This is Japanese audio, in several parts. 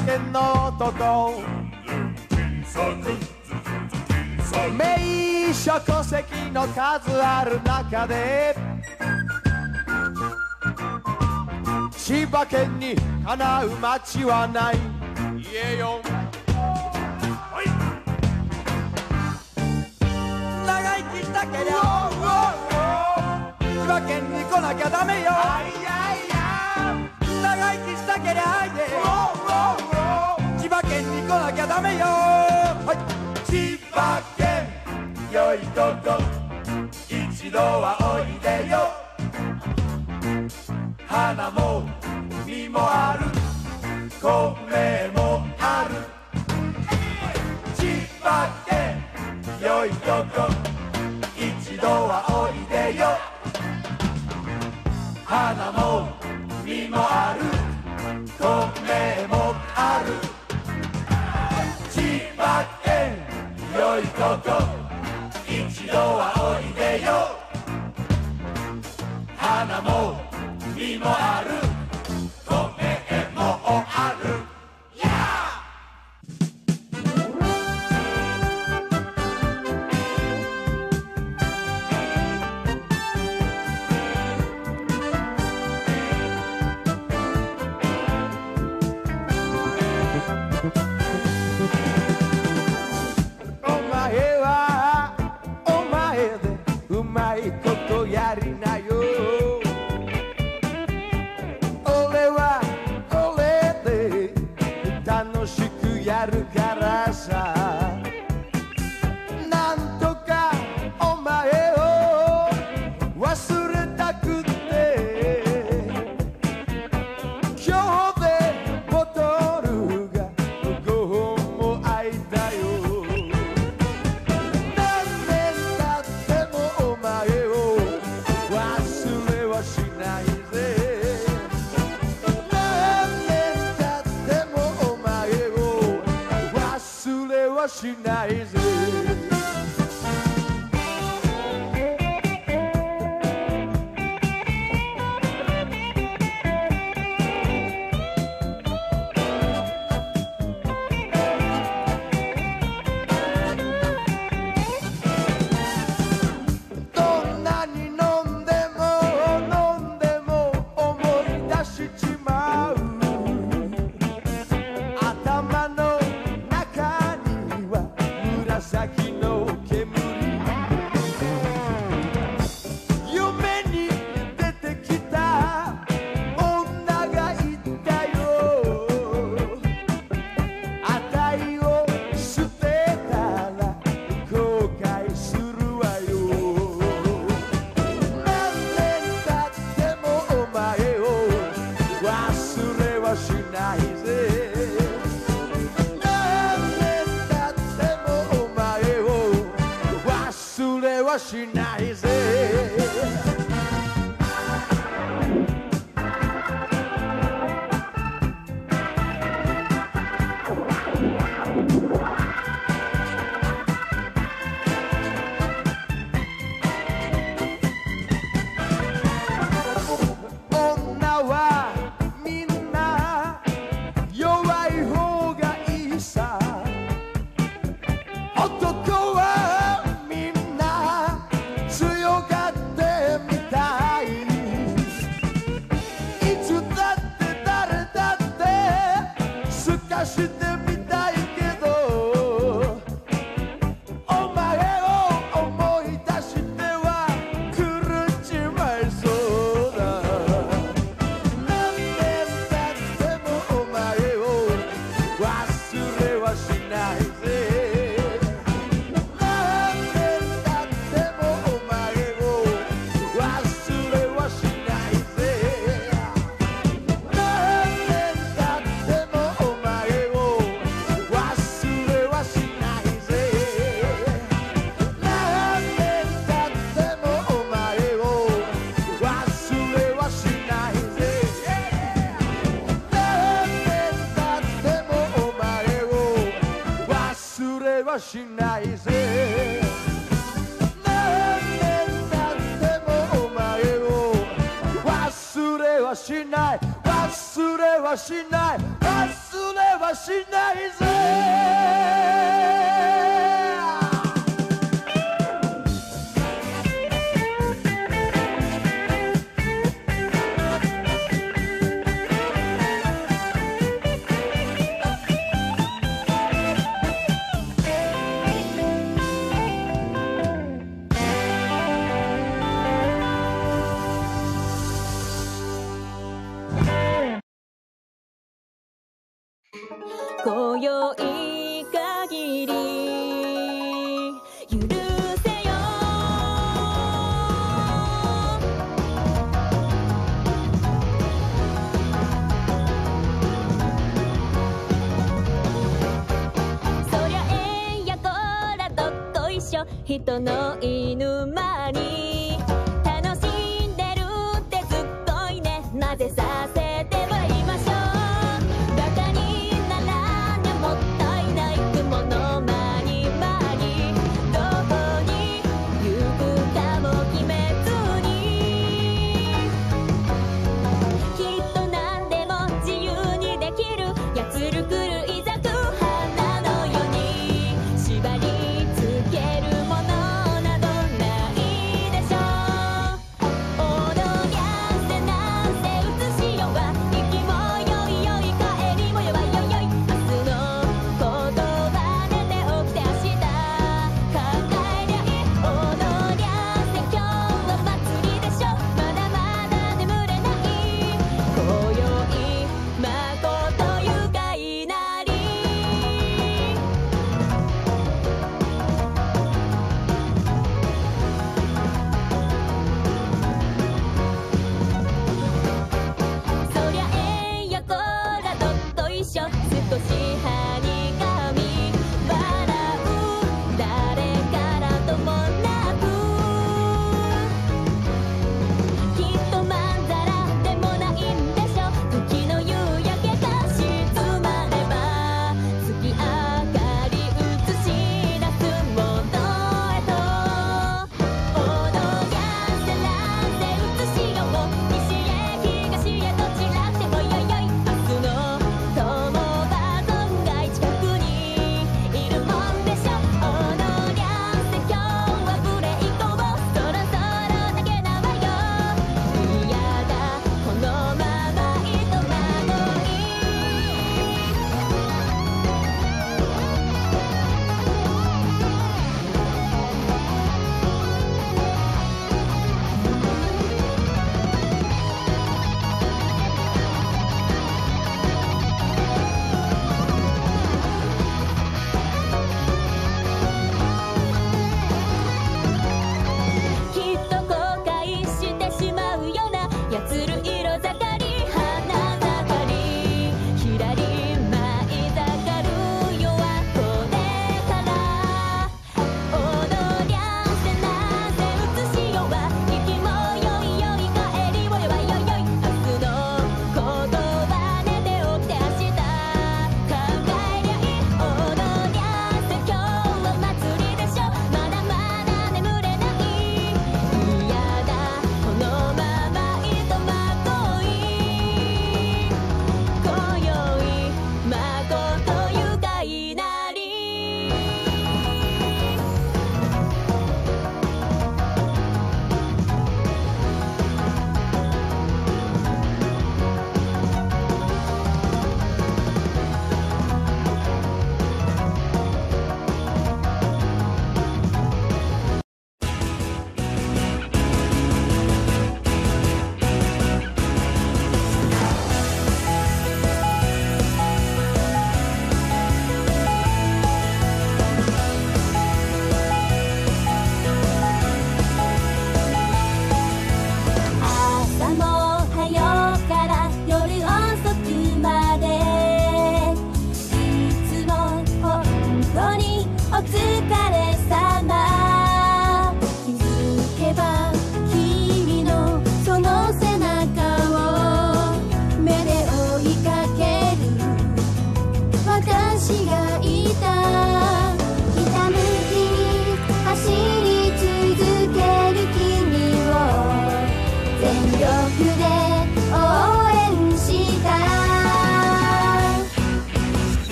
県の男名所戸籍の数ある中で。千葉県にかなう街はない。言えよ。長生きしたけりゃ。千葉県に来なきゃダメよ。Romeo.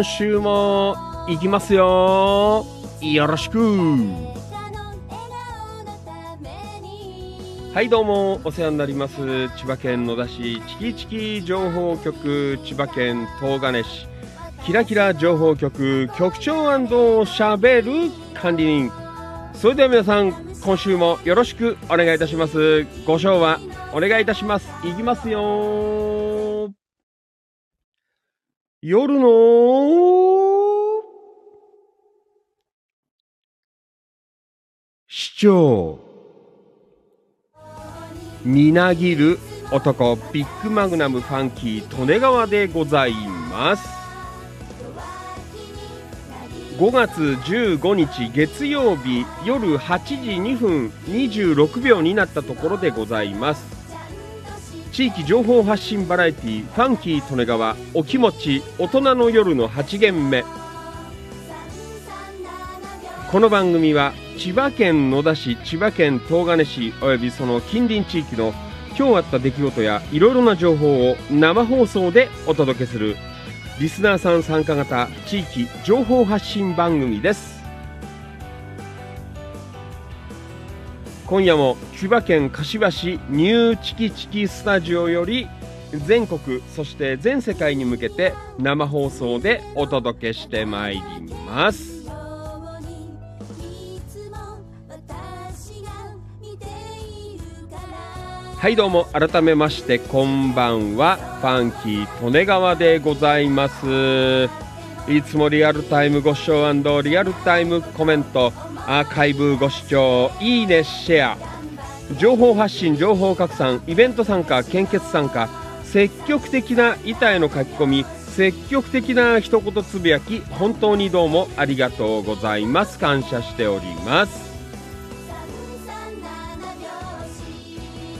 今週も行きますよ。よろしく。はいどうもお世話になります。千葉県野田市チキチキ情報局千葉県東金市。キラキラ情報局局長しゃべる管理人。それでは皆さん今週もよろしくお願いいたします。ご賞はお願いいたします。いきますよ夜の市長。みなぎる男ビッグマグナムファンキー利根川でございます。5月15日月曜日夜8時2分26秒になったところでございます。地域情報発信バラエティファンキー利根川お気持ち大人の夜の8限目。この番組は千葉県野田市千葉県東金市およびその近隣地域の今日あった出来事やいろいろな情報を生放送でお届けするリスナーさん参加型地域情報発信番組です。今夜も千葉県柏市ニューチキチキスタジオより全国そして全世界に向けて生放送でお届けしてまいります。はいどうも改めましてこんばんは。ファンキー利根川でございます。いつもリアルタイムご視聴リアルタイムコメントアーカイブご視聴いいねシェア。情報発信情報拡散イベント参加献血参加積極的な板への書き込み積極的な一言つぶやき本当にどうもありがとうございます。感謝しております。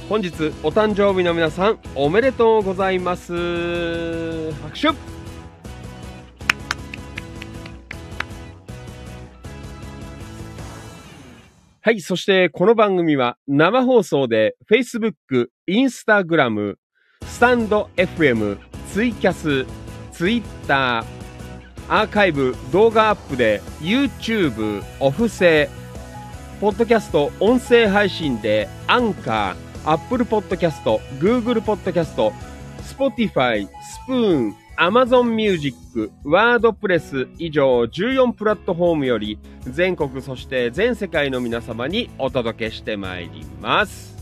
本日お誕生日の皆さんおめでとうございます。拍手。はい、そしてこの番組は生放送で Facebook、Instagram、スタンド FM、ツイキャス、Twitter、アーカイブ、動画アップで YouTube、オフ制、ポッドキャスト音声配信でアンカー、Apple Podcast、Google Podcast、Spotify、スプーン、Amazon Music、WordPress 以上14プラットフォームより全国そして全世界の皆様にお届けしてまいります。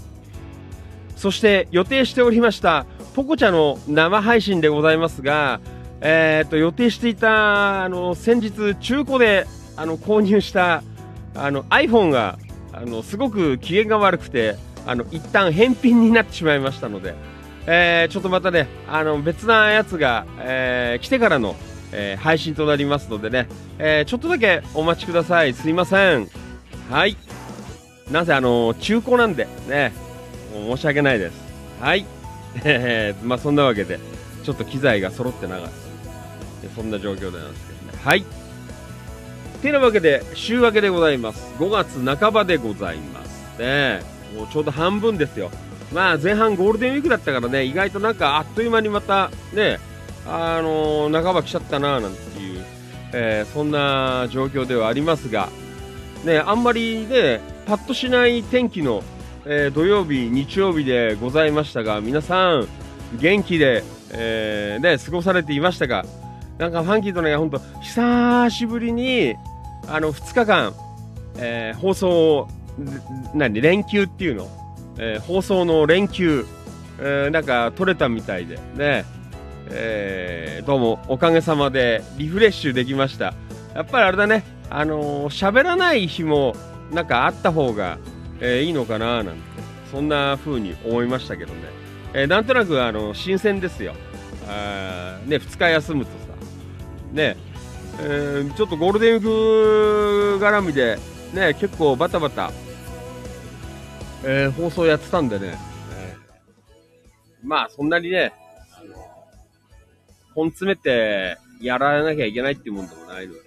そして予定しておりましたポコチャの生配信でございますが、えー、と予定していたあの先日中古であの購入したあの iPhone があのすごく機嫌が悪くてあの一旦返品になってしまいましたので、えーちょっとまたねあの別なやつが、えー来てからの、えー配信となりますのでね、えちょっとだけお待ちください。すいません。はい。なぜあの中古なんでね申し訳ないです。はい。え ーまあそんなわけでちょっと機材が揃ってなかった。そんな状況でなんですけどね。はい。てなわけで週明けでございます。5月半ばでございますね。もうちょうど半分ですよ。まあ前半ゴールデンウィークだったからね意外となんかあっという間にまたねあのー半ば来ちゃったななんていう、えーそんな状況ではありますがねあんまりねパッとしない天気の、えー土曜日日曜日でございましたが皆さん元気で、えーね過ごされていましたがなんかファンキーとね本当久しぶりにあの2日間えー放送、何、連休っていうの、えー放送の連休、えーなんか取れたみたいで、ね、えーどうもおかげさまでリフレッシュできました。やっぱりあれだね、あのー喋らない日もなんかあった方が、えいいのかななんて、そんな風に思いましたけどね。えなんとなくあの新鮮ですよ。あね、2日休むとさ、ね、えーちょっとゴールデンウィーク絡みで、ね、結構バタバタ、えー放送やってたんでね、えーまあそんなにね、あの本詰めてやらなきゃいけないっていうもんでもないので、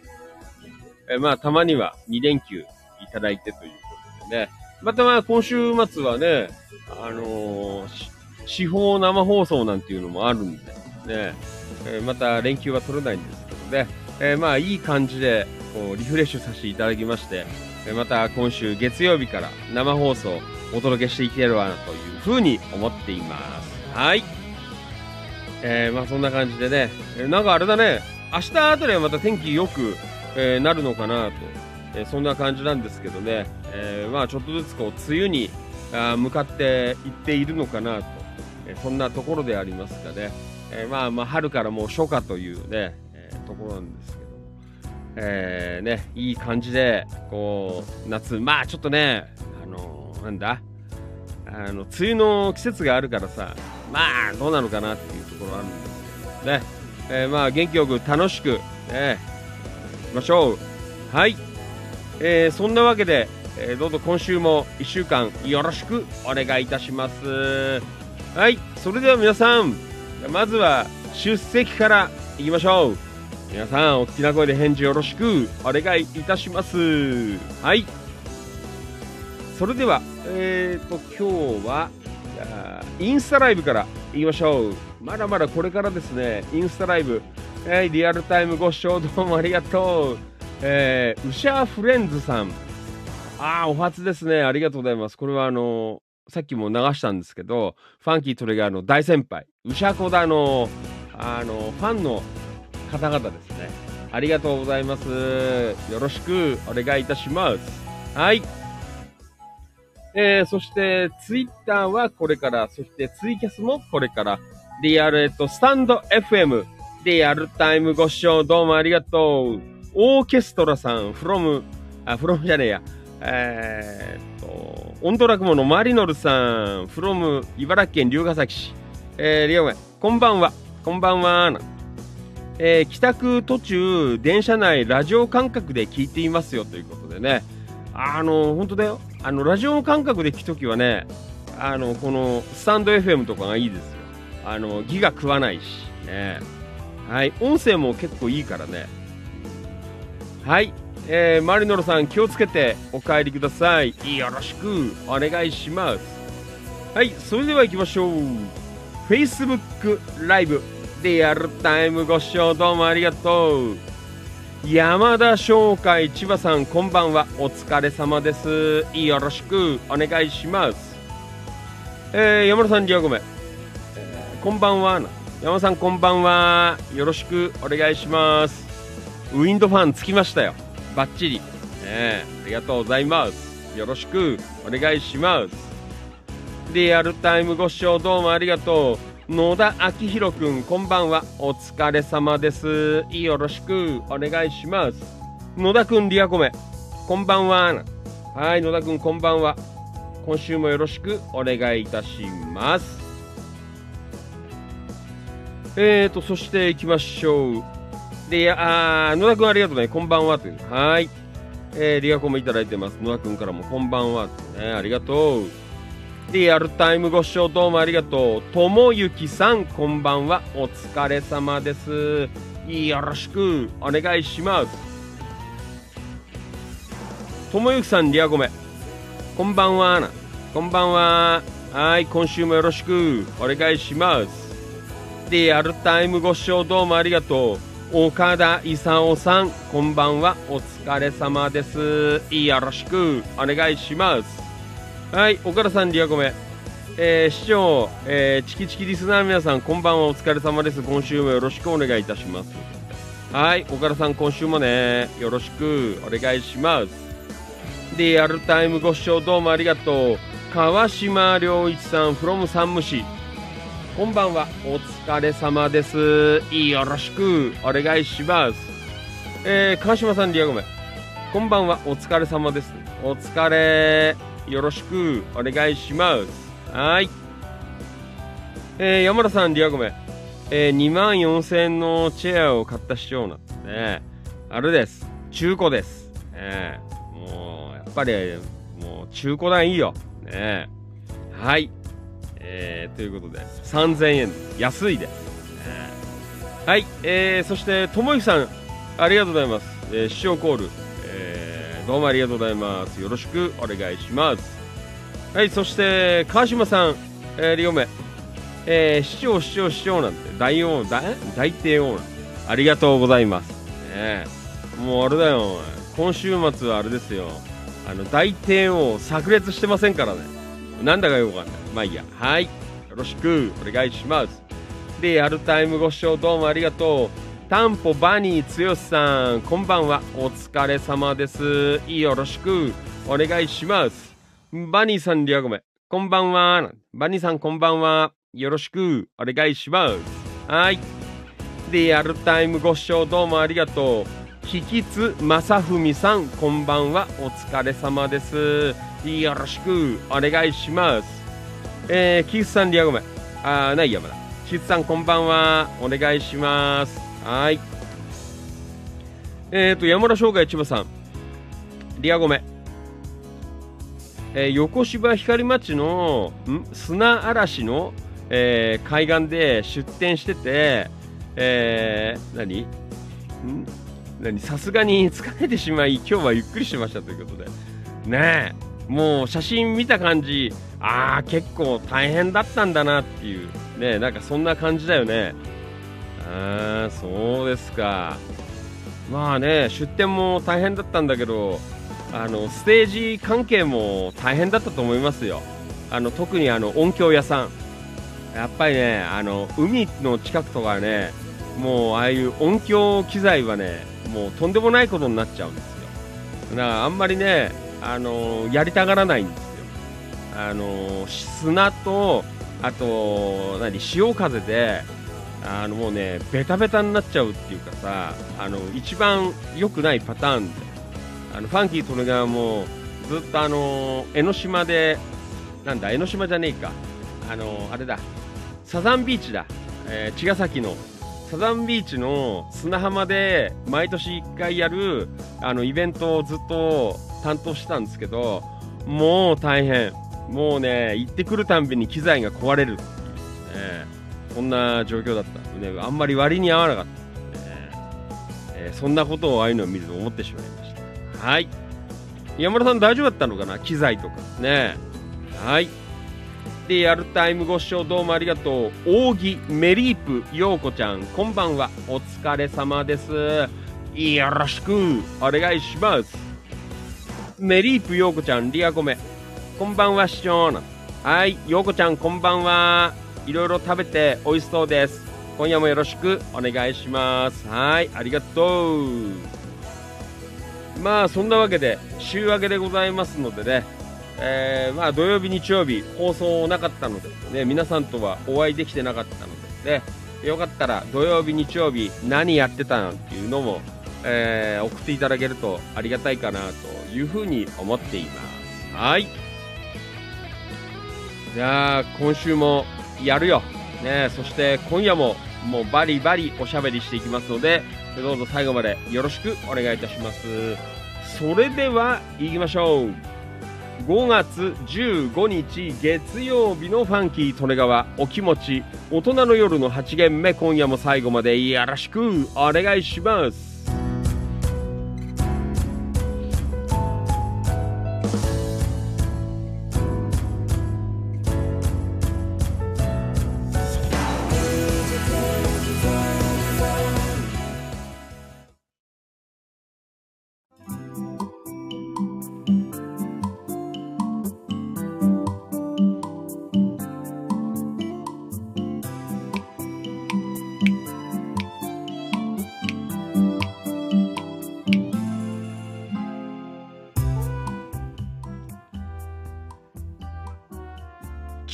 えーまあたまには2連休いただいてということでね、またまあ今週末はね、あのー司法生放送なんていうのもあるんで、ね、えーまた連休は取れないんですけどね、えーまあいい感じでこうリフレッシュさせていただきまして、えまた今週月曜日から生放送お届けしていければなというふうに思っています。はい。えーまあそんな感じでね、えーなんかあれだね、明日あたりはまた天気良く、えーなるのかなと、えーそんな感じなんですけどね、えーまあちょっとずつこう梅雨にあ向かっていっているのかなと、えーそんなところでありますかね、えーまあまあ春からもう初夏というね、えーところなんですけども、えーね、いい感じで、こう、夏、まあちょっとね、あのーなんだ、あの、梅雨の季節があるからさ、まあどうなのかなっていうところあるんですけどね、えーまあ元気よく楽しく、ね、いきましょう。はい。えーそんなわけで、えーどうぞ今週も1週間よろしくお願いいたします。はい。それでは皆さん、まずは出席からいきましょう。皆さん、お聞きな声で返事よろしくお願いいたします。はい。それでは、えーと、今日は、インスタライブからいきましょう。まだまだこれからですね、インスタライブ、はい、リアルタイムご視聴どうもありがとう。えー、ウシャーフレンズさん。ああ、お初ですね。ありがとうございます。これはあのさっきも流したんですけど、ファンキートレガーの大先輩、ウシャコダの、あの、ファンの方々ですね。ありがとうございます。よろしくお願いいたします。はい。えー、そして、ツイッターはこれから、そしてツイキャスもこれから、リアル、えっと、スタンド FM、リアルタイムご視聴どうもありがとう。オーケストラさん、from、あ、from じゃねえや。えーっと、オンドラクモのマリノルさん、from 茨城県龍ケ崎市。えー、リオメ、こんばんは。こんばんは。えー帰宅途中、電車内、ラジオ感覚で聞いていますよということでね。あの、本当だよ。あの、ラジオ感覚で聞くときはね、あの、この、スタンド FM とかがいいですよ。あの、ギガ食わないし、ね。はい。音声も結構いいからね。はい。えーマリノルさん気をつけてお帰りください。よろしくお願いします。はい。それでは行きましょう。Facebook ライブリアルタイムご視聴どうもありがとう。山田商会千葉さんこんばんはお疲れ様です。よろしく。お願いします。えー、山田さんリアゴメ、えーこんばんは山田さんこんばんは。よろしくお願いします。ウィンドファンつきましたよ。バッチリ。ねえありがとうございます。よろしくお願いします。リアルタイムご視聴どうもありがとう。野田明宏くんこんばんは。お疲れ様です。よろしく。お願いします。野田くんリアコメ。こんばんは。はい野田くんこんばんは。今週もよろしく。お願いいたします。えーとそして行きましょう。であ野田くんありがとうね。こんばんは。というはい。えー、リアコメいただいてます。野田くんからもこんばんは、ね、ありがとう。リアルタイムご視聴どうもありがとう。ともゆきさん、こんばんは。お疲れ様です。よろしくお願いします。ともゆきさん、リアゴメ。こんばんは。こんばんは。はい、今週もよろしくお願いします。リアルタイムご視聴どうもありがとう。岡田勲さん、こんばんは。お疲れ様です。よろしくお願いします。はい、岡田さん、リアコメ。えー、市長、えー、チキチキリスナーの皆さん、こんばんは、お疲れ様です。今週もよろしくお願いいたします。はい、岡田さん、今週もね、よろしくお願いします。リアルタイムご視聴どうもありがとう。川島良一さん from 山武市。こんばんは。お疲れ様です。よろしくお願いします。えー、川島さん、リアゴメ。こんばんは。お疲れ様です。お疲れ。よろしくお願いします。はい。えー、山田さん、リアゴメ。えー、2万4000円のチェアを買った市長なんですね。あれです。中古です。ね、もう、やっぱり、もう、中古ないいよ。ねはい。えー、ということで、3000円。安いです。ねはい。えー、そして、ともゆきさん、ありがとうございます。えー、市長コール。どうもありがとうございます。よろしくお願いします。はい。そして、川島さん、えー、リオメ。えー、市長、市長、市長なんて、大王、大、大帝王なんて、ありがとうございます。ねもうあれだよ、今週末はあれですよ、あの、大帝王炸裂してませんからね。なんだかよくわかんない。まあいいや。はい。よろしくお願いします。リアルタイムご視聴どうもありがとう。タンポバニーつよしさん、こんばんは。お疲れ様です。よろしくお願いします。バニーさん、リアゴメ。こんばんは。バニーさん、こんばんは。よろしくお願いします。はい。リアルタイムご視聴どうもありがとう。ひきつまさふみさん、こんばんは。お疲れ様です。よろしくお願いします。えー、キースさん、リアゴメ。あー、ないやまだ。キスさん、こんばんは。お願いします。はい。えーと、山田商外千葉さん。リアゴメ。えー横芝光町の砂嵐の、えー海岸で出店してて、えー何？何？さすがに疲れてしまい今日はゆっくりしましたということで。ねえ。もう写真見た感じああ結構大変だったんだなっていう。ねなんかそんな感じだよね。あそうですか。まあね出店も大変だったんだけどあのステージ関係も大変だったと思いますよ。あの特にあの音響屋さん。やっぱりねあの海の近くとかねもうああいう音響機材はねもうとんでもないことになっちゃうんですよ。だからあんまりねあのやりたがらないんですよ。あの砂とあと何潮風であのもうねベタベタになっちゃうっていうかさあの一番良くないパターンで。あのファンキー・トレガーもずっとあの江ノ島でなんだ江ノ島じゃねえか。あのあれだ。サザンビーチだ、えー茅ヶ崎の。サザンビーチの砂浜で毎年1回やるあのイベントをずっと担当してたんですけどもう大変。もうね行ってくるたんびに機材が壊れる、こんな状況だった、ね、あんまり割に合わなかった、ねえーそんなことをああいうのを見ると思ってしまいましたはい山田さん大丈夫だったのかな？機材とかねはいリアルタイムご視聴どうもありがとう。扇メリープようこちゃん、こんばんは。お疲れ様です。よろしくお願いします。メリープようこちゃん、リアコメ。こんばんは、市長な。はい、ようこちゃん、こんばんは。いろいろ食べて美味しそうです。今夜もよろしくお願いします。はい、ありがとう。まあ、そんなわけで、週明けでございますのでね、えーまあ土曜日、日曜日放送なかったので、ね、皆さんとはお会いできてなかったので、ね、よかったら土曜日、日曜日何やってたなんていうのも、えー送っていただけるとありがたいかなというふうに思っています。はい。じゃあ、今週もやるよ。ね、そして今夜ももうバリバリおしゃべりしていきますので、どうぞ最後までよろしくお願いいたします。それでは行きましょう。5月15日月曜日のファンキー利根川お気持ち大人の夜の8限目今夜も最後までよろしくお願いします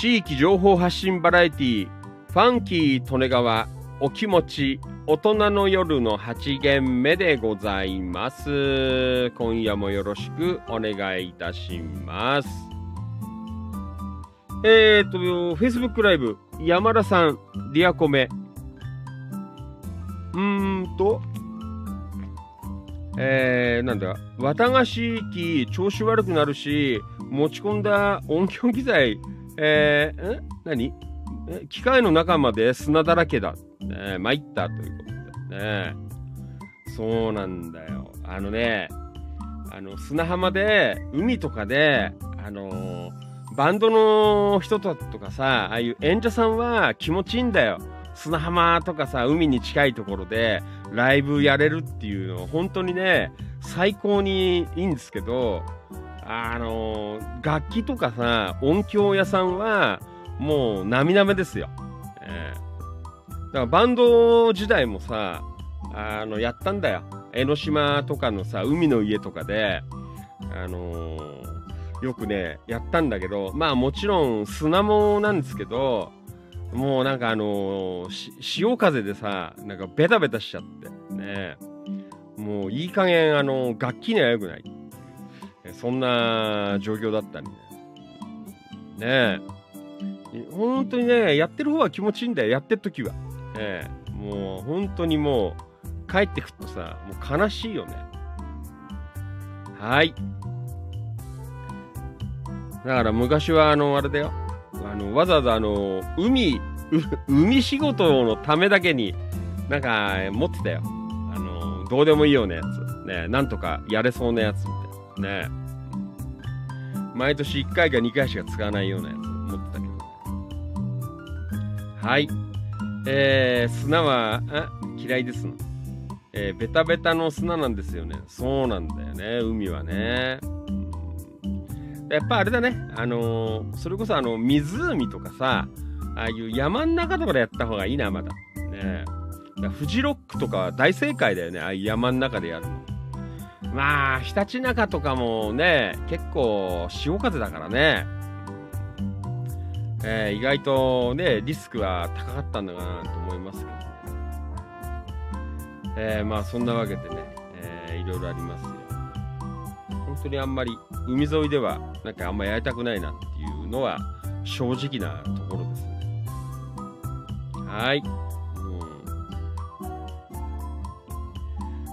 地域情報発信バラエティファンキー利根川お気持ち大人の夜の8限目でございます。今夜もよろしくお願いいたします。えーと、Facebook ライブ、山田さん、リアコメ。うーんと、えー、なんだ、綿菓子機調子悪くなるし、持ち込んだ音響機材、えー、ん？何？機械の中まで砂だらけだ。ね、参ったということでね。そうなんだよ。あのね、あの、砂浜で、海とかで、あのーバンドの人とかさ、ああいう演者さんは気持ちいいんだよ。砂浜とかさ、海に近いところでライブやれるっていうのは、本当にね、最高にいいんですけど、あの楽器とかさ、音響屋さんは、もう、なみなめですよ。ええだからバンド時代もさ、あの、やったんだよ。江ノ島とかのさ、海の家とかで、あのーよくね、やったんだけど、まあもちろん砂もなんですけど、もうなんかあのー潮風でさ、なんかベタベタしちゃって、ね。もういい加減あの楽器には良くない。そんな状況だったりね。ねえ。本当にね、やってる方は気持ちいいんだよ、やってる時は。ええもう本当にもう、帰ってくるとさ、もう悲しいよね。はい。だから昔はあの、あれだよ。あの、わざわざあの、海、海仕事のためだけに、なんか、持ってたよ。あの、どうでもいいようなやつ。ね、なんとかやれそうなやつ。ね。毎年1回か2回しか使わないようなやつ持ってたけど。はい。えー、砂は、嫌いですの。えーベタベタの砂なんですよね。そうなんだよね、海はね。やっぱあれだね、あのーそれこそあの、湖とかさ、ああいう山ん中とかでやった方がいいな、まだ。ねだフジロックとかは大正解だよね、ああいう山ん中でやるの。まあ、ひたちなかとかもね、結構潮風だからね。えー意外とね、リスクは高かったんだなと思いますけどね。えーまあそんなわけでね、えーいろいろありますよ。本当にあんまり海沿いではなんかあんまりやりたくないなっていうのは正直なところですね。はい。う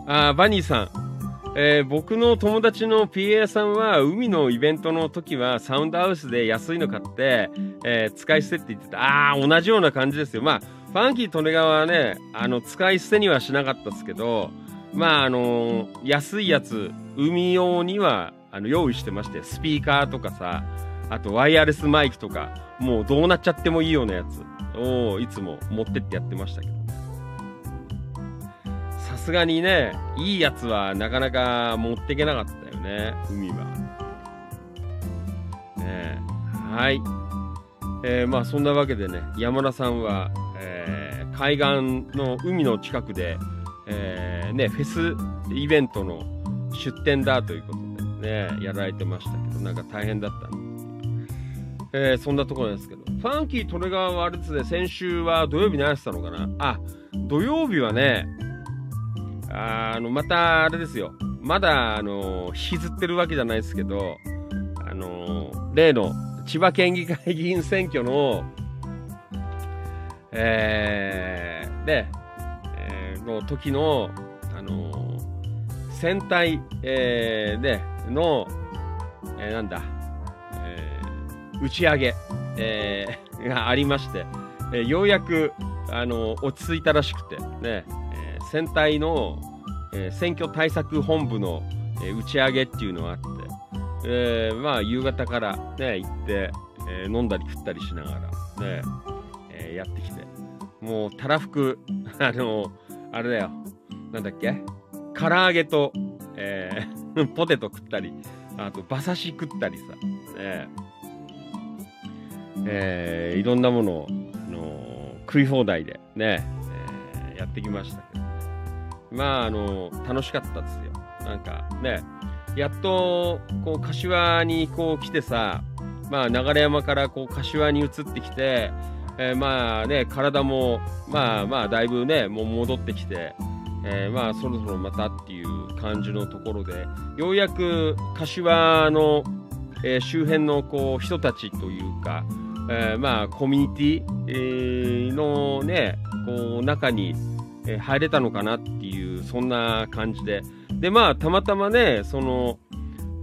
ん、あーバニーさん。えー僕の友達の PA さんは海のイベントの時はサウンドハウスで安いの買って、えー使い捨てって言ってた。ああ、同じような感じですよ。まあ、ファンキー利根川はね、あの、使い捨てにはしなかったですけど、まあ、あのー安いやつ、海用には、あの、用意してまして、スピーカーとかさ、あとワイヤレスマイクとか、もうどうなっちゃってもいいようなやつをいつも持ってってやってましたけど。さすがにね、いいやつはなかなか持っていけなかったよね、海は。ねはい。えーまあそんなわけでね、山田さんは、えー海岸の海の近くで、えーね、フェスイベントの出店だということでね、やられてましたけど、なんか大変だったえーそんなところですけど、ファンキー・トレガーはあれですね、先週は土曜日に話したのかな？あ、土曜日はね、あの、またあれですよ、まだ、あの、引きずってるわけじゃないですけど、あの、例の千葉県議会議員選挙の、えー、で、えーの時の、あの戦隊、えーで、の、えーなんだ、えー打ち上げ、えーがありまして、えーようやく、あの落ち着いたらしくて、ね、戦隊の、えー選挙対策本部の、えー打ち上げっていうのがあって、えーまあ、夕方からね、行って、え飲んだり食ったりしながら、ね、えやってきて、もう、たらふく、あの、あれだよ、なんだっけ？唐揚げと、え ポテト食ったり、あと、馬刺し食ったりさ、ね、えーいろんなものを、あの食い放題でね、えやってきましたけど、まあ、あの楽しかったですよ。なんかね、やっと、こう、柏にこう来てさ、まあ、流山からこう柏に移ってきて、えーまあね、体も、まあまあ、だいぶね、もう戻ってきて、えーまあ、そろそろまたっていう感じのところで、ようやく柏の、えー周辺のこう人たちというか、えーまあ、コミュニティ、えーのね、こう中に、えー入れたのかなっていう、そんな感じで。で、まあ、たまたまね、その、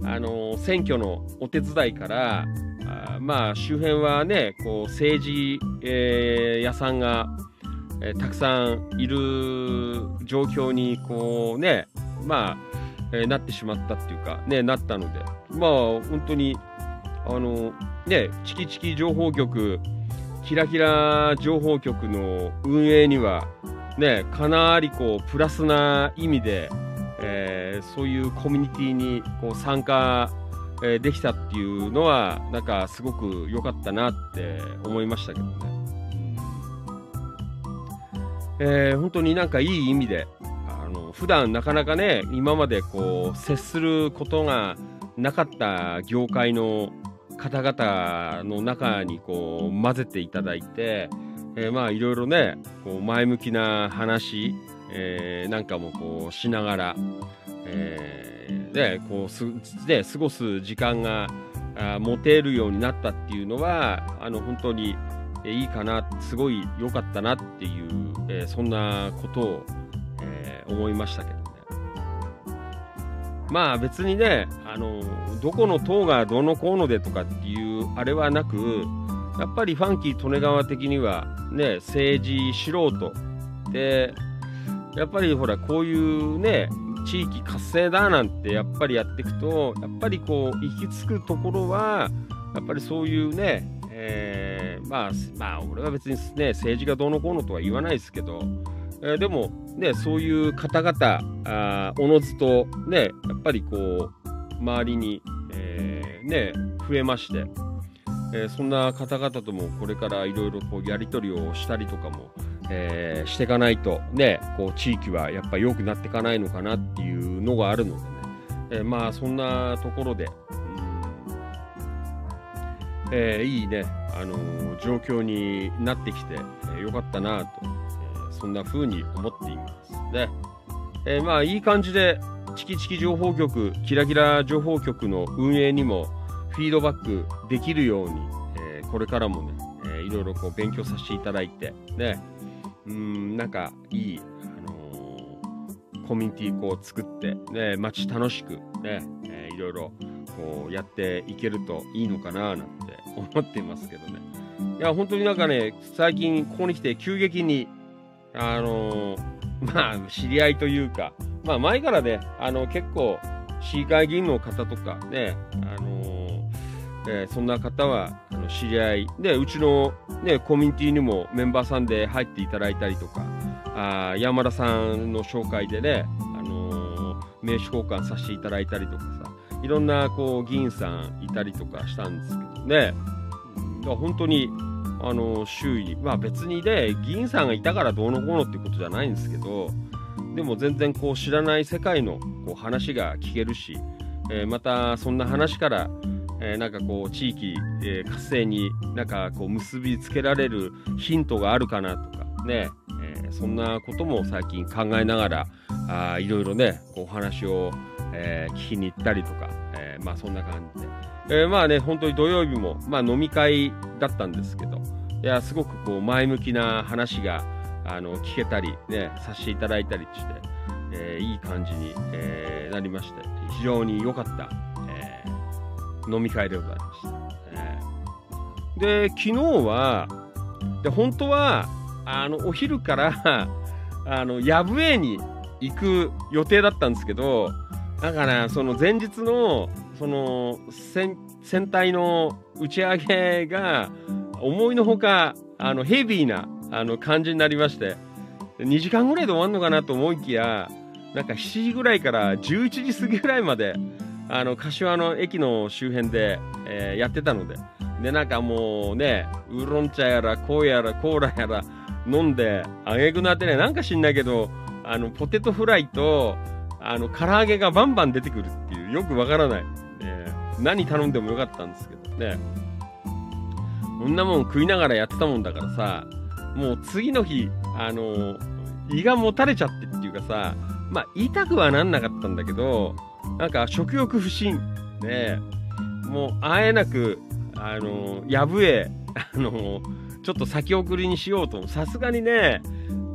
あの選挙のお手伝いから、あまあ、周辺はね、こう政治、えー屋さんが、えーたくさんいる状況にこうね、まあえーなってしまったっていうか、ね、なったので、まあ、本当に、あのね、チキチキ情報局、キラキラ情報局の運営には、ね、かなりこうプラスな意味で、えーそういうコミュニティにこう参加、えーできたっていうのはなんかすごく良かったなって思いましたけどね。えー本当になんかいい意味であの普段なかなかね今までこう接することがなかった業界の方々の中にこう混ぜていただいて、えーまあいろいろねこう前向きな話、えーなんかもこうしながら、えーでこうすで過ごす時間があ持てるようになったっていうのはあの本当にいいかなすごい良かったなっていう、えーそんなことを、えー思いましたけどね。まあ別にね、あのどこの党がどのこうのでとかっていうあれはなくやっぱりファンキー利根川的にはね政治素人。でやっぱりほらこういうね地域活性だなんてやっぱりやっていくとやっぱりこう行き着くところはやっぱりそういうね、えーまあまあ俺は別にね政治がどうのこうのとは言わないですけど、えーでもねそういう方々あおのずとねやっぱりこう周りに、えーね増えまして、えーそんな方々ともこれからいろいろこうやり取りをしたりとかも、えーしていかないとねこう地域はやっぱ良くなっていかないのかなっていうのがあるのでね、えーまあそんなところで、うんえーいいね、あのー状況になってきて、えよかったなと、えーそんな風に思っていますね。えーまあいい感じでチキチキ情報局キラキラ情報局の運営にもフィードバックできるように、えーこれからもね、えーいろいろこう勉強させていただいてねうんなんかいい、あのーコミュニティこう作って、ね、街楽しくね、えーいろいろこうやっていけるといいのかななんて 思っていますけどね。いや本当になんかね最近ここに来て急激にあのまあ知り合いというかまあ前からねあの結構市議会議員の方とかねあのえーそんな方はあの知り合いでうちの、ね、コミュニティにもメンバーさんで入っていただいたりとかあー山田さんの紹介でね、あのー名刺交換させていただいたりとかさいろんなこう議員さんいたりとかしたんですけどね。うん。だから本当にあの周囲まあ別にね議員さんがいたからどうのこうのってことじゃないんですけどでも全然こう知らない世界のこう話が聞けるし、えーまたそんな話から、えーなんかこう地域、えー活性になんかこう結びつけられるヒントがあるかなとかね、えーそんなことも最近考えながらあいろいろねお話を、え聞きに行ったりとか、えまあそんな感じで、えまあね本当に土曜日も、まあ、飲み会だったんですけどいやすごくこう前向きな話があの聞けたり、ね、させていただいたりして、えいい感じに、えなりまして非常に良かった、飲み会でございました。で昨日はで本当はあのお昼から あのヤブエに行く予定だったんですけどだからその前日のその船船体の打ち上げが思いのほかあのヘビーなあの感じになりまして2時間ぐらいで終わるのかなと思いきやなんか7時ぐらいから11時過ぎぐらいまであの柏の駅の周辺で、えーやってたので。でなんかもうねウーロン茶やらコーやらコーラやら飲んであげくなってねなんか知んないけどあのポテトフライとあの唐揚げがバンバン出てくるっていうよくわからない、えー何頼んでもよかったんですけどね。こんなもん食いながらやってたもんだからさ、もう次の日、あの胃がもたれちゃってっていうかさ、まあ、痛くはなんなかったんだけど、なんか食欲不振。で、もうあえなく、あのやぶえ、あのちょっと先送りにしようと、さすがにね、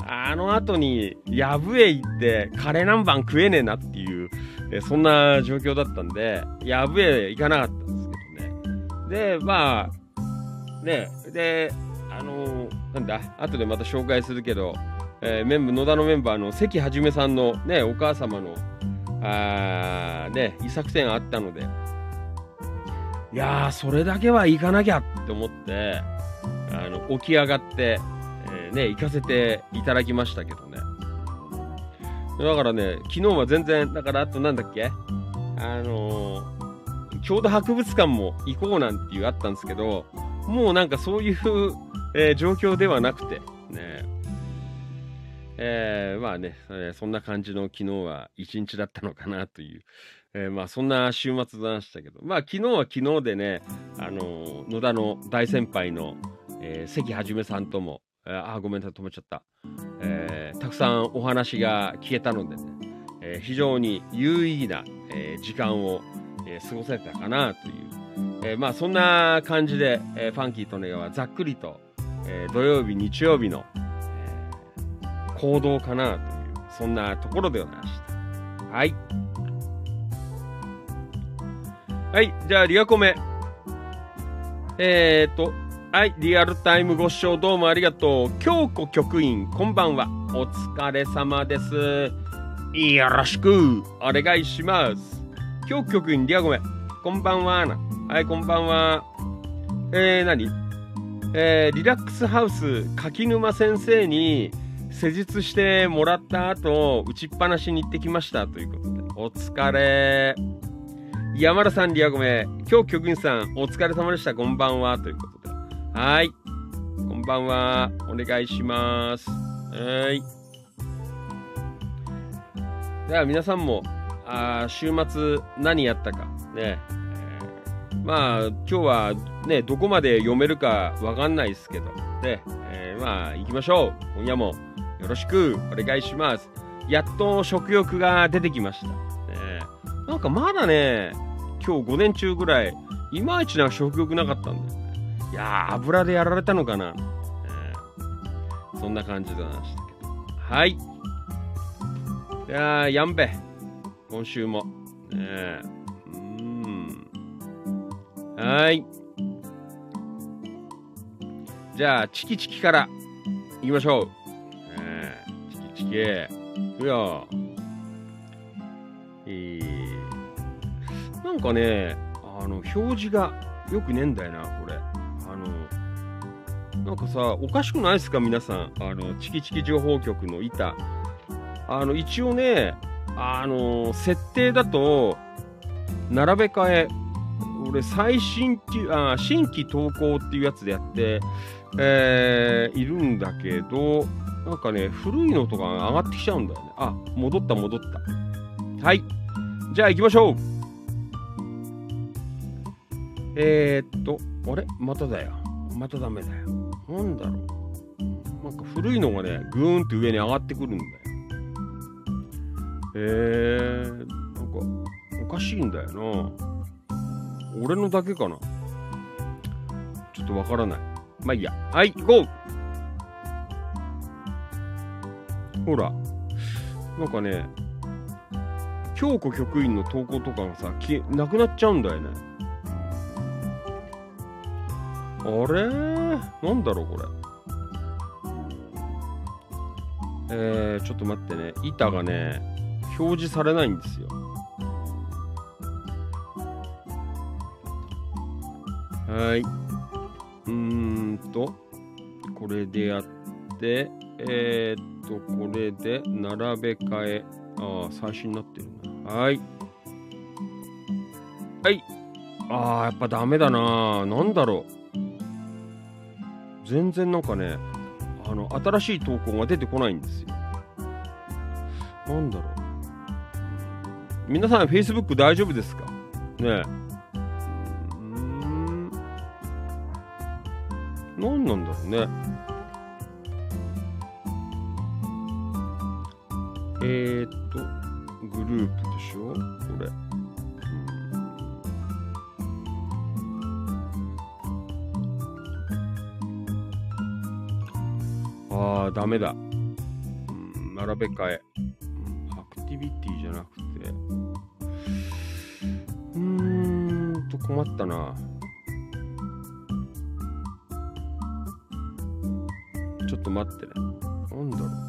あの後に、やぶえ行って、カレー南蛮食えねえなっていう、えそんな状況だったんで、やぶえ行かなかったんですけどね。で、まあ、ね、で、あのなんだ、後でまた紹介するけど、えーメンバー、野田のメンバーの関はじめさんのね、お母様の、あーね、遺作戦あったので、いやー、それだけは行かなきゃって思って、あの、起き上がって、えーね、行かせていただきましたけどね。だからね、昨日は全然、だからあとなんだっけ？あのー郷土博物館も行こうなんていうあったんですけど、もうなんかそういう、えー状況ではなくて、ね。えーまあね、えーそんな感じの昨日は一日だったのかなという、えーまあそんな週末でしたけど、まあ昨日は昨日でね、あのー野田の大先輩の、えー関はじめさんとも、えーあごめんなさい止めちゃった、えーたくさんお話が聞けたのでね、えー非常に有意義な、えー時間を、えー過ごせたかなという、えーまあそんな感じで、えーファンキーとネガはざっくりと、えー土曜日日曜日の、行動かなというそんなところでございましたはいはいじゃあリアコメえー、っとはい、リアルタイムご視聴どうもありがとう。京子局員、こんばんは。お疲れ様です。よろしくお願いします。京子局員、リアコメ、こんばんは。はい、こんばんは。えー、何？えー、リラックスハウス柿沼先生に施術してもらった後、打ちっぱなしに行ってきましたということで、お疲れ。山田さん、リアゴメ、今日局員さん、お疲れ様でした。こんばんは。ということで。はい。こんばんは。お願いします。はい。では皆さんも、あ週末何やったか。ね。えまあ、今日はね、どこまで読めるかわかんないですけど、ね。えーまあ、行きましょう。今夜もよろしくお願いします。やっと食欲が出てきました。ね、なんかまだね、今日午前中ぐらい、いまいちな食欲なかったんだよね。いやー、油でやられたのかな。えーそんな感じでございましたけど。はい。いやー、やんべ。今週も。ねえうーん。はい。じゃあ、チキチキから行きましょう。ねチキチキ。いやえー、なんかね、あの、表示がよくねえんだよな、これ。あの、なんかさ、おかしくないですか、皆さん。あの、チキチキ情報局の板。あの、一応ね、あの、設定だと、並べ替え、俺、最新っていう、あ、新規投稿っていうやつでやって、えーいるんだけど、なんかね、古いのとか上がってきちゃうんだよね。あ、戻った戻った。はい。じゃあ行きましょう。えー、っと、あれ？まただよ。またダメだよ。なんだろう。なんか古いのがね、ぐーんって上に上がってくるんだよ。えー、なんか、おかしいんだよな。俺のだけかな。ちょっとわからない。まあいいや。はい、行こほら、なんかね、京子局員の投稿とかがさ、なくなっちゃうんだよね。あれ？なんだろう、これ。えー、ちょっと待ってね。板がね、表示されないんですよ。はい。うーんと、これでやって、えー、っと、とこれで並べ替え。ああ、最新になってるな。はい。はい。ああ、やっぱダメだな。なんだろう。全然なんかね、あの、新しい投稿が出てこないんですよ。なんだろう。皆さん、Facebook 大丈夫ですか？ねえ。うーん何なんだろうね。えー、っと、グループでしょ？これ。ああ、ダメだ。並べ替え。アクティビティじゃなくて。うーんと、困ったな。ちょっと待ってね。なんだろう。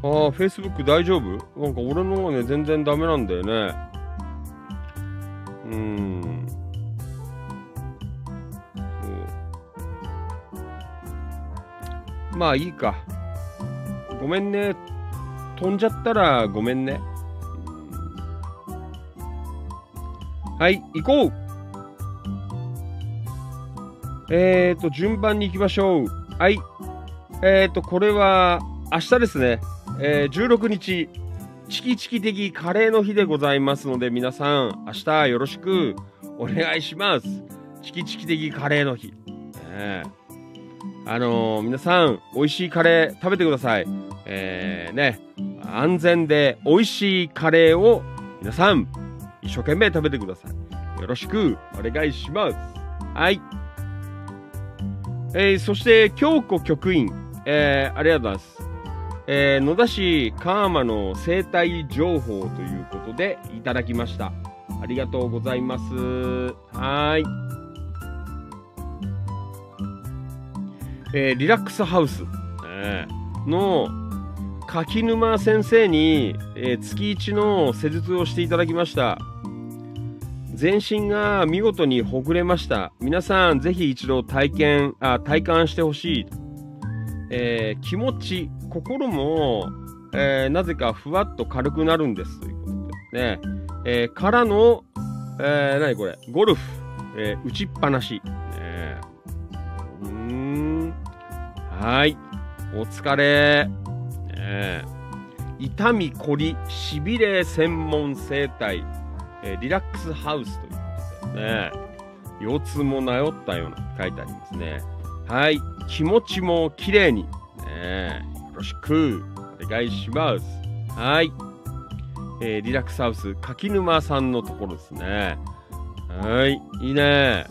ああ、Facebook 大丈夫？なんか俺の方がね、全然ダメなんだよね。うーん。まあいいか。ごめんね。飛んじゃったらごめんね。はい、行こうえーと、順番に行きましょう。はい。えーと、これは明日ですね。えー、16日、チキチキ的カレーの日でございますので、皆さん、明日よろしくお願いします。チキチキ的カレーの日。ねえあのー皆さん、美味しいカレー食べてください。えー、ね、安全で美味しいカレーを皆さん、一生懸命食べてください。よろしくお願いします。はい。えー、そして、京子局員、えー、ありがとうございます。えー、野田市川間の生態情報ということでいただきました。ありがとうございます。はい。えーリラックスハウス、えーの柿沼先生に、えー月1の施術をしていただきました。全身が見事にほぐれました。皆さん、ぜひ一度体験、あ体感してほしい。えー気持ち、心も、えーなぜかふわっと軽くなるんです。ということでね。えーからの、えー、何これ、ゴルフ、えー打ちっぱなし。ねうーん。はい。お疲れ。ね痛み、こり、しびれ専門整体、えーリラックスハウスということでね。腰痛も治ったような書いてありますね。はい。気持ちも綺麗に。ねよろしくお願いします。はい。えーリラックスハウス、柿沼さんのところですね。はい。いいね。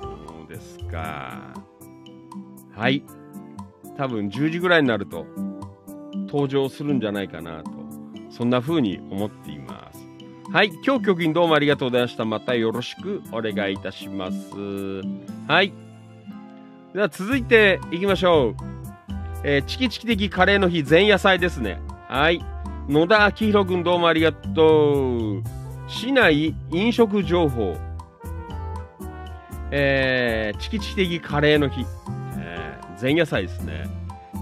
そうですか。はい。多分10時ぐらいになると登場するんじゃないかなと、そんな風に思っています。はい。今日局員どうもありがとうございました。またよろしくお願いいたします。はい。では続いていきましょう。えーチキチキ的カレーの日前夜祭ですね。はい。野田明宏君どうもありがとう。市内飲食情報。えーチキチキ的カレーの日。えー前夜祭ですね。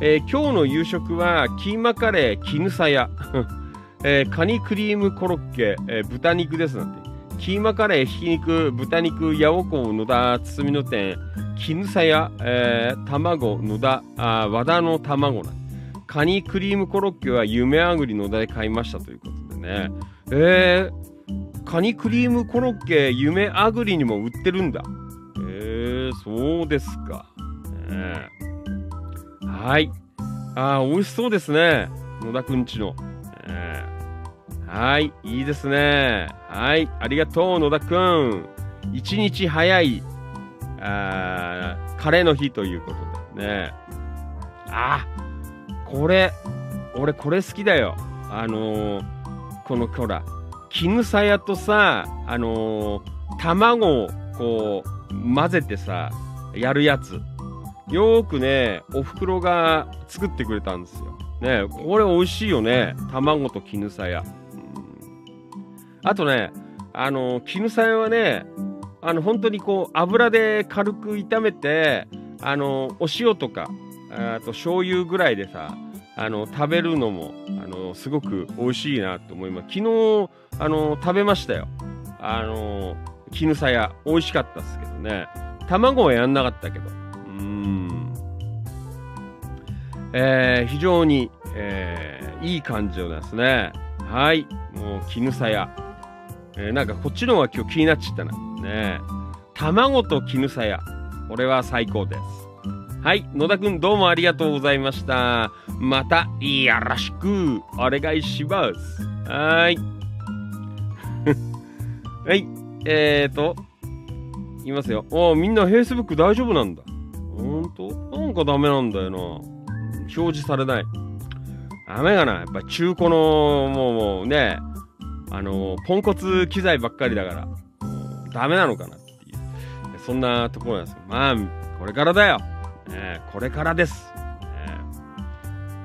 えー今日の夕食はキーマカレー絹さや、えーカニクリームコロッケ、えー豚肉ですなんて。キーマカレー、ひき肉、豚肉、八百子、野田、包みの店、絹さや、えー卵、野田、あ和田の卵なカニクリームコロッケは夢あぐり野田で買いましたということでね。えー、カニクリームコロッケ夢あぐりにも売ってるんだ。えー、そうですか。ねえはい。あー、美味しそうですね。野田くんちの。えーはい、いいですね。はい、ありがとう、野田くん。一日早い、あーカレーの日ということでね。あ、これ、俺これ好きだよ。あのーこのほら、絹さやとさ、あのー卵をこう混ぜてさ、やるやつ。よくね、お袋が作ってくれたんですよ。ね、これ美味しいよね。卵と絹さや。あとね、あの、絹さやはね、あの、本当にこう、油で軽く炒めて、あの、お塩とか、あと醤油ぐらいでさ、あの、食べるのも、あの、すごく美味しいなと思います。昨日、あの、食べましたよ。あの、絹さや、美味しかったですけどね。卵はやんなかったけど。うん。えー非常に、えーいい感じですね。はい。もう、絹さや。えーなんかこっちの方が今日気になっちゃったな。ねえ卵と絹さや。これは最高です。はい。野田くんどうもありがとうございました。また、よろしく、お願いします。はーい。はい。えーと、いますよ。おーみんな Facebook 大丈夫なんだ。ほんと？なんかダメなんだよな。表示されない。ダメかな。やっぱ中古の、もう、もうね、あのポンコツ機材ばっかりだから、ダメなのかなっていう。そんなところなんですよ。まあ、これからだよ。ねこれからです。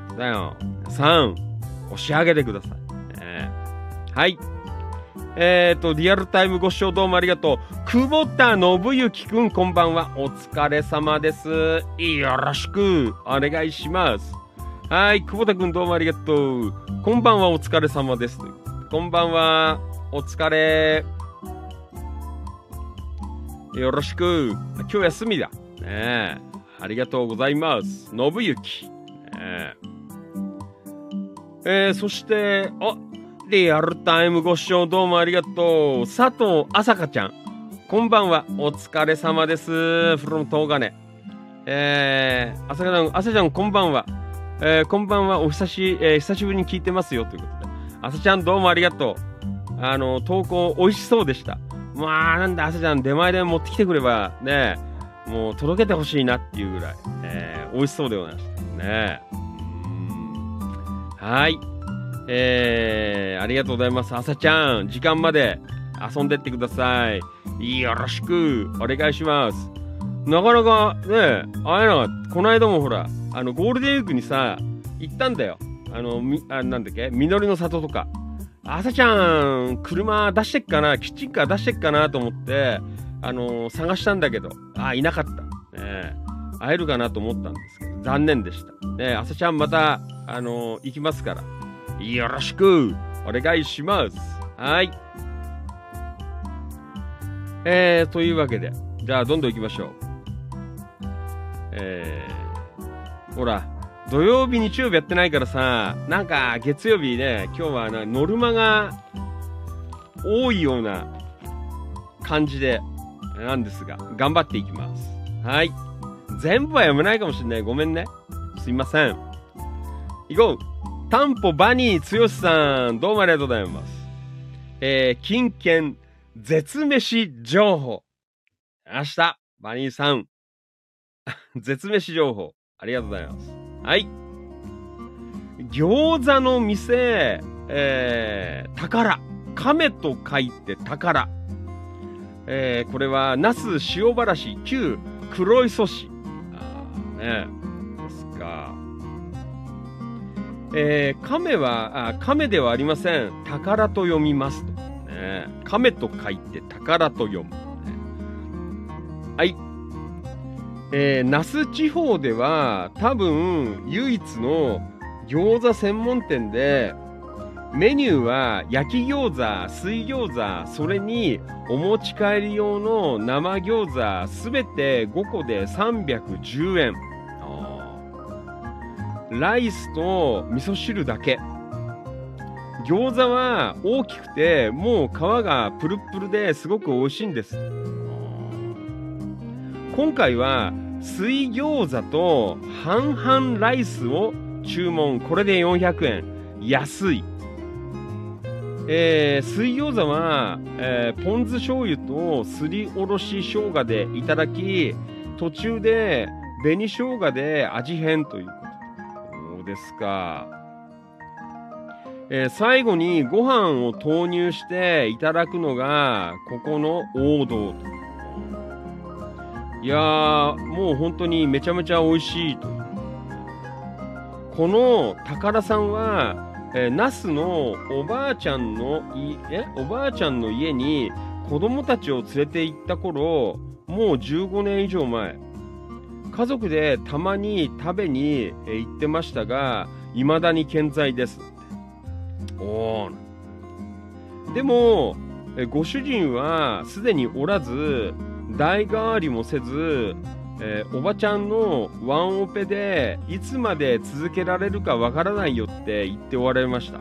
ねだよ。3、押し上げてください。ねはい。えっ、ー、と、リアルタイムご視聴どうもありがとう。久保田信之くん、こんばんは。お疲れ様です。よろしくお願いします。はい、久保田くんどうもありがとう。こんばんは、お疲れ様です。こんばんは、お疲れ。よろしく。今日休みだ。ねえ。ありがとうございます。信之。ねええーそして、あ、リアルタイムご視聴どうもありがとう。佐藤あさかちゃん。こんばんは。お疲れ様です。from 東金。えー、あさかちゃん、あさちゃんこんばんは。えーこんばんは。お久し、えー久しぶりに聞いてますよ。ということで。あさちゃんどうもありがとう。あの、投稿美味しそうでした。まあ、なんだ、あさちゃん出前で持ってきてくれば、ね、もう届けてほしいなっていうぐらい、えー美味しそうでございました。ねうんはい。えー、ありがとうございます。あさちゃん、時間まで遊んでってください。よろしくお願いします。なかなかね、会えなかった。この間もほら、あの、ゴールデンウィークにさ、行ったんだよ。あの、み、あ、なんだっけ？実りの里とか。あさちゃん、車出してっかな？キッチンカー出してっかなと思って、あの探したんだけど、あ、いなかった。ね会えるかなと思ったんですけど、残念でした。ねえあさちゃんまた、あの行きますから。よろしくお願いします。はい。えー、というわけで、じゃあどんどん行きましょう。えー、ほら、土曜日、日曜日やってないからさ、なんか月曜日ね、今日はなノルマが多いような感じで、なんですが、頑張っていきます。はい。全部は読めないかもしれない。ごめんね。すいません。行こう。タンポバニーつよしさん、どうもありがとうございます。えー、金券絶飯情報。明日、バニーさん。絶飯情報。ありがとうございます。はい。餃子の店、えー、宝。亀と書いて宝。えー、これは、那須塩原市旧黒磯市。あーね。ですか。えー、亀はあ、亀ではありません。宝と読みますと。ね、亀と書いて宝と読む。ねはい。えー、那須地方では多分唯一の餃子専門店でメニューは焼き餃子、水餃子、それにお持ち帰り用の生餃子すべて5個で310円。ライスと味噌汁だけ。餃子は大きくてもう皮がプルップルですごく美味しいんです。今回は水餃子と半々ライスを注文。これで400円。安い。えー水餃子は、えーポン酢醤油とすりおろし生姜でいただき、途中で紅生姜で味変ということ。そうですか。えー最後にご飯を投入していただくのが、ここの王道と。いやー、もう本当にめちゃめちゃ美味しいと。この宝さんは、えー、那須のおばあちゃんのい、え、おばあちゃんの家に子供たちを連れて行った頃、もう15年以上前。家族でたまに食べにえー行ってましたが、未だに健在です。おー。でも、えーご主人はすでにおらず、代替わりもせず、えーおばちゃんのワンオペでいつまで続けられるかわからないよって言っておられました。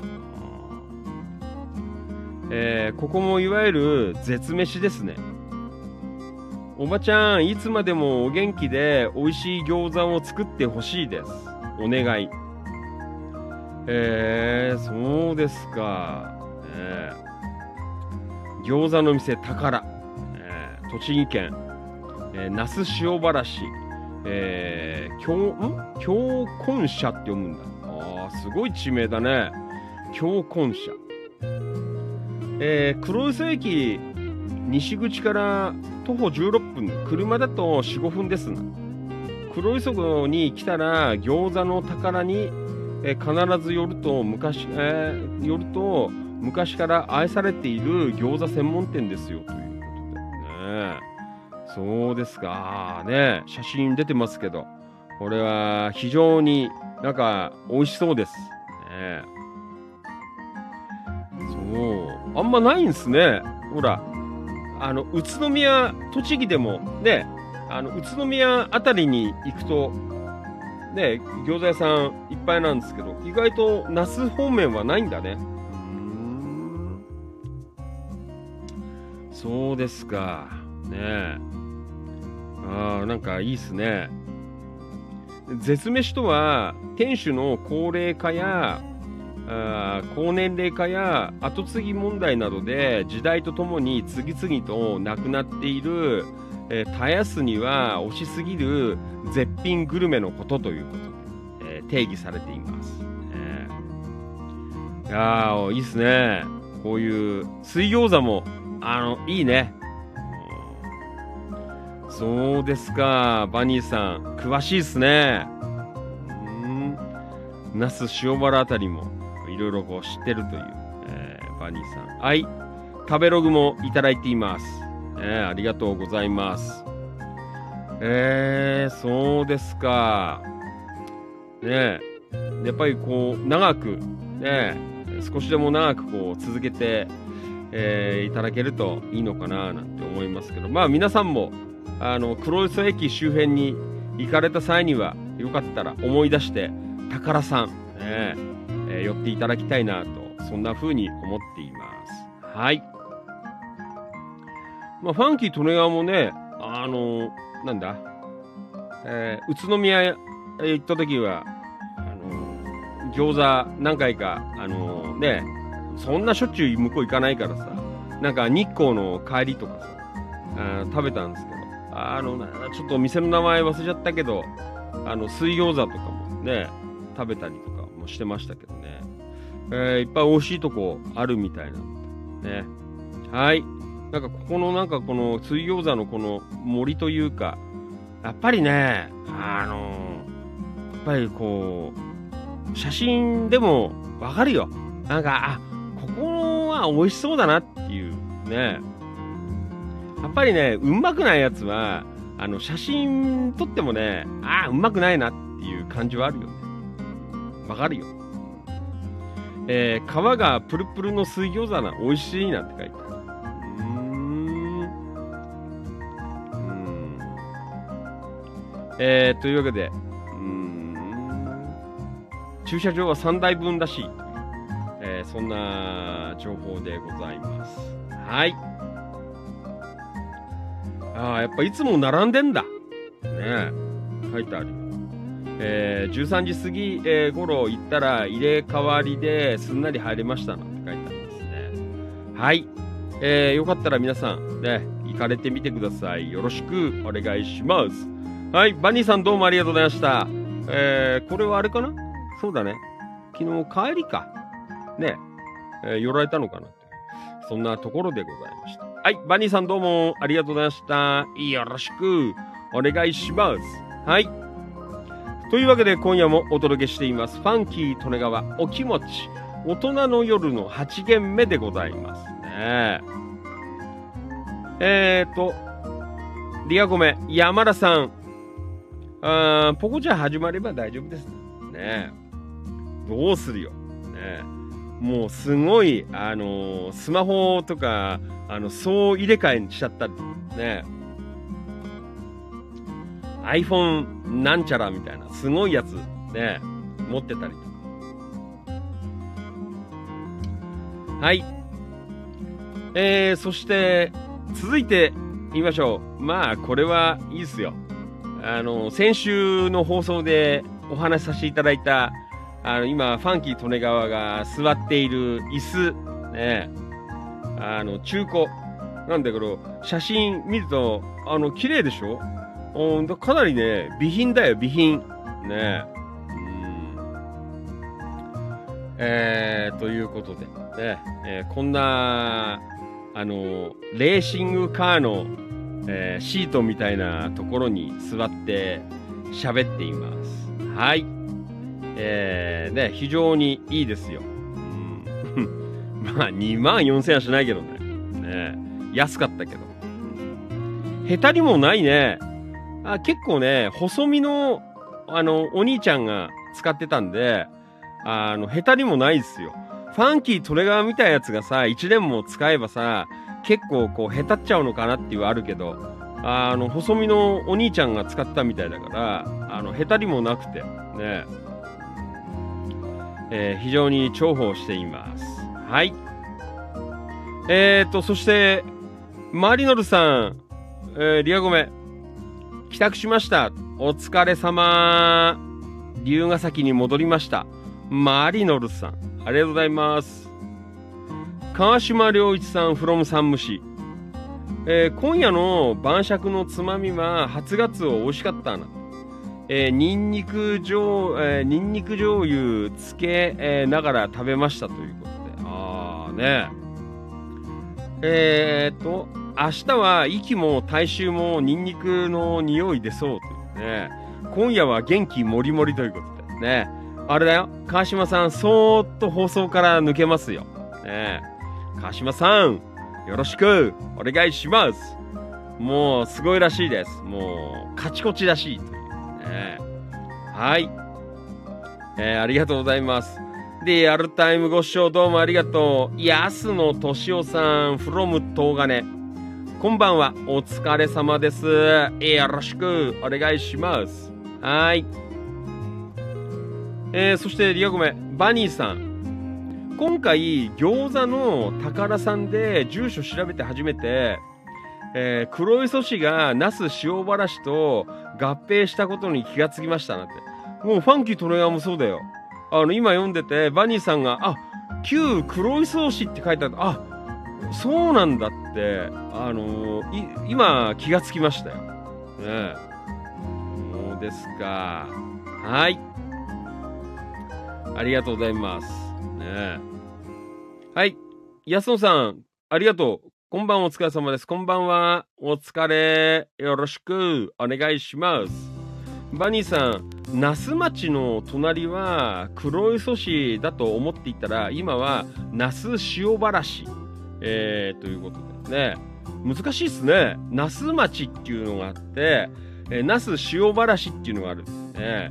えーここもいわゆる絶飯ですね。おばちゃん、いつまでもお元気で美味しい餃子を作ってほしいです。お願い。えー、そうですか。えー、餃子の店宝、栃木県、えー、那須塩原市、えー、京、ん？京根社って読むんだ。あ、すごい地名だね。京根社。えー、黒磯駅西口から徒歩16分、車だと4、5分ですな。黒磯に来たら餃子の宝に、えー必ず寄ると昔、えー寄ると昔から愛されている餃子専門店ですよというね。そうですか。ね写真出てますけど、これは非常になんか美味しそうです。ねそう。あんまないんすね。ほら、あの、宇都宮、栃木でもね、あの、宇都宮あたりに行くと、ね、餃子屋さんいっぱいなんですけど、意外と那須方面はないんだね。うん。そうですか。ね。ああ、なんかいいっすね。絶飯とは、店主の高齢化や、あ高年齢化や後継ぎ問題などで時代とともに次々となくなっている、えー絶やすには惜しすぎる絶品グルメのことということで、えー定義されています。えーいやーいいっすね。こういう水餃子もあのいいね。そうですか、バニーさん詳しいっすね。うん那須塩原あたりもいろいろこう知ってるという、えーバニーさん。はい。食べログもいただいています。えーありがとうございます。えー、そうですか。ねえ。やっぱりこう、長く、ね、少しでも長くこう続けて、えーいただけるといいのかななんて思いますけど、まあ皆さんも、あの、黒磯駅周辺に行かれた際には、よかったら思い出して、宝さん、ねええー寄っていただきたいなと、そんな風に思っています。はい。まあ、ファンキー利根川もね、あのなんだ、えー宇都宮へ行った時は、あの餃子何回か、あのね、そんなしょっちゅう向こう行かないからさ、なんか日光の帰りとかさ、食べたんですけど、あの、ちょっと店の名前忘れちゃったけど、あの、水餃子とかもね、食べたりとかもしてましたけどね。えーいっぱい美味しいとこあるみたいな。ね。はい。なんかここのなんかこの水餃子のこの森というか、やっぱりね、あのやっぱりこう、写真でもわかるよ。なんか、あ、ここは美味しそうだなっていうね。やっぱりね、うまくないやつは、あの、写真撮ってもね、ああ、うまくないなっていう感じはあるよね。わかるよ。えー皮がプルプルの水餃子な、美味しいなって書いてある。うん。うん。えー、というわけで、うん。駐車場は3台分らしい。えーそんな情報でございます。はい。ああ、やっぱいつも並んでんだ。ねえ。書いてあるよ。えー13時過ぎ、えー頃行ったら入れ替わりですんなり入れましたなんて書いてありますね。はい。えーよかったら皆さんね、行かれてみてください。よろしくお願いします。はい。バニーさんどうもありがとうございました。えーこれはあれかな？そうだね。昨日帰りか。ね。えー寄られたのかなそんなところでございました。はい。バニーさんどうもありがとうございました。よろしくお願いします。はい。というわけで今夜もお届けしています。ファンキー利根川お気持ち大人の夜の8限目でございますね。えーと、リアコメ、山田さん。あーポコちゃん始まれば大丈夫ですね。どうするよ。ねもうすごい、あのースマホとか、あの、総入れ替えしちゃったね。iPhone なんちゃらみたいな、すごいやつ、ね、持ってたりとか。はい。えー、そして、続いて、行きましょう。まあ、これはいいっすよ。あの、先週の放送でお話しさせていただいた、あの、今、ファンキー利根川が座っている椅子、ね、あの、中古。なんだけど、写真見ると、あの、綺麗でしょ？うんかなりね、備品だよ、備品。ねうん。えー、ということで、ね、えーこんな、あの、レーシングカーの、えーシートみたいなところに座って喋っています。はい。えー、ね、非常にいいですよ。うん。まあ、2万4000円はしないけどね。ね安かったけど。下手にもないね。あ結構ね、細身の、あの、お兄ちゃんが使ってたんで、あの、下手にもないですよ。ファンキートレガーみたいなやつがさ、1年も使えばさ、結構こう、下手っちゃうのかなっていうあるけど、あの、細身のお兄ちゃんが使ったみたいだから、あの、下手にもなくて、ね、えー非常に重宝しています。はい。えーと、そして、マリノルさん、えーリアゴメ、帰宅しました。お疲れ様。龍ヶ崎に戻りました。マリノルさん、ありがとうございます。川島良一さん、from 山武市。えー今夜の晩酌のつまみは初ガツオ美味しかったな。えーニンニク醤、えーニンニク醤油つけ、えーながら食べましたということで。あーね。えー、っと、明日は息も体臭もニンニクの匂い出そうというね。今夜は元気もりもりということでね。あれだよ。川島さん、そーっと放送から抜けますよ。ね川島さん、よろしくお願いします。もう、すごいらしいです。もう、カチコチらしいはい。えーありがとうございます。で、アルタイムご視聴どうもありがとう。安野敏夫さん、from 東金。こんばんは。お疲れ様です。えよろしくお願いします。はい。えーそして、リアゴメ、バニーさん。今回、餃子の宝さんで住所調べて初めて、えー黒磯市が那須塩原市と合併したことに気がつきましたなって。もうファンキートレガーもそうだよ。あの、今読んでて、バニーさんが、あ、旧黒磯市って書いてある。あ、そうなんだって、あのい今気がつきましたよ。ねえ。そうですか。はい。ありがとうございます。ねえ。はい。安野さん、ありがとう。こんばんはお疲れ様です。こんばんは。お疲れ。よろしくお願いします。バニーさん、那須町の隣は黒磯市だと思っていたら、今は那須塩原市、えー、ということでね。難しいですね。那須町っていうのがあって、えー那須塩原市っていうのがあるんですね。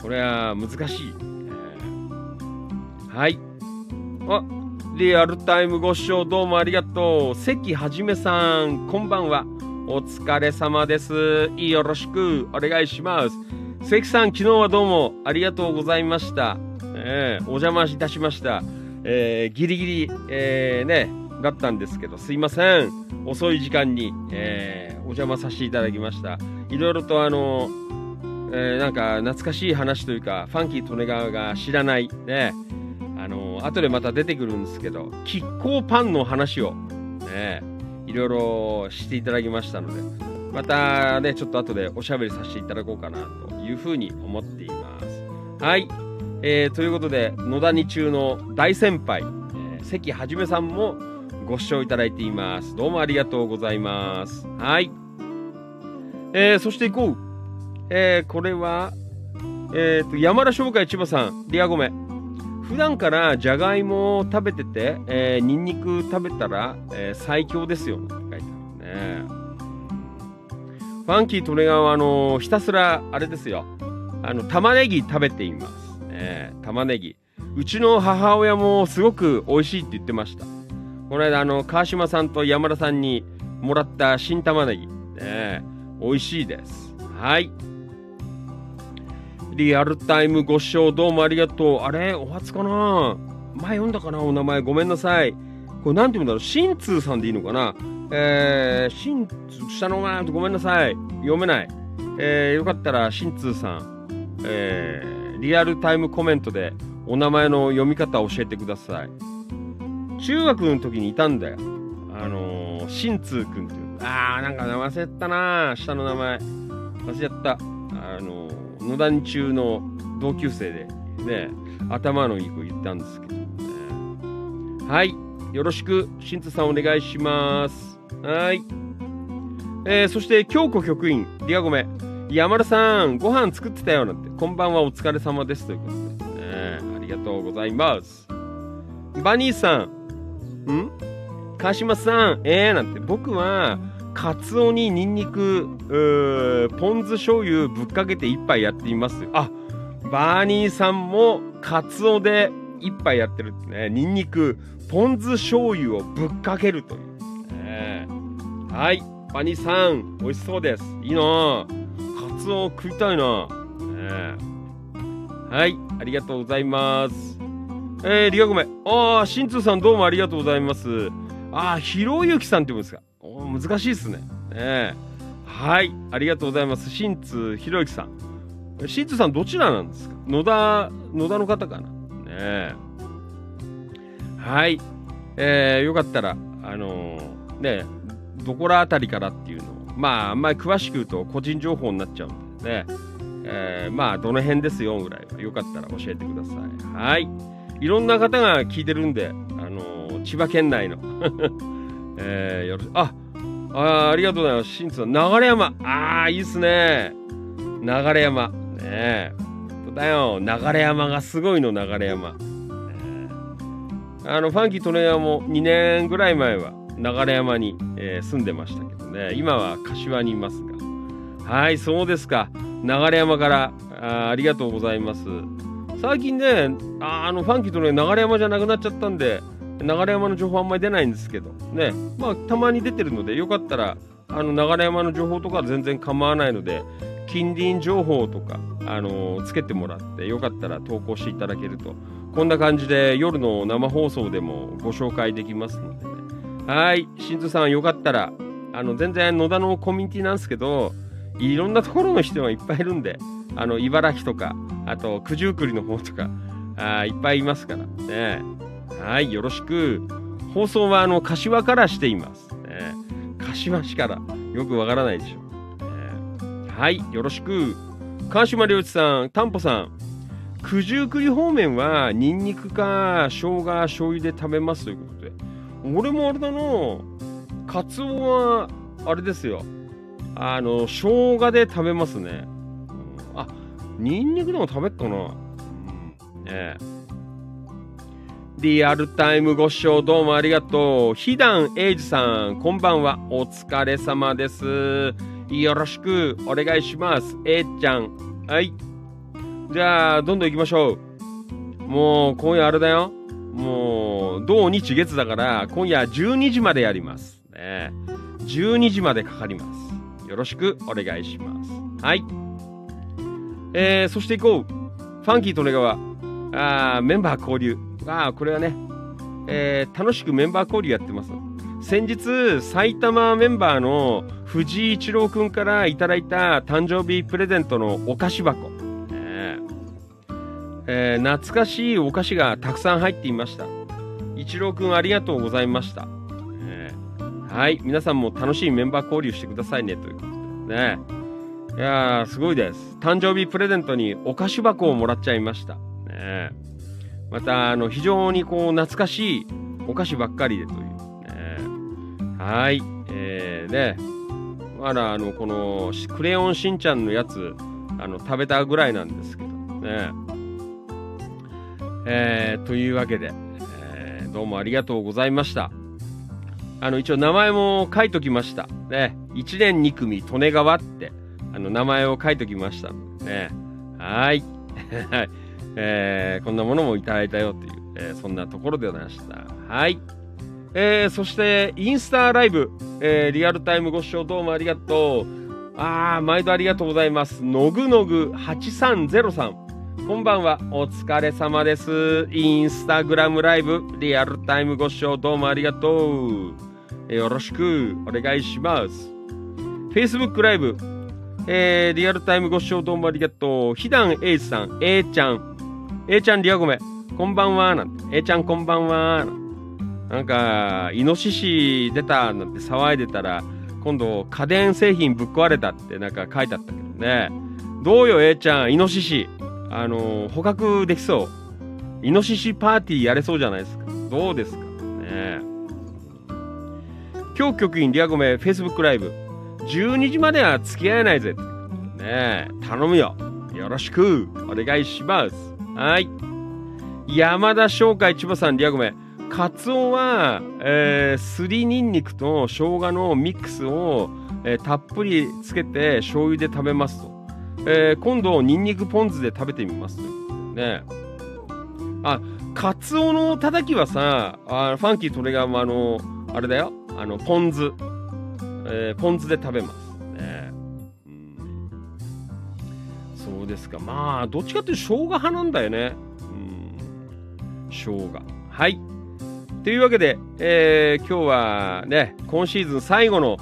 これは難しい。えーはい。あ、リアルタイムご視聴どうもありがとう。関はじめさん、こんばんは。お疲れ様です。よろしくお願いします。関さん、昨日はどうもありがとうございました。えーお邪魔いたしました。えーギリギリ、えーね、だったんですけど、すいません。遅い時間に、えーお邪魔させていただきました。いろいろとあの、えーなんか懐かしい話というか、ファンキー利根川が知らない、ね、あの、後でまた出てくるんですけど、キッコーパンの話を、ね、いろいろしていただきましたので、またね、ちょっと後でおしゃべりさせていただこうかなというふうに思っています。はい。えーということで、野田日中の大先輩、えー関はじめさんもご視聴いただいています。どうもありがとうございます。はい。えーそして行こう。えーこれは、えーと、山田商会千葉さん、リアゴメ。普段からじゃがいもを食べてて、えー、ニンニク食べたら、えー最強ですよ、って書いてあるね。ファンキートレガーは、あのひたすら、あれですよ。あの、玉ねぎ食べています。ね、玉ねぎ。うちの母親もすごく美味しいって言ってました。この間、あの、川島さんと山田さんにもらった新玉ねぎ。ね、美味しいです。はい。リアルタイムご視聴どうもありがとう。あれ？お初かな？前読んだかな？お名前。ごめんなさい。これなんて言うんだろう？新通さんでいいのかな？えー、新通、下の名前ごめんなさい。読めない。えー、よかったら、新通さん、えー、リアルタイムコメントでお名前の読み方を教えてください。中学の時にいたんだよ。あのー、新通くんっていう。あー、なんか名前忘れたな下の名前。忘れちゃった。あのー、野田中の同級生で、ね、頭のいい子言ったんですけど、ね。はい。よろしく、新通さんお願いします。はい。えー、そして、京子局員、リアゴメ。山田さん、ご飯作ってたよなんて、こんばんはお疲れ様ですということで、ね、ありがとうございます。バニーさん、ん？川島さん、えー、なんて、僕は、カツオにニンニク、ポン酢醤油ぶっかけて一杯やっていますよ。あ、バーニーさんもカツオで一杯やってるってね。ニンニク、ポン酢醤油をぶっかけるという。ねはい。バニーさん、美味しそうです。いいなぁカツオ食いたいなねはい。ありがとうございます。えー、リアゴメ。ああ、新通さんどうもありがとうございます。ああ、ひろゆきさんって言うんですか。難しいですね。ねえはい。ありがとうございます。新通ひろゆきさん。新通さんどちらなんですか？野田、野田の方かな？ねえはい。えー、よかったら、あのーね、どこらあたりからっていうのを、まあ、あんまり詳しく言うと個人情報になっちゃうんでね、えーまあ、どの辺ですよぐらいは、よかったら教えてください。はい。いろんな方が聞いてるんで、あのー千葉県内の、えー、よろしあ、あありがとうございます。新津さん、流山。ああ、いいっすね。流山。ねえ。だよ。流山がすごいの、流山。ねえあの、ファンキートレイヤーも2年ぐらい前は流山に、えー住んでましたけどね。今は柏にいますが。はい、そうですか。流山からあありがとうございます。最近ね、ああの、ファンキートレイヤー流山じゃなくなっちゃったんで、流山の情報あんまり出ないんですけど、ね、まあ、たまに出てるので、よかったら、あの、流山の情報とか全然構わないので、近隣情報とか、あのつけてもらって、よかったら投稿していただけると、こんな感じで夜の生放送でもご紹介できますのでね。はい、新津さんよかったら、あの、全然野田のコミュニティなんですけど、いろんなところの人がいっぱいいるんで、あの、茨城とか、あと、九十九里の方とか、あいっぱいいますから。ね。はい、よろしく。放送は、あの、柏からしています。ね、柏市から、よくわからないでしょ。ねはい、よろしく。川島良一さん、タンポさん。九十九里方面は、ニンニクか、生姜、醤油で食べますということで。俺もあれだなカツオは、あれですよ。あの、生姜で食べますね。うんあ、ニンニクでも食べっかな。うん、ねえリアルタイムご視聴どうもありがとう。ひだんえいじさん、こんばんは。お疲れ様です。よろしくお願いします。えいちゃん。はい。じゃあ、どんどん行きましょう。もう、今夜あれだよ。もう、土日月だから、今夜12時までやります。ね、12時までかかります。よろしくお願いします。はい。えー、そして行こう。ファンキー利根川。あーメンバー交流。ああ、これはね、えー楽しくメンバー交流やってます。先日、埼玉メンバーの藤井一郎くんからいただいた誕生日プレゼントのお菓子箱。えーえー懐かしいお菓子がたくさん入っていました。一郎くんありがとうございました。えーはい、皆さんも楽しいメンバー交流してくださいねということでね。いやー、すごいです。誕生日プレゼントにお菓子箱をもらっちゃいました。ね、また、あの、非常にこう、懐かしいお菓子ばっかりでという。ね、はい。えー、ね。まだ、あの、この、クレヨンしんちゃんのやつ、あの、食べたぐらいなんですけど、ね。えー、というわけで、えーどうもありがとうございました。あの、一応名前も書いときました。ね。一年二組、利根川って、あの、名前を書いときましたね。はい。えーこんなものもいただいたよという、えーそんなところでございました。はい。えーそして、インスタライブ、えリアルタイムご視聴どうもありがとう。あー、毎度ありがとうございます。のぐのぐ8303。こんばんは。お疲れ様です。インスタグラムライブ、リアルタイムご視聴どうもありがとう。よろしくお願いします。Facebook ライブ、えー、リアルタイムご視聴どうもありがとう。ひだんえいさん、えーちゃん。えちゃんリアゴメ、こんばんは、なんて。えちゃんこんばんは、なんか、イノシシ出たなんて騒いでたら、今度家電製品ぶっ壊れたってなんか書いてあったけどね。どうよ、えちゃん、イノシシ。あの捕獲できそう？イノシシパーティーやれそうじゃないですか？どうですか？ね今日局員リアゴメ Facebook ライブ。12時までは付き合えないぜ。ねえ、頼むよ。よろしくお願いします。はい。山田商会千葉さん、リアゴメ。カツオは、えー、すりニンニクと生姜のミックスを、えーたっぷりつけて醤油で食べますと。えー今度、ニンニクポン酢で食べてみますと。ねあ、カツオのたたきはさ、あファンキートレガーもあの、あれだよ。あの、ポン酢。えーポン酢で食べます。そうですか。まあ、どっちかっていうと生姜派なんだよね。うん。生姜。はい。というわけで、えー今日はね、今シーズン最後の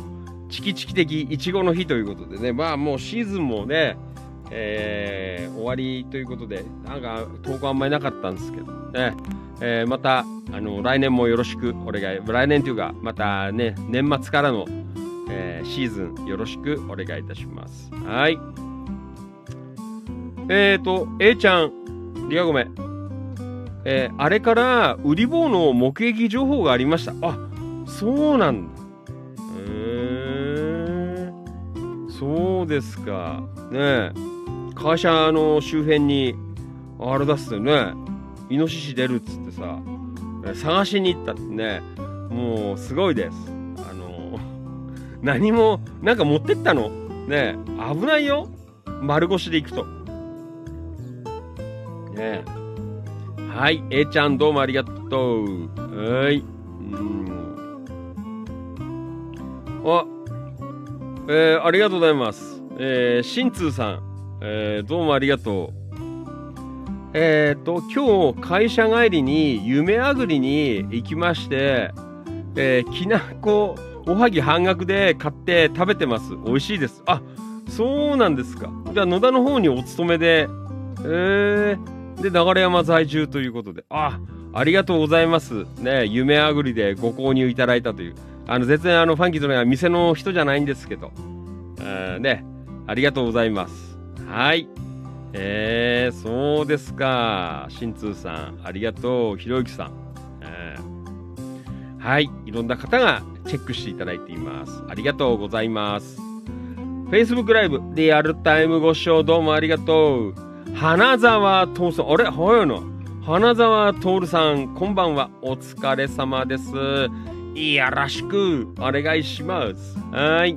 チキチキ的いちごの日ということでね、まあもうシーズンもね、えー終わりということで、なんか投稿あんまりなかったんですけどね、えーまたあの来年もよろしくお願い、来年というか、またね、年末からの、えーシーズンよろしくお願いいたします。はい。えーと、A ちゃん、リアゴメ、えーあれから売り棒の目撃情報がありました。あ、そうなんだ。へえそうですか。ねえ会社の周辺に、あれ出すよね。イノシシ出るっつってさ、探しに行ったってね、もうすごいです。あの、何も、なんか持ってったの？ねえ危ないよ。丸腰で行くと。ねはい、A ちゃんどうもありがとう。はい。あ、えー、ありがとうございます。えー、しんつーさん、えー、どうもありがとう。えーと、今日会社帰りに夢あぐりに行きまして、えー、きなこおはぎ半額で買って食べてます。美味しいです。あ、そうなんですか。じゃあ野田の方にお勤めで、えー、で、流山在住ということで、あ、ありがとうございます。ね、夢あぐりでご購入いただいたという。あの、全然あの、ファンキーとは店の人じゃないんですけど、えーね、ありがとうございます。はい。えー、そうですか。新通さん、ありがとう。ひろゆきさん。えーはい。いろんな方がチェックしていただいています。ありがとうございます。Facebook ライブ、リアルタイムご視聴どうもありがとう。花沢徹さん、あれ？早いな。花沢徹さん、こんばんは。お疲れ様です。よろしくお願いします。はい。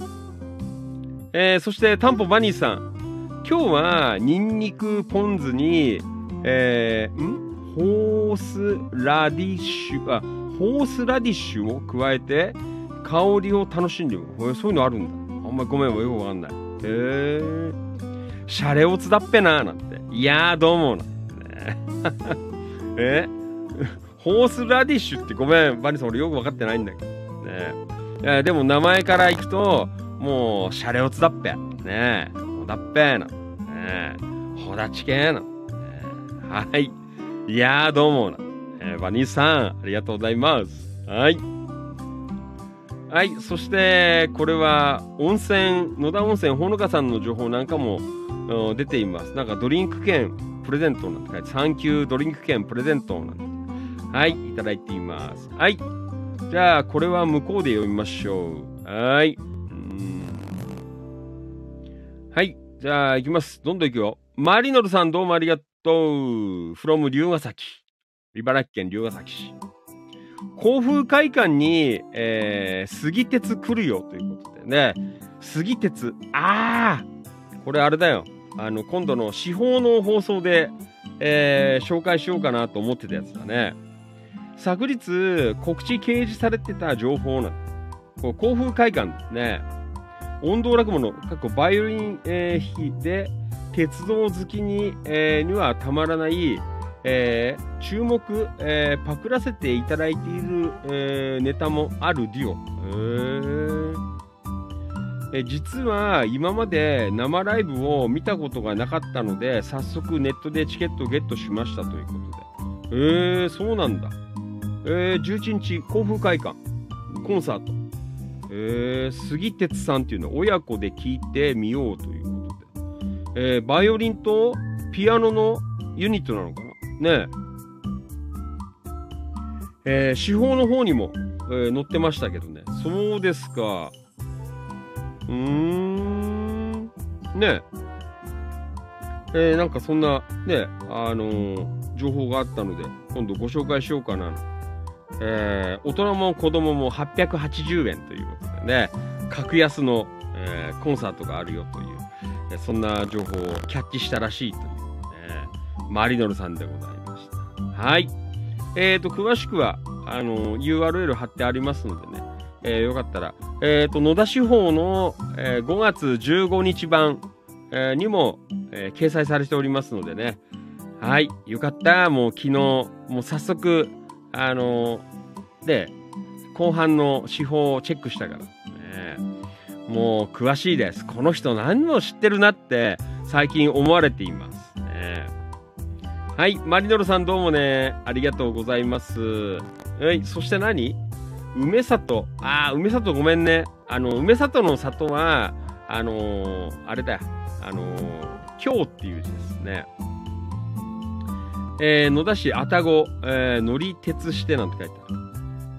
えー、そして、タンポバニーさん。今日は、ニンニクポン酢に、えー、ん？ホースラディッシュ、あ、ホースラディッシュを加えて、香りを楽しんでる。そういうのあるんだ。あんまりごめん、よくわかんない。へえ。シャレオツだっぺな、なんて。いやー、どうも、なんてね。え？ホースラディッシュってごめん、バニーさん、俺よく分かってないんだけど。ねいやでも名前からいくと、もう、シャレオツだっぺ。ねほだっぺな。ねほだちけな。ねはい。いやー、どうもな。えーバニーさん、ありがとうございます。はい。はい。そして、これは、温泉、野田温泉、ほのかさんの情報なんかも出ています。なんかドリンク券プレゼントなんて書いて、サンキュードリンク券プレゼントなんて。はい。いただいています。はい。じゃあ、これは向こうで読みましょう。はい。はい。じゃあ、行きます。どんどん行くよ。マリノルさん、どうもありがとう。from 龍ヶ崎。茨城県龍ヶ崎市。甲府会館に、えー、杉鉄来るよということでね。杉鉄。ああこれあれだよ。あの、今度の司法の放送で、えー紹介しようかなと思ってたやつだね。昨日、告知掲示されてた情報なの。こう甲府会館ですね。音頭落語の、かっバイオリン、えー弾きで、鉄道好きに,、えーにはたまらない、えー注目、えーパクらせていただいている、えーネタもあるデュオ。へーえ実は今まで生ライブを見たことがなかったので早速ネットでチケットをゲットしましたということで。えー、そうなんだ。えー、11日甲府会館。コンサート。えー、杉哲さんっていうの親子で聴いてみようということで、えー、バイオリンとピアノのユニットなのかな？ねえ。えー、司法の方にも、えー載ってましたけどね。そうですか。うーん。ね。えーなんかそんなねあのー情報があったので今度ご紹介しようかな。えー大人も子供も880円ということでね。格安の、えーコンサートがあるよという、えそんな情報をキャッチしたらしいという、ね、マリノルさんでございました。はい。えーと詳しくはあの URL 貼ってありますのでね、えーよかったら、えー、と野田司法の、えー5月15日版、えーにも、えー掲載されておりますのでね。はいよかった。もう昨日もう早速あので後半の司法をチェックしたから、ね、もう詳しいです。この人何も知ってるなって最近思われています、ね、はいマリノルさんどうもね。ありがとうございます。はいそして何？梅里ああ梅里ごめんねあの梅里の里はあのーあれだよあのー今日っていう字ですねえー野田市愛宕、えー乗り鉄してなんて書いてある。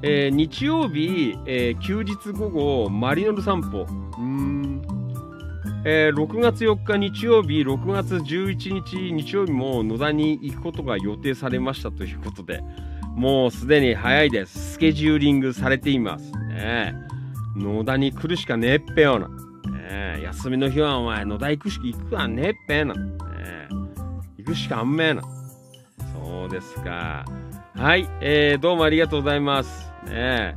えー日曜日、えー休日午後、マリノル散歩。うん。えー6月4日日曜日、6月11日日曜日も野田に行くことが予定されましたということで、もうすでに早いです。スケジューリングされています。ね、野田に来るしかねえっぺよな。ね、休みの日はお前野田行くし行くわねえっぺな。ね、行くしかあんめえな。そうですか。はい、えー、どうもありがとうございます。ねえ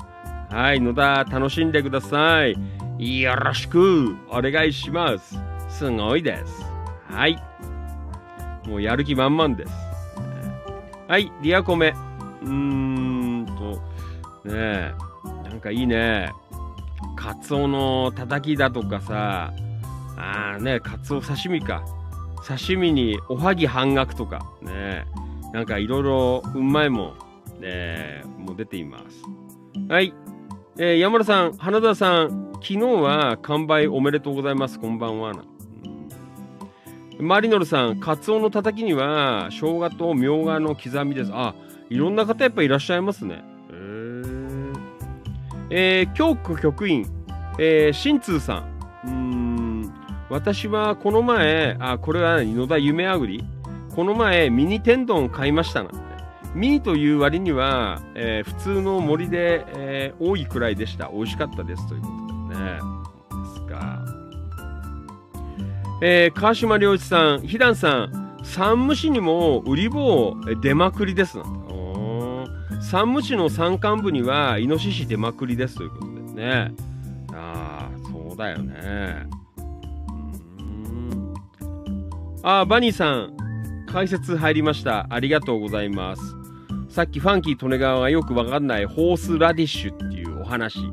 はい、野田楽しんでください。よろしくお願いします。すごいです。はい。もうやる気満々です。はい、リアコメ。うーんと、ねえ、なんかいいね。カツオのたたきだとかさ、あーね、カツオ刺身か。刺身におはぎ半額とか、ねなんかいろいろうまいもん、ね、もう出ています。はい。えー山田さん、花田さん、昨日は完売おめでとうございます。こんばんは。うんマリノルさん、カツオのたたきには生姜とみょうがの刻みです。あ、いろんな方やっぱいらっしゃいますね。へーえー、京区局員、えー、新通さん。うーん、私はこの前、あ、これは何野田夢あぐりこの前ミニ天丼買いましたなんて。ミニという割には、えー普通の森で、えー多いくらいでした。美味しかったですということですね。ですか。えー川島良一さん、ひだんさん、山武市にも売り棒え出まくりですなんて。山武市の山間部にはイノシシ出まくりですということですね。ああ、そうだよね。うんあバニーさん、解説入りました。ありがとうございます。さっきファンキー・利根川がよくわかんないホースラディッシュっていうお話。ね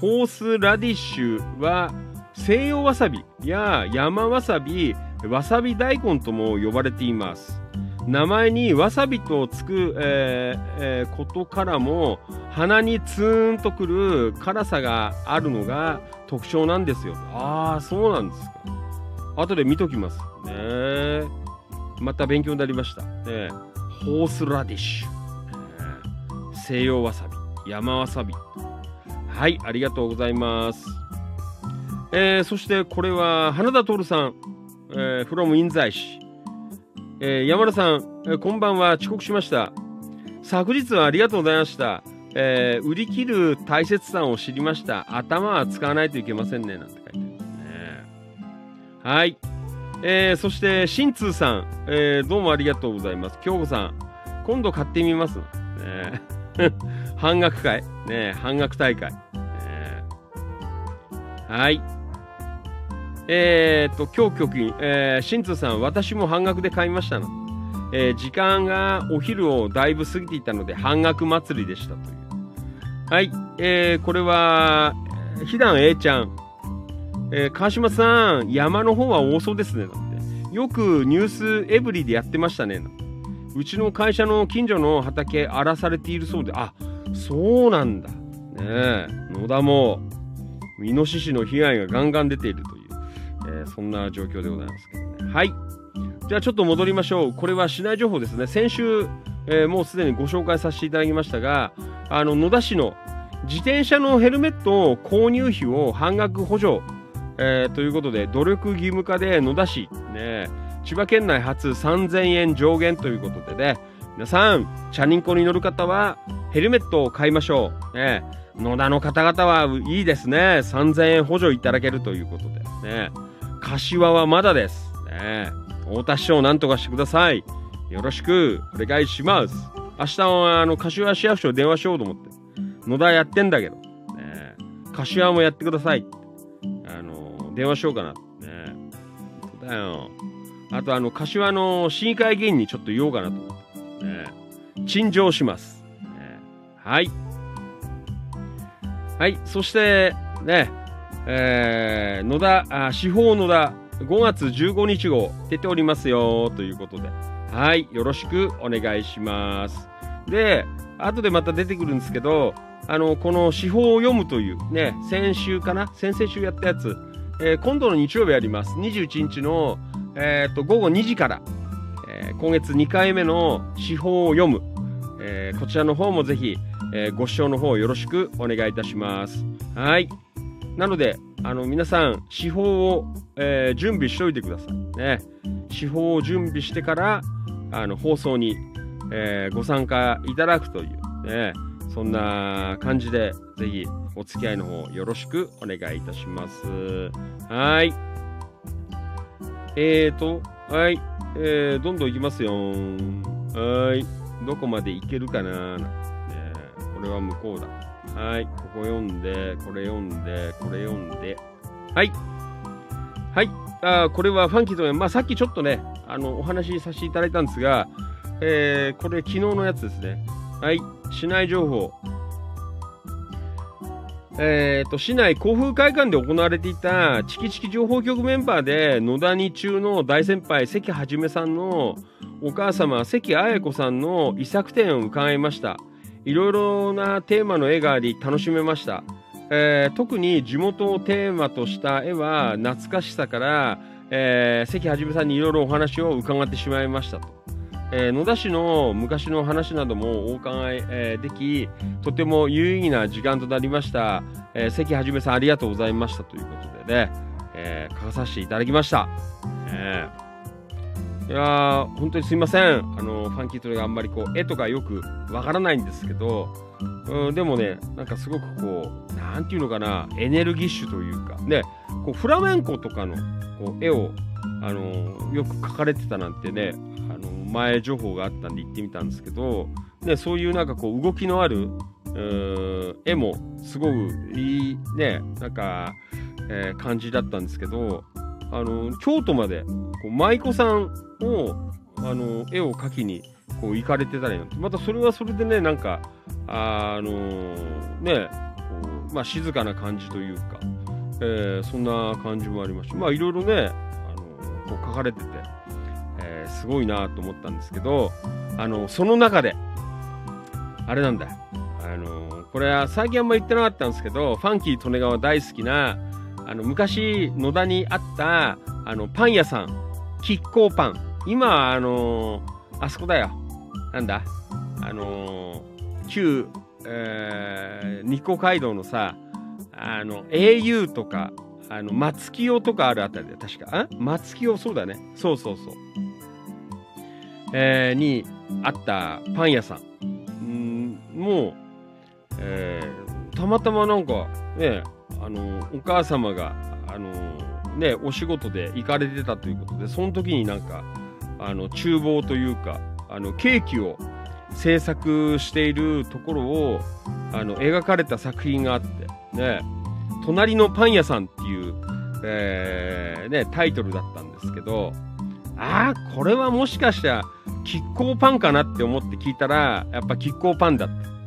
ホースラディッシュは西洋わさびや山わさび、わさび大根とも呼ばれています。名前にわさびとつく、えーえーことからも鼻にツーンとくる辛さがあるのが特徴なんですよ。ああ、そうなんですか。後で見ときます。ねまた勉強になりました。ねホースラディッシュ。ね西洋わさび、山わさび。はい、ありがとうございます。えーそしてこれは花田徹さん、えー、from 印西市。えー山田さん、えーこんばんは、遅刻しました。昨日はありがとうございました。えー売り切る大切さを知りました。頭は使わないといけませんね、なんて書いてありますね。はい。えーそして、新通さん、えーどうもありがとうございます。京子さん、今度買ってみます。ね、半額会、ね、半額大会。ねはい。えーっと、今日局員、えー、新通さん、私も半額で買いましたの。えー時間がお昼をだいぶ過ぎていたので半額祭りでしたという。はい、えーこれは、えーひだん A ちゃん。えー川島さん、山の方は多そうですね。なんて。よくニュースエブリでやってましたね。なんてうちの会社の近所の畑荒らされているそうで、あ、そうなんだ。ねえ、野田も、イノシシの被害がガンガン出ていると、えーそんな状況でございますけどね。はい。じゃあちょっと戻りましょう。これは市内情報ですね。先週、えーもうすでにご紹介させていただきましたが、あの、野田市の自転車のヘルメット購入費を半額補助、えーということで、努力義務化で野田市、ね、千葉県内初3000円上限ということでね、皆さん、チャリンコに乗る方はヘルメットを買いましょう。ね、野田の方々はいいですね。3000円補助いただけるということで。ね、柏はまだです。ね、太田市長なんとかしてください。よろしくお願いします。明日はあの柏市役所電話しようと思って。野田やってんだけど。ね、柏もやってください。あの、電話しようかな。ね、そうだよ。あとあの、柏の市議会議員にちょっと言おうかなと思って。ね、陳情します。ね、はい。はい。そして、ね、えー、野田、あ司法野田、5月15日号出ておりますよ、ということで。はい。よろしくお願いします。で、後でまた出てくるんですけど、あの、この司法を読むという、ね、先週かな先々週やったやつ、えー今度の日曜日やります。21日の、えーっと、午後2時から、えー今月2回目の司法を読む、えこちらの方もぜひ、えご視聴の方よろしくお願いいたします。はい。なので、あの、皆さん、司法を、えー準備しておいてください。ね。司法を準備してから、あの、放送に、えーご参加いただくという、ね。そんな感じで、ぜひ、お付き合いの方よろしくお願いいたします。はい。えーと、はい。えー、どんどんいきますよ。はい。どこまでいけるかな、ね、これは向こうだ。はい。ここ読んで、これ読んで、これ読んで。はい。はい。あこれはファンキーとね、まあさっきちょっとね、あの、お話しさせていただいたんですが、えー、これ昨日のやつですね。はい。市内情報。えー、と市内甲府会館で行われていたチキチキ情報局メンバーで野田に中の大先輩関はじめさんのお母様関彩子さんの遺作展を伺いましたいろいろなテーマの絵があり楽しめました、えー特に地元をテーマとした絵は懐かしさから、えー関はじめさんにいろいろお話を伺ってしまいましたとえー野田市の昔の話などもお伺い、えーでき、とても有意義な時間となりました。えー関はじめさんありがとうございましたということでね、えー書かさせていただきました。えーいやー、本当にすいません。あの、ファンキートレがあんまりこう、絵とかよくわからないんですけど、うん、でもね、なんかすごくこう、なんていうのかな、エネルギッシュというか、ね、こうフラメンコとかのこう絵を、あのよく描かれてたなんてね、あの前情報があったんで行ってみたんですけど、ね、そういうなんかこう動きのあるうー絵もすごくいいねなんか、えー感じだったんですけどあの京都までこう舞妓さんをあの絵を描きにこう行かれてたりなんてまたそれはそれでねなんかあのねこうまあ、静かな感じというか、えーそんな感じもありましてまあいろいろねあのこう書かれてて、えーすごいなと思ったんですけどあのその中であれなんだあのこれは最近あんま言ってなかったんですけどファンキー利根川大好きなあの昔野田にあったあのパン屋さん。亀甲パン。今はあのあそこだよ。なんだ？あの旧、えー日光街道のさあの au とかあの松清とかあるあたりで確か。あ？松清そうだね。そうそうそう。えーにあったパン屋さん。んもう、えーたまたまなんかねあのお母様があのねお仕事で行かれてたということでその時になんかあの厨房というかあのケーキを制作しているところをあの描かれた作品があってね「隣のパン屋さん」っていう、えーね、タイトルだったんですけどああこれはもしかしたらキッコーパンかなって思って聞いたら、やっぱキッコーパンだった。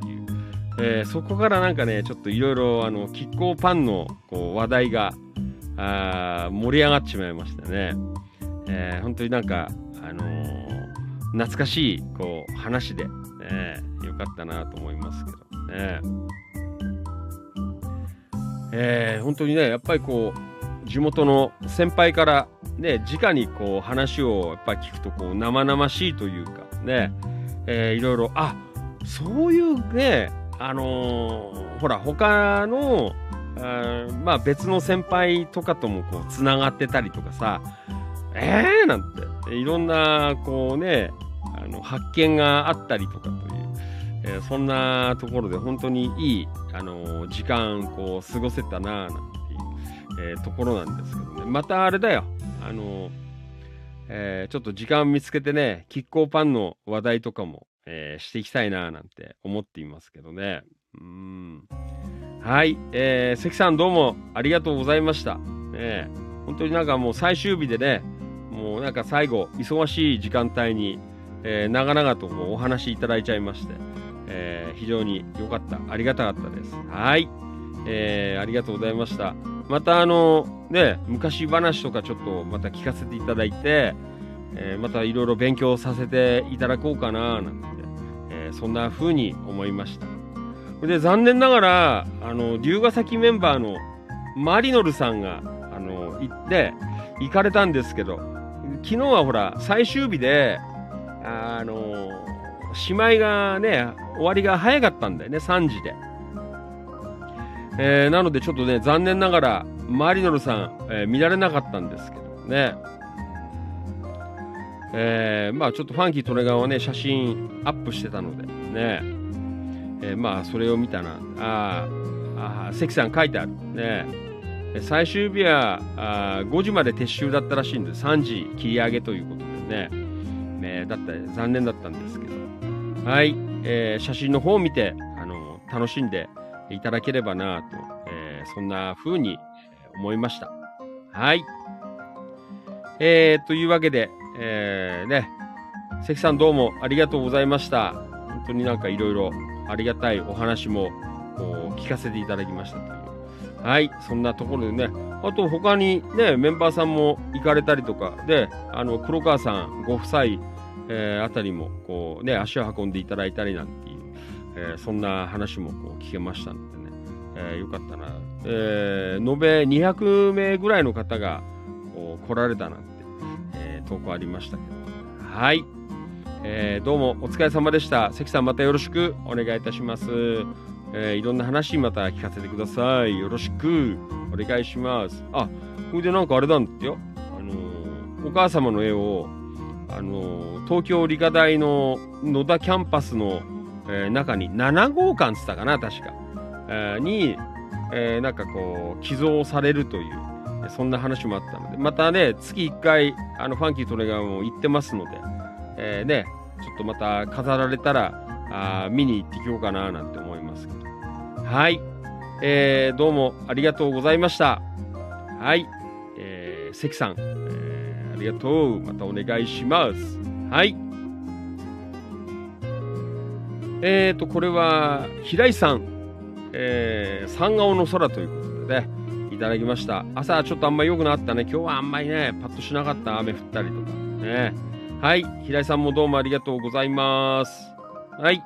えーそこからなんかね、ちょっといろいろ、あの、キッコーパンのこう話題が、あ盛り上がってしまいましたね。えー本当になんか、あのー懐かしい、こう、話で、ね、よかったなと思いますけどね。えー本当にね、やっぱりこう、地元の先輩からね、直にこう話をやっぱ聞くとこう生々しいというかね、えーいろいろ、あ、そういうね、あのーほら、他の、あまあ別の先輩とかともこう、つながってたりとかさ、えーなんて、いろんな、こうね、あの、発見があったりとかという、えーそんなところで本当にいい、あのー時間、こう、過ごせたなぁ、なんていう、えーところなんですけどね。またあれだよ、あのーえちょっと時間見つけてね、キッコーパンの話題とかも、えーしていきたいなぁなんて思っていますけどね。うん。はい、えー関さんどうもありがとうございました。ね、本当になんかもう最終日でね、もうなんか最後、忙しい時間帯に、えー長々とお話しいただいちゃいまして、えー非常に良かった、ありがたかったです。はい、えーありがとうございました。またあの、ね、昔話とかちょっとまた聞かせていただいて、えーまたいろいろ勉強させていただこうかな、なんて、そんな風に思いました。で、残念ながら、あの、龍ヶ崎メンバーのマリノルさんが、あの、行って、行かれたんですけど、昨日はほら、最終日で、あの、しまいがね、終わりが早かったんだよね、3時で。えーなのでちょっとね、残念ながら、マリノルさん、えー見られなかったんですけどね。えーまあちょっとファンキートレガーはね、写真アップしてたので、ね。えーまあそれを見たな。ああ、関さん書いてある。ね。最終日はあ5時まで撤収だったらしいんで、3時切り上げということでね。ねだった残念だったんですけど。はい。えー写真の方を見て、あの楽しんでいただければなと、えーそんな風に思いました。はい。えー、というわけで、えー、ね、関さんどうもありがとうございました。本当になんかいろいろありがたいお話もこう聞かせていただきましたという。はい、そんなところでね、あと他にね、メンバーさんも行かれたりとか、で、あの、黒川さんご夫妻、えーあたりもこうね、足を運んでいただいたりなんていう、えーそんな話もこう聞けましたのでね、えーよかったな。えー延べ200名ぐらいの方がこう来られたなんて、えー投稿ありましたけど。はい。えーどうもお疲れ様でした。関さんまたよろしくお願いいたします。えーいろんな話また聞かせてください。よろしくお願いします。あ、それでなんかあれなんだよ。あのーお母様の絵を、あのー東京理科大の野田キャンパスの、えー中に7号館っつったかな、確か。えーに、えーなんかこう、寄贈されるという、そんな話もあったので、またね、月1回、あの、ファンキートレガーも行ってますので、えーね、ちょっとまた飾られたら、あ見に行ってきようかな、なんて思いますけど。はい。えーどうもありがとうございました。はい。えー関さん、えーありがとう。またお願いします。はい。えーと、これは、平井さん、えー、三顔の空ということでね、ただきました。朝ちょっとあんまり良くなったね。今日はあんまりね、パッとしなかった。雨降ったりとか。ね。はい。平井さんもどうもありがとうございます。はい。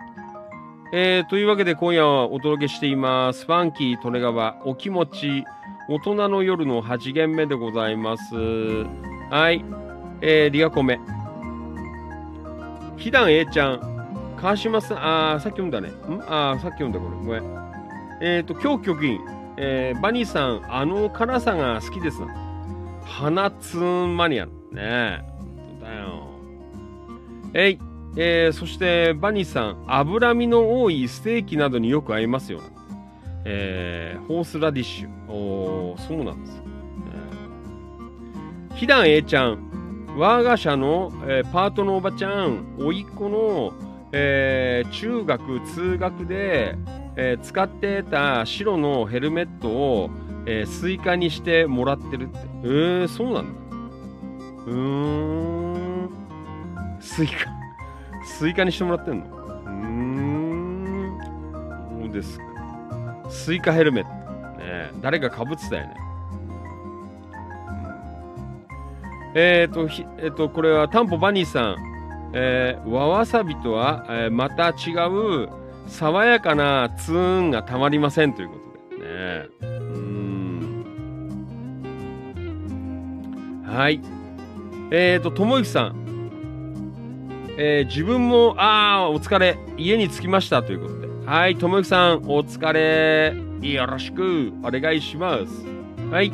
えー、というわけで今夜はお届けしています。ファンキー・利根川お気持ち大人の夜の8限目でございます。はい。えー、リアコメ。ひだん A ちゃん。川島さん、あー、さっき読んだね。ん？あー、さっき読んだこれ。ごめん。えっ、ー、と、今日局員。えー、バニーさん、あの辛さが好きですな。花ツーンマニア。ねえ。だよ。えい。えー、そして、バニーさん、脂身の多いステーキなどによく合いますよ。えー、ホースラディッシュ。おー、そうなんです。え、ひだん A ちゃん、我が社の、えーパートのおばちゃん、おいっ子の、えー中学、通学で、えー使ってた白のヘルメットを、えースイカにしてもらってるって。えー、そうなんだ。うーん。スイカ。スイカにしてもらってんの？うーん。そうですか？スイカヘルメット。ね誰か被ってたよね。えっ、ー、と、ひえっ、と、これはタンポバニーさん。えー、わわさびとは、えーまた違う爽やかなツーンがたまりませんということでね。うん。はい。えっ、ー、と、ともゆきさん。えー自分も、あー、お疲れ。家に着きましたということで。はい、ともゆきさん、お疲れ。よろしく、お願いします。はい。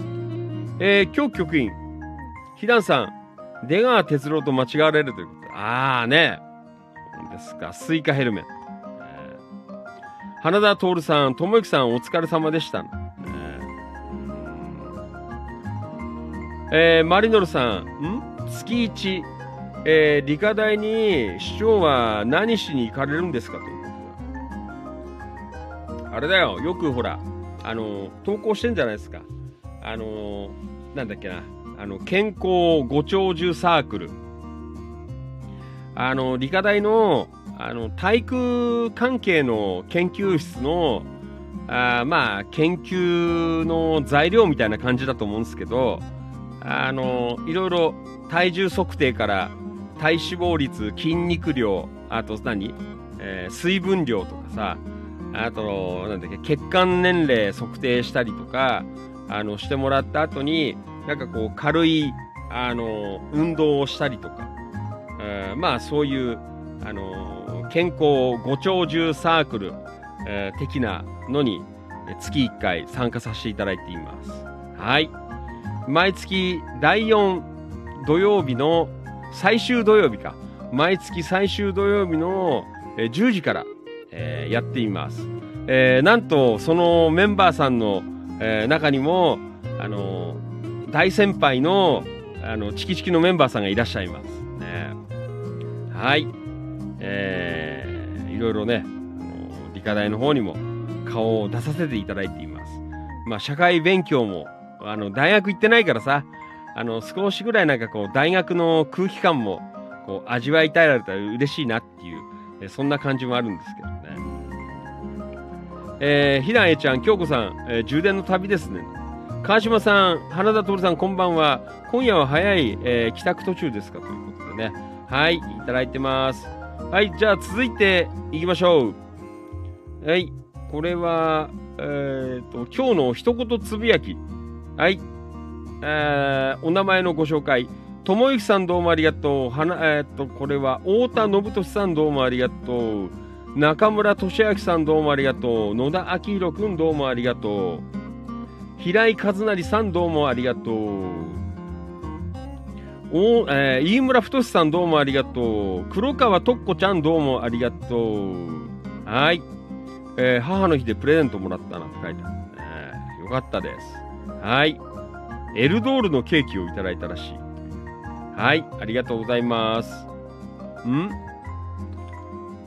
えー、今日局員。ひだんさん、出川哲郎と間違われるということで。あーね。ですか。スイカヘルメット。花田徹さん、ともゆきさん、お疲れ様でした。ねえー、マリノルさん、ん？月一、えー理科大に市長は何しに行かれるんですかということあれだよ、よくほら、あの、投稿してんじゃないですか。あの、なんだっけな、あの、健康ご長寿サークル。あの、理科大の、あの、体育関係の研究室の、あまあ、研究の材料みたいな感じだと思うんですけど、あの、いろいろ体重測定から体脂肪率、筋肉量、あと何、えー水分量とかさ、あと、なんだっけ、血管年齢測定したりとか、あの、してもらった後に、なんかこう、軽い、あの、運動をしたりとか、えーまあ、そういう、あの、健康ご長寿サークル、えー的なのに、月1回参加させていただいています。はい。毎月第4土曜日の最終土曜日か。毎月最終土曜日の10時から、えーやっています。えーなんと、そのメンバーさんの、えー中にも、あの大先輩の、あの、チキチキのメンバーさんがいらっしゃいます。ね、はい。えーいろいろね、あの理科大の方にも顔を出させていただいています。まあ、社会勉強も、あの、大学行ってないからさ、あの、少しぐらいなんかこう、大学の空気感も、こう、味わいたいられたら嬉しいなっていう、えそんな感じもあるんですけどね。えー、ひらえちゃん、京子さん、えー充電の旅ですね。川島さん、花田徹さん、こんばんは。今夜は早い、えー帰宅途中ですか？ということでね。はい、いただいてます。はい、じゃあ続いていきましょう。はい、これは、えー、と、今日の一言つぶやき。はい、えーお名前のご紹介。ともゆきさんどうもありがとう。はな、えー、と、これは、太田信俊さんどうもありがとう。中村俊明さんどうもありがとう。野田明宏くんどうもありがとう。平井和成さんどうもありがとう。おえー飯村太さんどうもありがとう。黒川とっこちゃんどうもありがとう。はい。えー母の日でプレゼントもらったなって書いてある、ね。よかったです。はい。エルドールのケーキをいただいたらしい。はい。ありがとうございます。ん？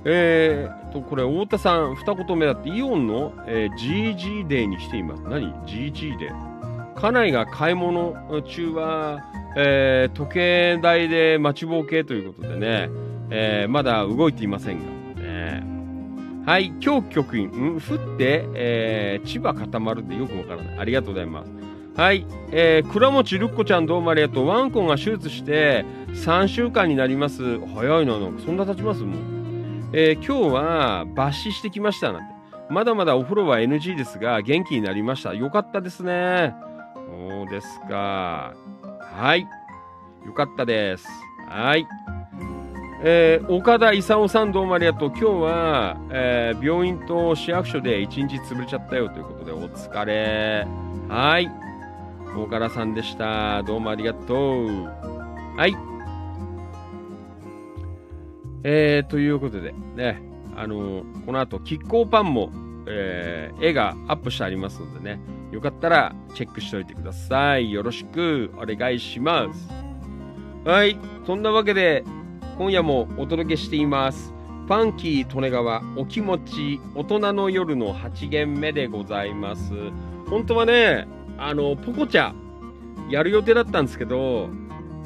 えー、と、これ、太田さん、二言目だって、イオンの、えー GG デーにしています。何 ?GG デー。家内が買い物中は、えー時計台で待ちぼうけということでね、えーまだ動いていませんが、ね。はい、今日局員、ん降って、えー千葉固まるってよくわからない。ありがとうございます。はい、えー、倉持るっこちゃんどうもありがとう。ワンコが手術して3週間になります。早いな、なんかそんな経ちますもん。えー今日は抜歯してきましたなんて。まだまだお風呂は NG ですが、元気になりました。よかったですね。そうですか。はい。よかったです。はい。えー岡田勲さんどうもありがとう。今日は、えー病院と市役所で一日潰れちゃったよということで、お疲れ。はい。岡田さんでした。どうもありがとう。はい。えー、ということで、ね、あのーこの後、キッコーパンも、えー絵がアップしてありますのでね、よかったらチェックしておいてください。よろしくお願いします。はい。そんなわけで、今夜もお届けしています。ファンキー利根川お気持ち大人の夜の8限目でございます。本当はね、あの、ポコチャやる予定だったんですけど、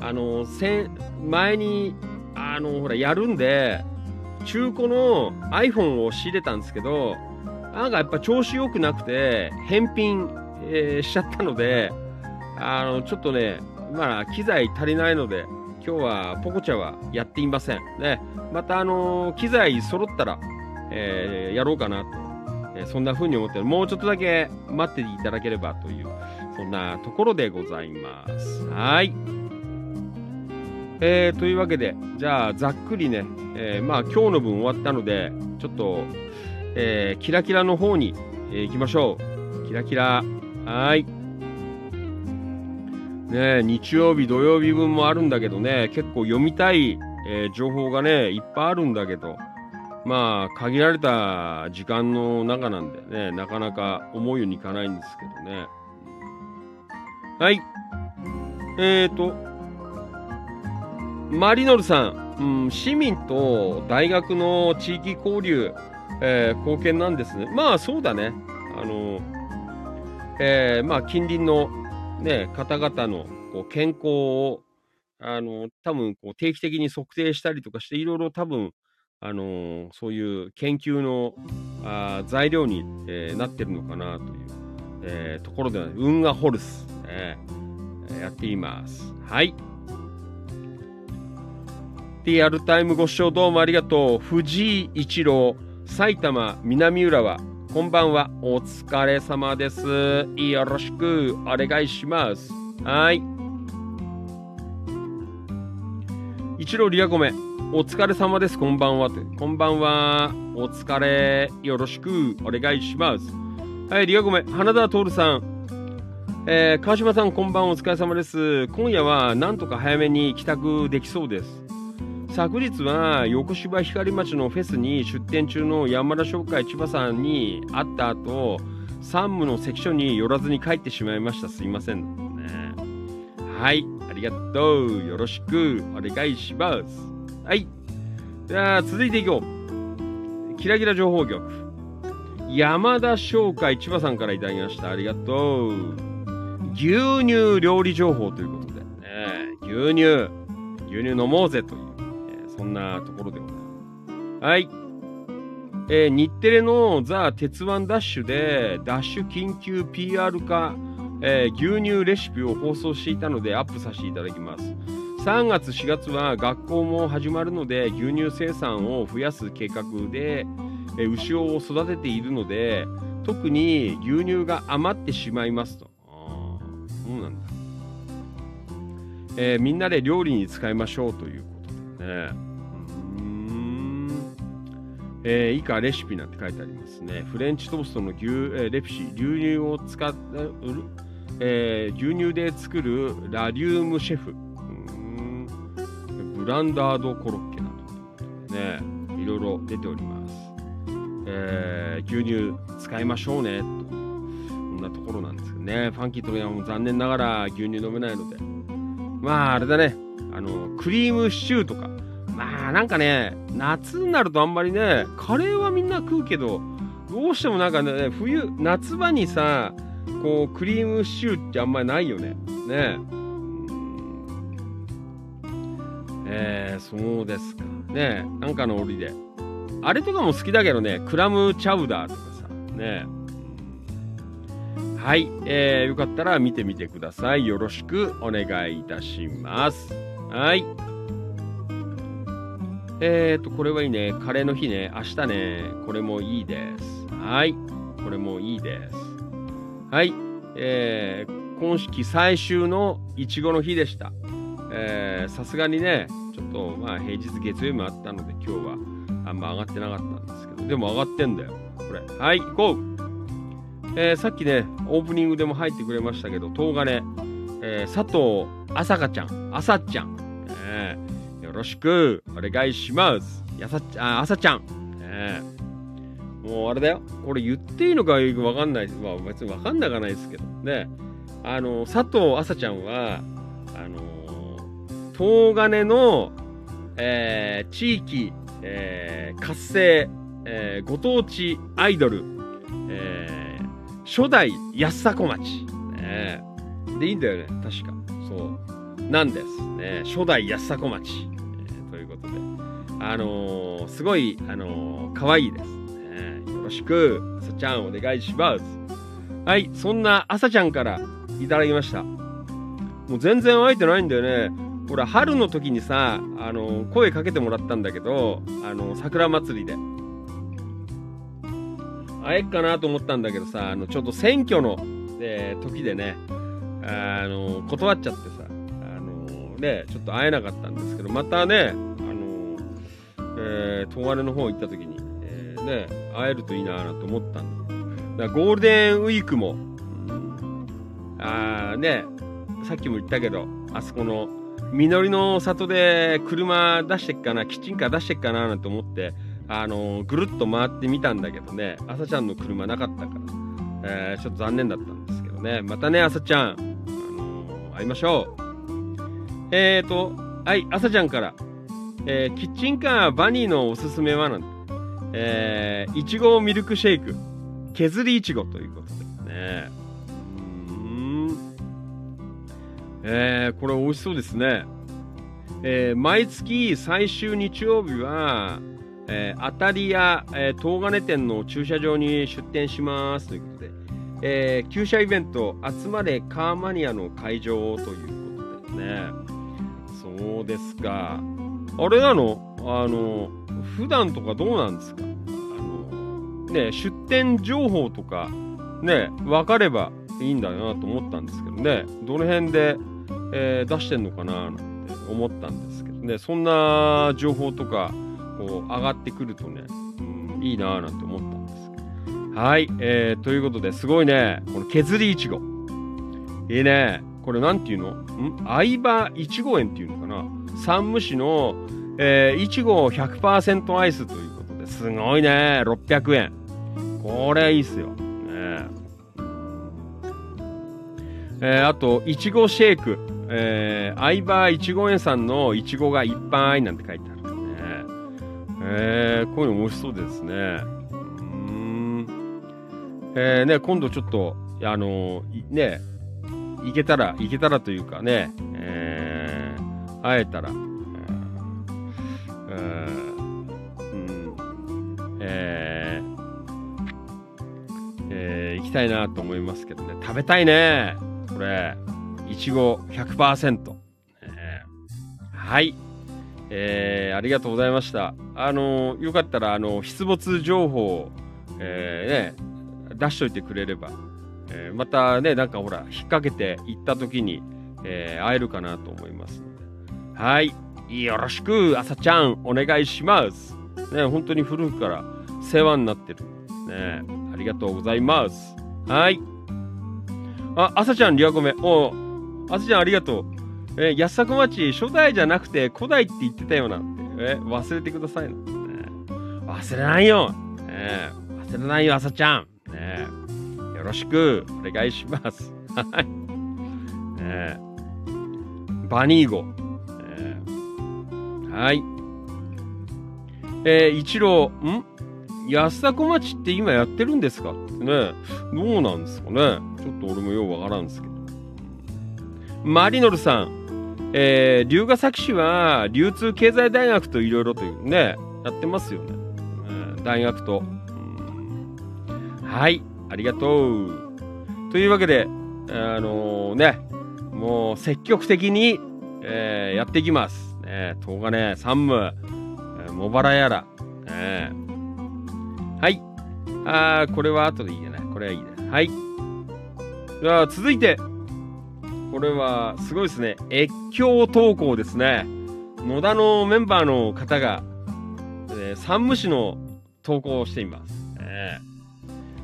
あの、前に、あの、ほら、やるんで、中古の iPhone を仕入れたんですけど、なんかやっぱ調子良くなくて、返品、えーしちゃったので、あの、ちょっとね、まあ、機材足りないので、今日はポコチャはやっていません。ね、またあの機材揃ったら、えーやろうかなと、えーそんな風に思ってる。もうちょっとだけ待っていただければという、そんなところでございます。はい。えーというわけで、じゃあ、ざっくりね、えまあ、今日の分終わったので、ちょっと、えーキラキラの方に、えー行きましょう。キラキラ。はい。ね日曜日、土曜日分もあるんだけどね、結構読みたい、えー情報がね、いっぱいあるんだけど、まあ、限られた時間の中なんでね、なかなか思うようにいかないんですけどね。はい。えーと、マリノルさん、うん、市民と大学の地域交流、えー貢献なんですね。まあ、そうだね。あの、えーまあ、近隣のね、方々のこう健康を、あの、多分こう定期的に測定したりとかして、いろいろ多分、あのーそういう研究のあ材料に、えーなってるのかなという、えーところでは、運河ホルス、えーえーやっています。はい。リアルタイムご視聴どうもありがとう。藤井一郎、埼玉南浦和、こんばんは。お疲れ様です。よろしくお願いします。はい。一郎リアコメ、お疲れ様です。こんばんは。こんばんは。お疲れ。よろしくお願いします。はい、リアコメ、花田徹さん。えー川島さん、こんばんは。お疲れ様です。今夜はなんとか早めに帰宅できそうです。昨日は横芝光町のフェスに出店中の山田商会千葉さんに会った後、山武の関所に寄らずに帰ってしまいました。すいません。ね、はい、ありがとう。よろしくお願いします。はい。じゃあ、続いていこう。キラキラ情報局。山田商会千葉さんからいただきました。ありがとう。牛乳料理情報ということで、ね、牛乳、牛乳飲もうぜという、えーそんなところでございます。はい。えー日テレのザ・鉄腕ダッシュで、ダッシュ緊急 PR 化、えー牛乳レシピを放送していたのでアップさせていただきます。3月、4月は学校も始まるので、牛乳生産を増やす計画で、えー牛を育てているので、特に牛乳が余ってしまいますと。あそうなんだ。えーみんなで料理に使いましょうということでね。えー以下レシピなんて書いてありますね。フレンチトーストの牛、えーレピシー、牛乳を使った、うるえー牛乳で作るラリウムシェフ。ブランダードコロッケなどね、いろいろ出ております。えー牛乳使いましょうね、と。こんなところなんですけどね。ファンキーとやも残念ながら牛乳飲めないので。まあ、あれだね。あの、クリームシチューとか。まあ、なんかね、夏になるとあんまりね、カレーはみんな食うけど、どうしてもなんかね、冬、夏場にさ、こう、クリームシチューってあんまりないよね。ねえー、そうですか。ねなんかの折で。あれとかも好きだけどね、クラムチャウダーとかさ、ねはい、えー、よかったら見てみてください。よろしくお願いいたします。はい。えーと、これはいいね。カレーの日ね。明日ね。これもいいです。はい。これもいいです。はい。えー、今季最終のいちごの日でした。えー、さすがにね、ちょっとまあ平日月曜日もあったので今日はあんま上がってなかったんですけど、でも上がってんだよ。これ。はい、行こうえーさっきね、オープニングでも入ってくれましたけど、東金、えー佐藤あさかちゃん、あさちゃん、えーよろしく。お願いします。やさあ、あさちゃん、え。ーもうあれだよ、これ言っていいのかよくわかんない、まあ別にわかんなかないですけど、ね、あの、佐藤あさちゃんは、あの、東金の、えー地域、えー活性、えーご当地アイドル、えー初代安迫町、ね。でいいんだよね、確か。そう。なんです。ね、初代安迫町、あのーすごい、あのー可愛いです、ね。よろしく、さちゃんお願いします。はい、そんな朝ちゃんからいただきました。もう全然会えてないんだよね。ほら、春の時にさ、あのー声かけてもらったんだけど、あのー桜祭りで。会えっかなと思ったんだけどさ、あの、ちょっと選挙の、え時でね、あの断っちゃってさ、あのね、ちょっと会えなかったんですけど、またね、えー、東金の方行った時に、えーね、会えるといいなと思ったんだ。だゴールデンウィークも、うんあーね、さっきも言ったけど、あそこの、実りの里で車出してっかな、キッチンカー出してっかななんて思って、あのーぐるっと回ってみたんだけどね、朝ちゃんの車なかったから、えーちょっと残念だったんですけどね、またね、朝ちゃん、あのー会いましょう。えーと、はい、朝ちゃんから、えーキッチンカーバニーのおすすめはな、えーいちごミルクシェイク、削りいちごということですね。うん。えー、これ美味しそうですね。えー毎月最終日曜日は、えー、当たりや、えー、東金店の駐車場に出店しますということで、えー、旧車イベント集まれカーマニアの会場ということですね。そうですか。あれなの？あの、普段とかどうなんですか？あの、ね、出店情報とか、ね、分かればいいんだなと思ったんですけどね、どの辺で、えー出してんのかななんて思ったんですけどね、そんな情報とか、こう、上がってくるとね、うん、いいなぁなんて思ったんです。はい、えー、ということですごいね、この削りいちご。いいね。これなんていうの？ん？相葉いちご園っていうのかな？山武市の、えー、いちご100%アイスということですごいね。600円。これいいっすよ。ねえーあと、いちごシェイク。えー、相葉いちご園さんのいちごがいっぱいなんて書いてあるね。えー、こういうの美味しそうですね。うん。えー、ね、今度ちょっと、あのね、行けたら、行けたらというかね、えー、会えたら、えーうん、えーえー行きたいなと思いますけどね。食べたいね。これ、いちご100%。えーはい。えーありがとうございました。あのよかったら、あの、出没情報を、えーね、出しといてくれれば、えーまたね、なんかほら、引っ掛けて行った時に、えー会えるかなと思いますので。はい。よろしく、朝ちゃん、お願いします。ね、本当に古くから世話になってる。ね、ありがとうございます。はい。あ、朝ちゃん、リアコメ。お朝ちゃん、ありがとう。えー安作町、初代じゃなくて古代って言ってたよなて。えー忘れてくださいなね。忘れないよ。ね、忘れないよ、朝ちゃん。ね、よろしくお願いします。はい。ね、バニーゴ。ねはい。えー、一郎、ん？安田小町って今やってるんですか？ってね。どうなんですかね。ちょっと俺もようわからんですけど。マリノルさん、えー、龍ヶ崎市は流通経済大学といろいろというね、やってますよね。大学と。はい、ありがとう。というわけで、あのね、もう積極的に、えーやっていきます。ね、東金、山武、えー茂原やら、ねはい。あー、これは後でいいやね。これはいいね。はい。じゃあ、続いて、これはすごいですね。越境投稿ですね。野田のメンバーの方が、えー山武市の投稿をしています。え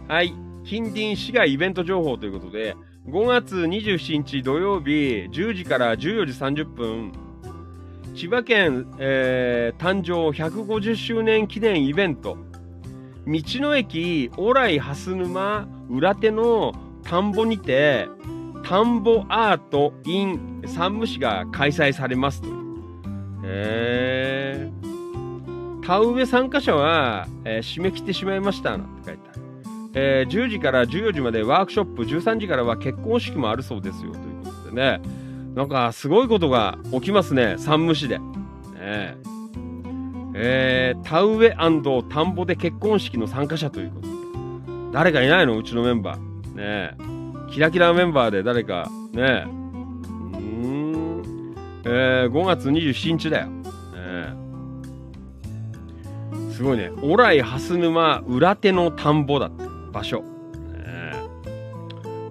ーはい。近隣市街イベント情報ということで、5月27日土曜日10時から14時30分、千葉県、えー誕生150周年記念イベント、道の駅往来蓮沼裏手の田んぼにて、田んぼアート in 山武市が開催されますという。へー。田植え参加者は、えー締め切ってしまいましたなんて書いて。えー10時から14時までワークショップ、13時からは結婚式もあるそうですよということでね。なんかすごいことが起きますね、山武市で。ねえー、田植え田んぼで結婚式の参加者ということで。誰かいないの？うちのメンバー。ねえ。キラキラメンバーで誰か、ねえ。うん。えー、5月27日だよ。ね。すごいね。オライ蓮沼裏手の田んぼだって。場所。ね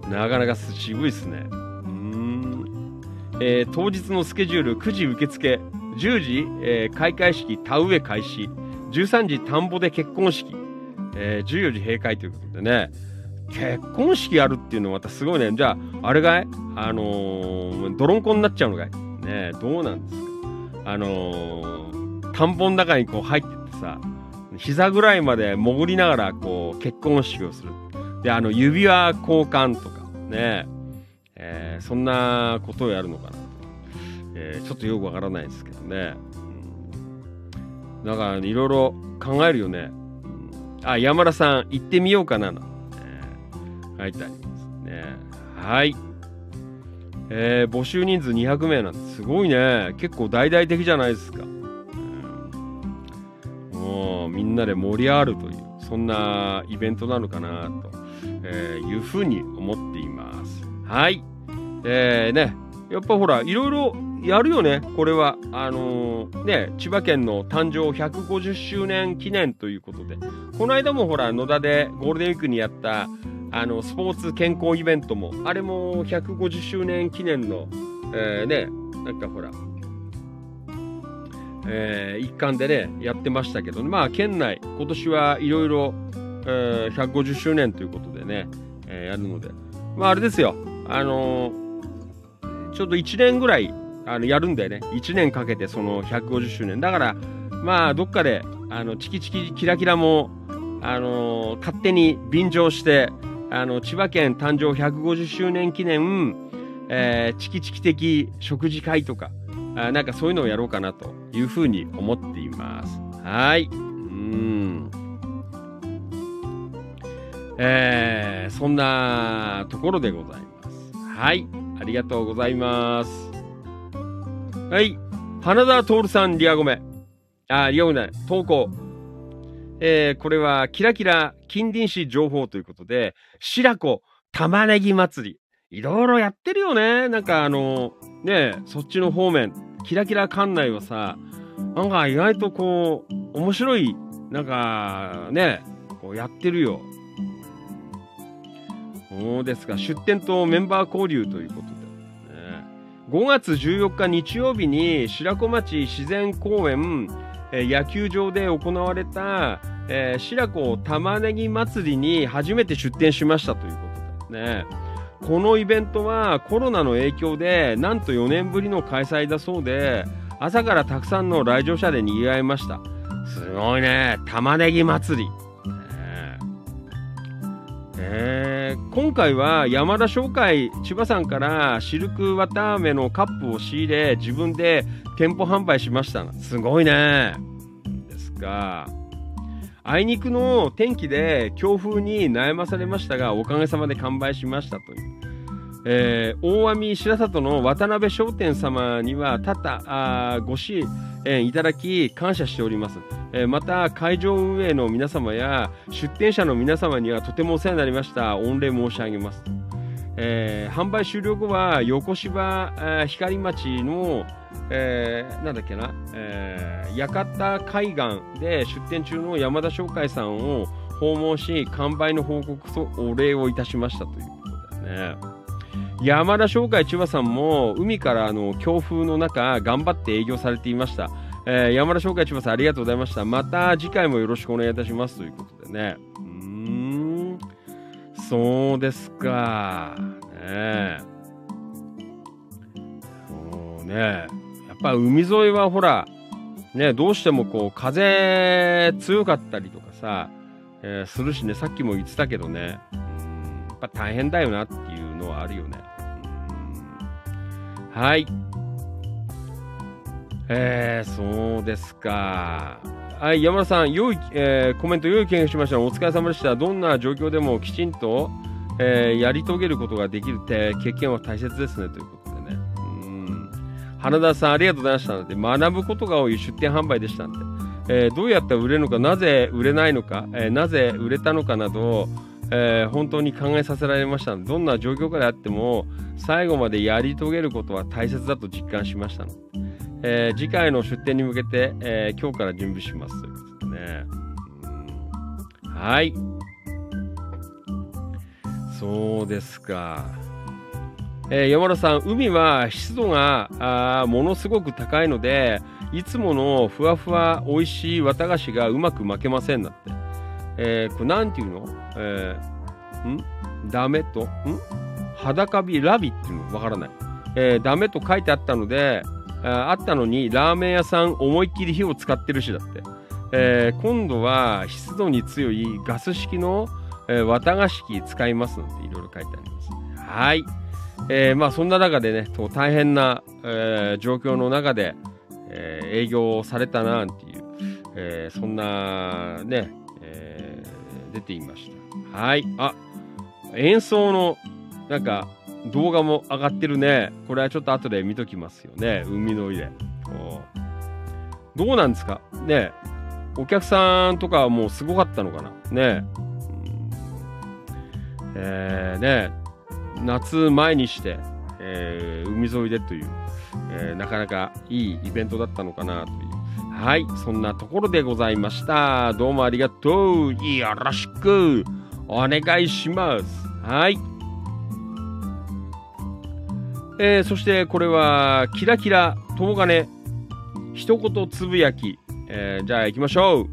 え。なかなか渋いっすね。うーん。えー、当日のスケジュール9時受付。10時、えー開会式田植え開始。13時田んぼで結婚式。えー14時閉会ということでね。結婚式やるっていうのはまたすごいね。じゃあ、あれかい？あのー、泥んこになっちゃうのかい？ねえどうなんですか？あのー、田んぼの中にこう入ってってさ、膝ぐらいまで潜りながらこう結婚式をする。で、あの、指輪交換とかね、えーそんなことをやるのかなと。えーちょっとよくわからないですけどね。うん、だから、いろいろ考えるよね。うんあ、山田さん、行ってみようかなの。えー書いてありますね。はい。えー募集人数200名なんてすごいね。結構大々的じゃないですか。みんなで盛り上がるという、そんなイベントなのかなと、えーいうふうに思っています。はい。えーね、やっぱほら、いろいろやるよね、これは。あのーね、千葉県の誕生150周年記念ということで、この間もほら、野田でゴールデンウィークにやった、あの、スポーツ健康イベントも、あれも150周年記念の、えーね、なんかほら、えー一環でね、やってましたけど、まあ、県内、今年はいろいろ、えー150周年ということでね、えーやるので、まあ、あれですよ、あのーちょっと1年ぐらい、あの、やるんだよね。1年かけてその150周年。だから、まあ、どっかで、あの、チキチキキラキラも、あのー勝手に便乗して、あの、千葉県誕生150周年記念、えーチキチキ的食事会とか、あなんかそういうのをやろうかなというふうに思っています。はい。うん。えーそんなところでございます。はい。ありがとうございます。はい。花田徹さん、リアゴメ。あ、リアゴメ、投稿。えーこれは、キラキラ近隣市情報ということで、白子玉ねぎ祭り。いろいろやってるよね。なんかあの、ねそっちの方面、キラキラ館内はさ、なんか意外とこう、面白い、なんかね、こうやってるよ。そうですか。出店とメンバー交流ということで。ね、5月14日日曜日に白子町自然公園、え野球場で行われた、えー白子玉ねぎ祭りに初めて出店しましたということですね。このイベントはコロナの影響でなんと4年ぶりの開催だそうで朝からたくさんの来場者で賑わいました。すごいね。玉ねぎ祭り、え。ー今回は山田商会千葉さんからシルクわたあめのカップを仕入れ自分で店舗販売しましたすごいね。ですがあいにくの天気で強風に悩まされましたがおかげさまで完売しましたという、えー大網白里の渡辺商店様には多々あご支援いただき感謝しております、えーまた会場運営の皆様や出店者の皆様にはとてもお世話になりました。御礼申し上げます。えー販売終了後は横芝、光町の、えーなんだっけな、えー八幡海岸で出店中の山田商会さんを訪問し完売の報告とお礼をいたしましたということですね山田商会千葉さんも海からの強風の中頑張って営業されていました、えー山田商会千葉さんありがとうございましたまた次回もよろしくお願いいたしますということでねうんそうですか。ねえ。そうね。ぱ海沿いはほら、ね、どうしてもこう風強かったりとかさ、えーするしね、さっきも言ってたけどね、やっぱ大変だよなっていうのはあるよね。はい。えー、そうですか。はい、山田さん、良い、えーコメント、良い経験しました。お疲れ様でした。どんな状況でもきちんと、えーやり遂げることができるって経験は大切ですね、ということ。花田さん、ありがとうございましたので、学ぶことが多い出店販売でしたんで、えーどうやったら売れるのか、なぜ売れないのか、えーなぜ売れたのかなど、えー本当に考えさせられましたのでどんな状況下であっても、最後までやり遂げることは大切だと実感しましたので、えー次回の出店に向けて、えー今日から準備しますということでね。はい。そうですか。えー山田さん、海は湿度があものすごく高いので、いつものふわふわ美味しい綿菓子がうまく巻けませんだって。えーこれなんていうの？えーん？ダメと、ん？裸火ラビっていうの？わからない。えーダメと書いてあったので、ああったのに、ラーメン屋さん思いっきり火を使ってるしだって。えー今度は湿度に強いガス式の、えー綿菓子機使いますので、いろいろ書いてあります。はい。えーまあそんな中でね、大変な、えー状況の中で、えー営業されたなっていう、えーそんなね、えー出ていました。はい。あ、演奏のなんか動画も上がってるね。これはちょっと後で見ときますよね。海の上で。どうなんですか？ねお客さんとかはもうすごかったのかな？ねえーね夏前にして、えー海沿いでという、えーなかなかいいイベントだったのかなという。はい、そんなところでございました。どうもありがとう。よろしくお願いします。はい。えーそしてこれは、キラキラ東金一言つぶやき。えーじゃあ行きましょう。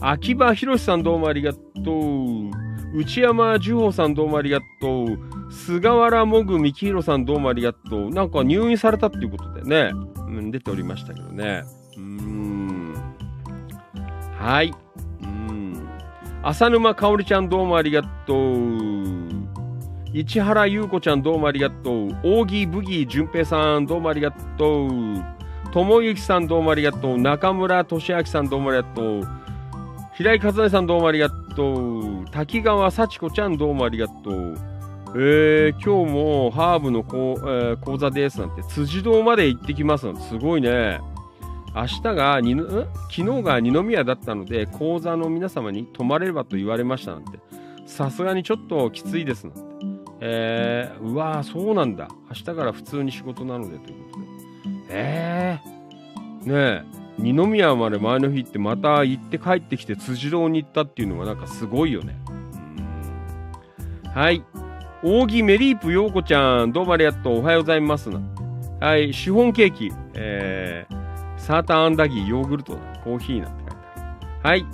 秋葉博さんどうもありがとう。内山樹穂さんどうもありがとう。菅原もぐみきひろさんどうもありがとう。なんか入院されたっていうことでね、うん、出ておりましたけどね。うん。はい。うん。浅沼かおりちゃんどうもありがとう。市原優子ちゃんどうもありがとう。扇ブギー淳平さんどうもありがとう。友之さんどうもありがとう。中村俊明さんどうもありがとう。平井和成さんどうもありがとう。滝川幸子ちゃんどうもありがとう。えー、今日もハーブのこう、えー講座ですなんて辻堂まで行ってきますなんてすごいね。明日がに昨日が二宮だったので講座の皆様に泊まれればと言われましたなんてさすがにちょっときついですなんて。えー、うわーそうなんだ。明日から普通に仕事なのでということで。えー、ねえ、二宮まで前の日ってまた行って帰ってきて辻堂に行ったっていうのがなんかすごいよね。はい。扇メリープ陽子ちゃん、どうもありがとう。おはようございますな。はい。シフォンケーキ、えー、サーターアンダギー、ヨーグルト、コーヒーなんて書いてある。はい。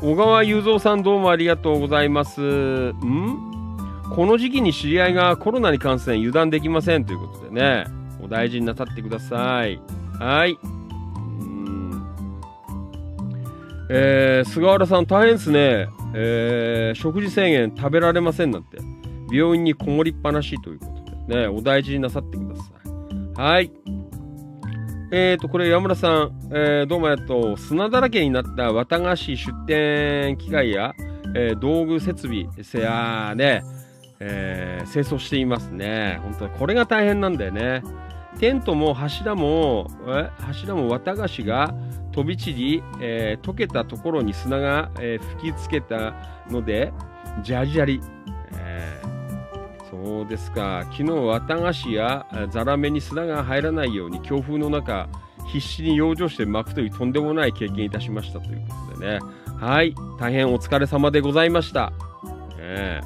小川雄三さん、どうもありがとうございます。ん？この時期に知り合いがコロナに感染油断できませんということでね、お大事になさってください。はい。えー、菅原さん大変ですね。えー、食事制限食べられませんなんて。病院にこもりっぱなしということでね、お大事になさってください。はい。えーと、これ山村さん、えー、どうもありがと。砂だらけになった綿菓子出店機械や、えー道具設備、せやーね、えー清掃していますね。本当これが大変なんだよね。テントも柱も、え柱も綿菓子が飛び散り、えー溶けたところに砂が、えー吹きつけたので、ジャリジャリ。えーそうですか。昨日綿菓子やザラメに砂が入らないように強風の中、必死に養生して巻くというとんでもない経験いたしましたということでね。はい。大変お疲れ様でございました。ねえ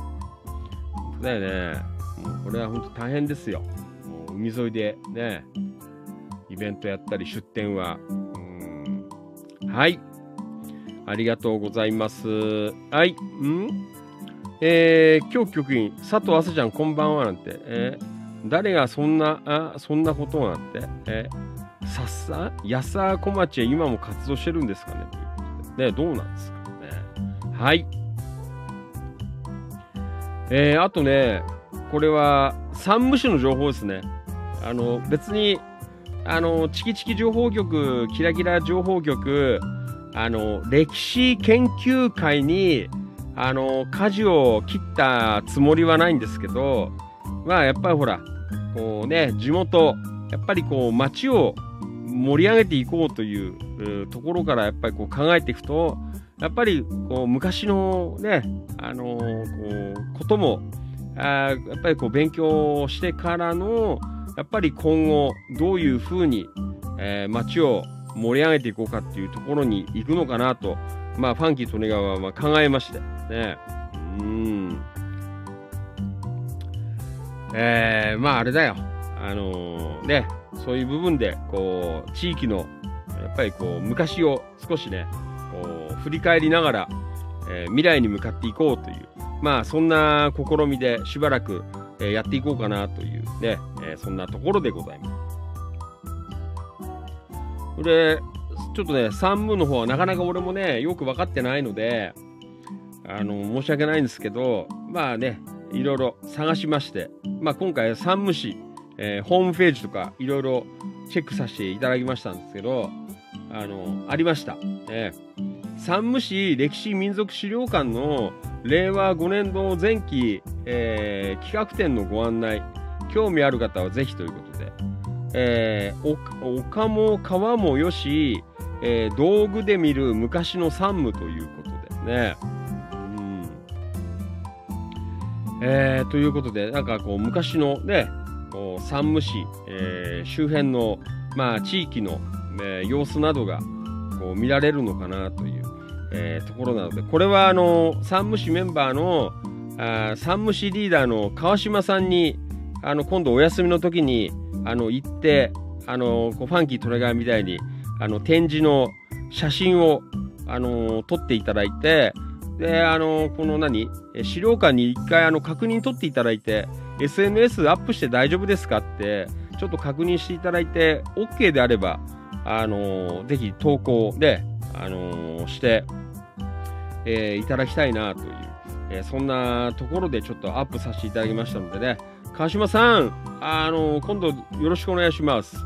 本当だよね。もうこれは本当大変ですよ。もう海沿いでね、イベントやったり出店は。はい。ありがとうございます。はい。ん？えー、今日局員、佐藤朝ちゃんこんばんはなんて、えー誰がそんな、あそんなことなんて、えー、さっさ、安田小町は今も活動してるんですかね、ね、どうなんですかね。はい。えー、あとね、これは山武市の情報ですね。あの、別に、あの、チキチキ情報局、キラキラ情報局、あの、歴史研究会に、あの、舵を切ったつもりはないんですけど、まあ、やっぱりほら、こうね、地元、やっぱりこう、街を、盛り上げていこうというえーところからやっぱりこう考えていくと、やっぱりこう昔のね、あのこうことも、あやっぱりこう勉強してからの、やっぱり今後どういうふうに、えー街を盛り上げていこうかっていうところに行くのかなと、まあ、ファンキー利根川は考えまして、ね。うん。えー、まああれだよ。あのーね、そういう部分で、こう、地域の、やっぱりこう、昔を少しね、こう、振り返りながら、えー未来に向かっていこうという、まあそんな試みでしばらく、えやっていこうかなというね、えそんなところでございます。で、ちょっとね、山務の方はなかなか俺もね、よく分かってないので、あの、申し訳ないんですけど、まあね、いろいろ探しまして、まあ今回山務市、えーホームページとかいろいろチェックさせていただきましたんですけど、あの、ありました。え山武市歴史民族資料館の令和5年度前期、えー企画展のご案内、興味ある方はぜひということで、えー丘も川もよし、えー道具で見る昔の山武ということでね。うん。えーということで、なんかこう昔のね、こう山武市、えー周辺の、まあ、地域の、えー様子などがこう見られるのかなという、えーところなので、これはあの山武市メンバーのあー山武市リーダーの川島さんにあの今度お休みの時にあの行ってあのこうファンキートレガーみたいにあの展示の写真をあの撮っていただいてであのこの何資料館に一回あの確認取っていただいて SNS アップして大丈夫ですかってちょっと確認していただいて OK であればあのぜひ投稿であのして、えーいただきたいなという、えーそんなところでちょっとアップさせていただきましたのでね。川島さんあの今度よろしくお願いします、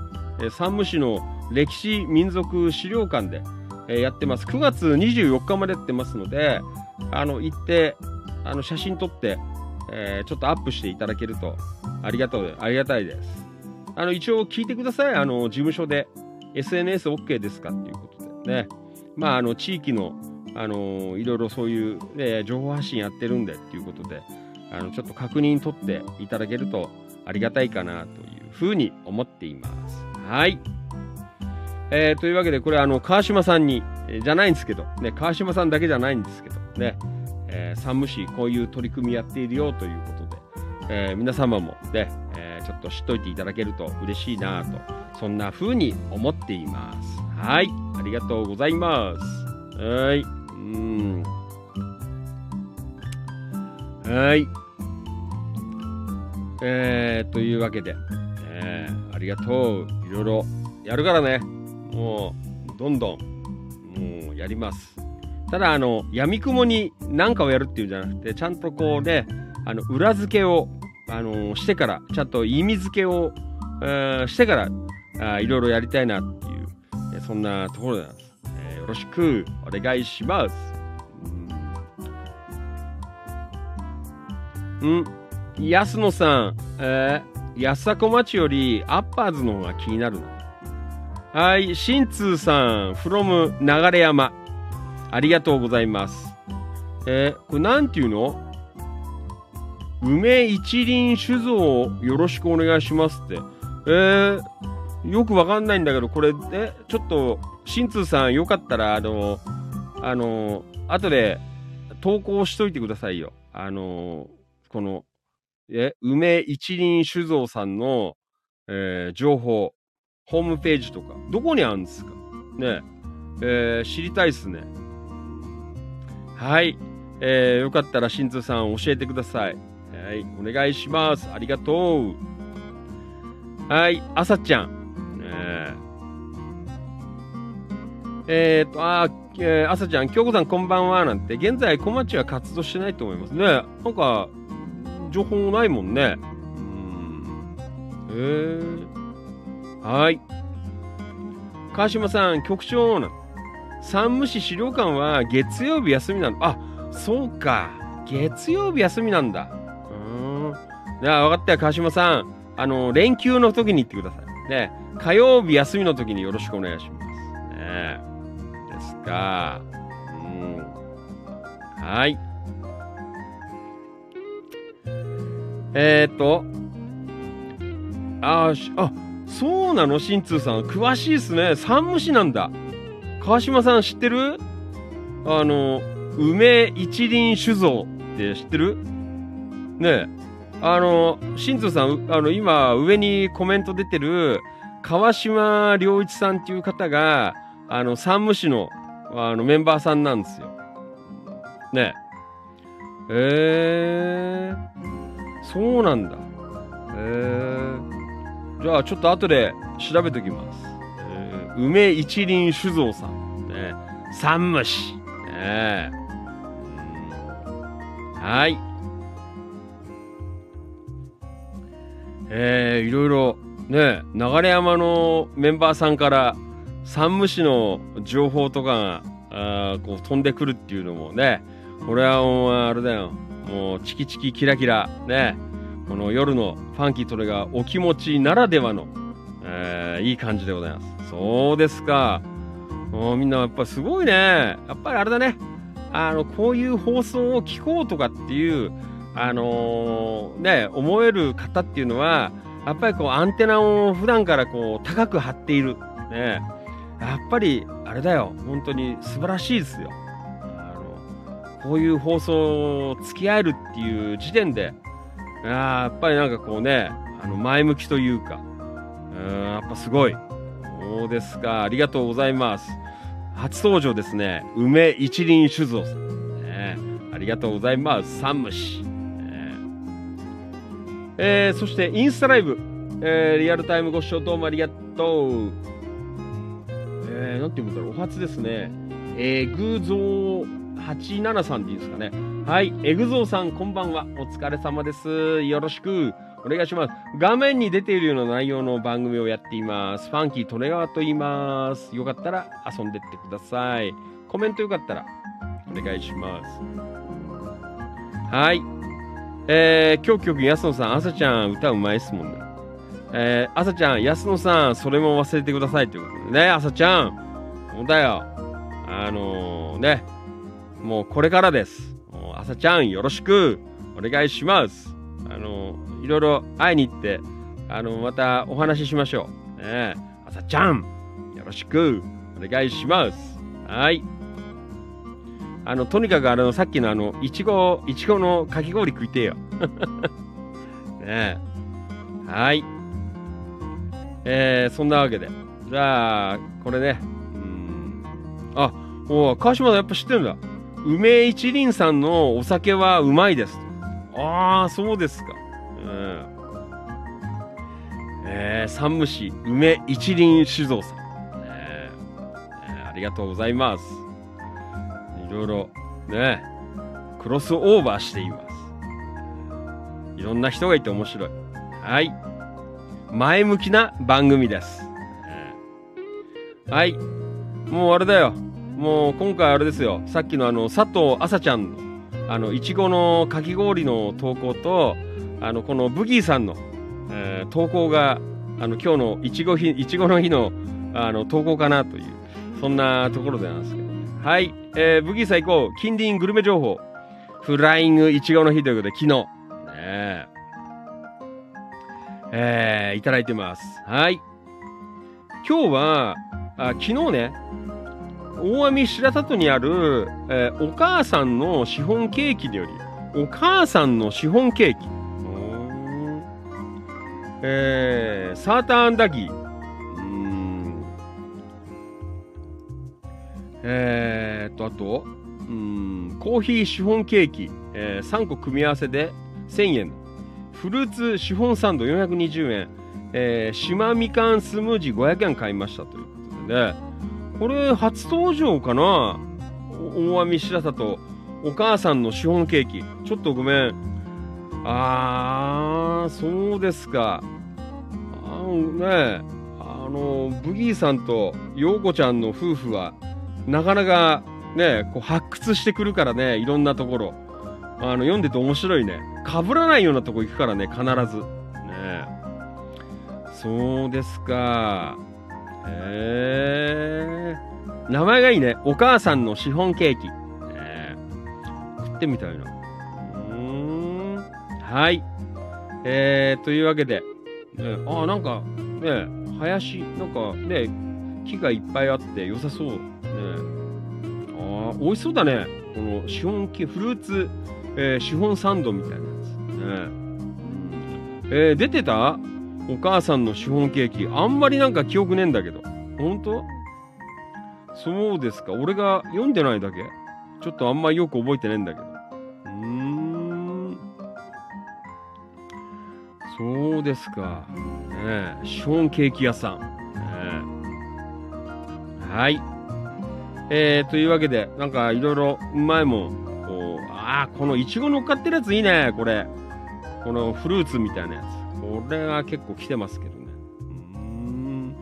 えー山武市の歴史民族資料館で、えやってます。9月24日までやってますのであの行ってあの写真撮って、えーちょっとアップしていただけるとありがとうありがたいです。あの一応聞いてください。あの事務所で SNSOK ですかっていうことでね。まああの地域のあのいろいろそういう、ね、情報発信やってるんでっていうことであのちょっと確認取っていただけるとありがたいかなというふうに思っています。はい。えーというわけでこれあの川島さんに、えーじゃないんですけど、ね、川島さんだけじゃないんですけどね、えー、山武市こういう取り組みやっているよということで、えー皆様もね、えちょっと知っといていただけると嬉しいなとそんな風に思っています。はい。ありがとうございます。はい。うん。はい。えー、というわけで、えーありがとう。いろいろやるからね。もうどんどんもうやります。ただあの闇雲に何かをやるっていうんじゃなくてちゃんとこうねあの裏付けをあのしてからちゃんと意味付けを、えーしてからあいろいろやりたいなっていう、そんなところなんです、ろしくお願いします。うん。安野さん、えー、安迫町よりアッパーズの方が気になるなはい、新通さん、from 流山。ありがとうございます。えーこれなんていうの？梅一輪酒造をよろしくお願いしますって。えー、よくわかんないんだけど、これ、え、ちょっと、新通さん、よかったら、あの、あの、後で投稿しといてくださいよ。あの、この、え、梅一輪酒造さんの、えー情報。ホームページとか、どこにあるんですか？ねえー知りたいっすね。はい。えーよかったら、新通さん教えてください。はい。お願いします。ありがとう。はい。あさちゃん。えーえっと、あ、えー、あさちゃん、京子さんこんばんは。なんて、現在、小町は活動してないと思いますね。なんか、情報ないもんね。うん。えー。はい。川島さん、局長な。山武市資料館は月曜日休みなの。あ、そうか。月曜日休みなんだ。うん。じゃあ、分かったよ、川島さん。あの、連休の時に行ってください。ね、火曜日休みの時によろしくお願いします。ね、ですか。うん。はい。えー、っと、あし、あ、そうなの？新通さん。詳しいっすね。山武市なんだ。川島さん知ってる？あの、梅一輪酒造って知ってる？ねえ。あの、新通さん、あの、今、上にコメント出てる、川島良一さんっていう方が、あの、山武市の、あの、メンバーさんなんですよ。ねえ。えー、そうなんだ。えー、じゃあ、ちょっと後で調べときます。えー、梅一輪酒造さん。ね山武市。ねうんはい。えー、いろいろね流山のメンバーさんから山武市の情報とかがあこう飛んでくるっていうのもねこれはもうあれだよ。もうチキチキキラキラ。ね。この夜のファンキートレがお気持ちならではの、えーいい感じでございます。そうですか。もうみんなやっぱすごいね。やっぱりあれだね。あのこういう放送を聞こうとかっていうあのーね、思える方っていうのは、やっぱりこうアンテナを普段からこう高く張っている。ね。やっぱり、あれだよ。本当に素晴らしいですよ。あの、こういう放送付き合えるっていう時点で、やっぱりなんかこうね、あの前向きというか、うんやっぱすごい。そうですか。ありがとうございます。初登場ですね。梅一輪酒造さん。ね、ありがとうございます。山武市。えーそしてインスタライブ、えーリアルタイムご視聴どうもありがとう。えー、なんて言うんだろう、お初ですね。えぐぞう87さんでいいですかね。はい、えぐぞうさん、こんばんは。お疲れ様です。よろしく。お願いします。画面に出ているような内容の番組をやっています。ファンキー利根川と言います。よかったら遊んでってください。コメントよかったらお願いします。はい。えー、今日曲、安野さん、朝ちゃん歌うまいっすもんね。えー、朝ちゃん、安野さん、それも忘れてくださいということでね、朝ちゃん、ほんだよ。あのー、ね、もうこれからです。朝ちゃん、よろしくお願いします。あのー、いろいろ会いに行って、あのーまたお話ししましょう。ね、朝ちゃん、よろしくお願いします。はい。あの、とにかくあの、さっきのあの、いちご、いちごのかき氷食いてよ。ね。はい。えー、そんなわけで。じゃあ、これね。うん。あ、お川島さんやっぱ知ってるんだ。梅一輪さんのお酒はうまいです。ああ、そうですか。うん。えー、山武市梅一輪酒造さん。ええーありがとうございます。いろいろね、クロスオーバーしています。いろんな人がいて面白い。はい。前向きな番組です。はい。もうあれだよ。もう今回あれですよ。さっきのあの、佐藤朝ちゃんの、あの、いちごのかき氷の投稿と、あの、このブギーさんの、えー投稿が、あの、今日のいちご日、いちごの日の、あの、投稿かなという、そんなところでなんですけど。はい。えー、ブギーさん行こう。近隣グルメ情報。フライングいちごの日ということで、昨日。ねえ。えー、いただいてます。はい。今日は、あ昨日ね、大網白里にある、えーお母さんのシフォンケーキにより、お母さんのシフォンケーキ。うーんえー、サーターアンダギー。うーんえー、っと、あと、うーん、コーヒーシフォンケーキ、えー3個組み合わせで1000円。フルーツシフォンサンド420円。えー、島みかんスムージー500円買いましたということでね。これ初登場かな？大網白里。お母さんのシフォンケーキ。ちょっとごめん。あー、そうですか。あのね、あの、ブギーさんとヨーコちゃんの夫婦は、なかなかね、こう発掘してくるからね、いろんなところ。あの、読んでて面白いね。被らないようなとこ行くからね、必ず。ねそうですか。へ。名前がいいね。お母さんのシフォンケーキ。えー食ってみたいな。うん。はい。えー、というわけで。ね、あ、なんか、ね、林、なんかね、木がいっぱいあって良さそう。ね。あ美味しそうだね。このシフォンケーキフルーツ、えーシフォンサンドみたいなやつ。ね。えー出てた？お母さんのシフォンケーキ。あんまりなんか記憶ねえんだけど。本当？そうですか。俺が読んでないだけ？ちょっとあんまりよく覚えてねえんだけど。うん。そうですか。ねえ、シフォンケーキ屋さん。ねはい。えー、というわけで、なんかいろいろうまいもん。ああ、このいちご乗っかってるやついいね、これ。このフルーツみたいなやつ。これは結構来てますけどね。うーん。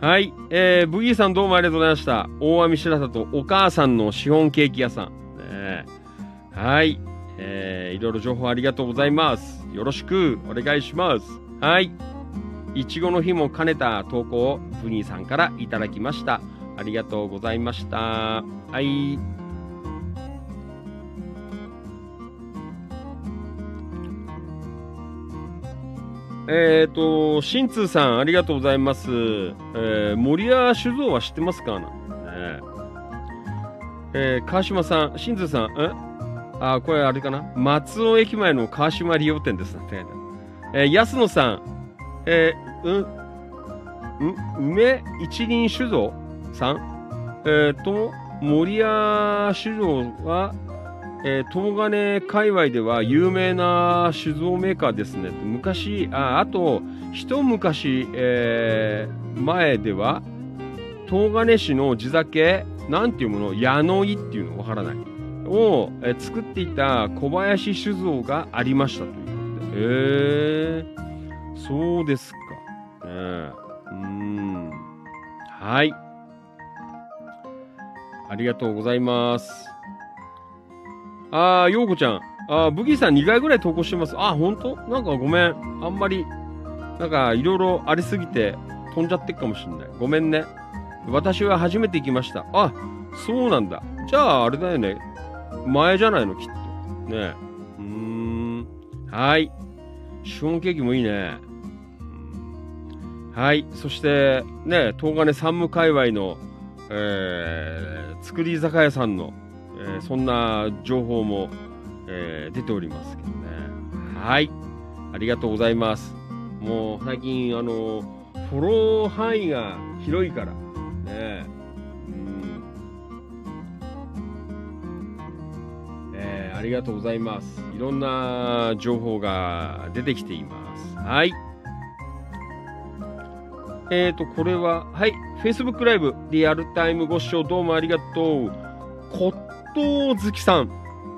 はい。えー、ブギーさんどうもありがとうございました。大網白里お母さんのシフォンケーキ屋さん。ねえはい。えー、いろいろ情報ありがとうございます。よろしくお願いします。はい。いちごの日も兼ねた投稿をブニーさんからいただきました。ありがとうございました。はい。えっ、ー、と、新通さん、ありがとうございます。えー、森屋酒造は知ってますかな、ねえー、川島さん、新通さん、え？あ、これあれかな？松尾駅前の川島利用店ですね。えー、安野さん、えー、うん、ん梅一輪酒造さん、えー、と、森屋酒造は、えー、東金界隈では有名な酒造メーカーですね。昔、ああと、一昔、えー前では、東金市の地酒、なんていうもの、矢野井っていうのわからない。を、えー作っていた小林酒造がありましたということで。へえそうですか。ねえうん。はい。ありがとうございます。あー、ようこちゃん。あー、ブギーさん2回ぐらい投稿してます。あー、ほんとなんかごめん。あんまり、なんかいろいろありすぎて飛んじゃってっかもしんない。ごめんね。私は初めて行きました。あ、そうなんだ。じゃあ、あれだよね。前じゃないの、きっと。ねうーん。はい。シフォンケーキもいいね。はい。そして、ね、東金山武界隈の、えー、作り酒屋さんの、えそんな情報も、え出ておりますけどね。はい。ありがとうございます。もう最近、あの、フォロー範囲が広いから、ね。うん。えありがとうございます。いろんな情報が出てきています。はい。えーと、これは、はい。Facebook ライブ、リアルタイムご視聴どうもありがとう。董好きさん。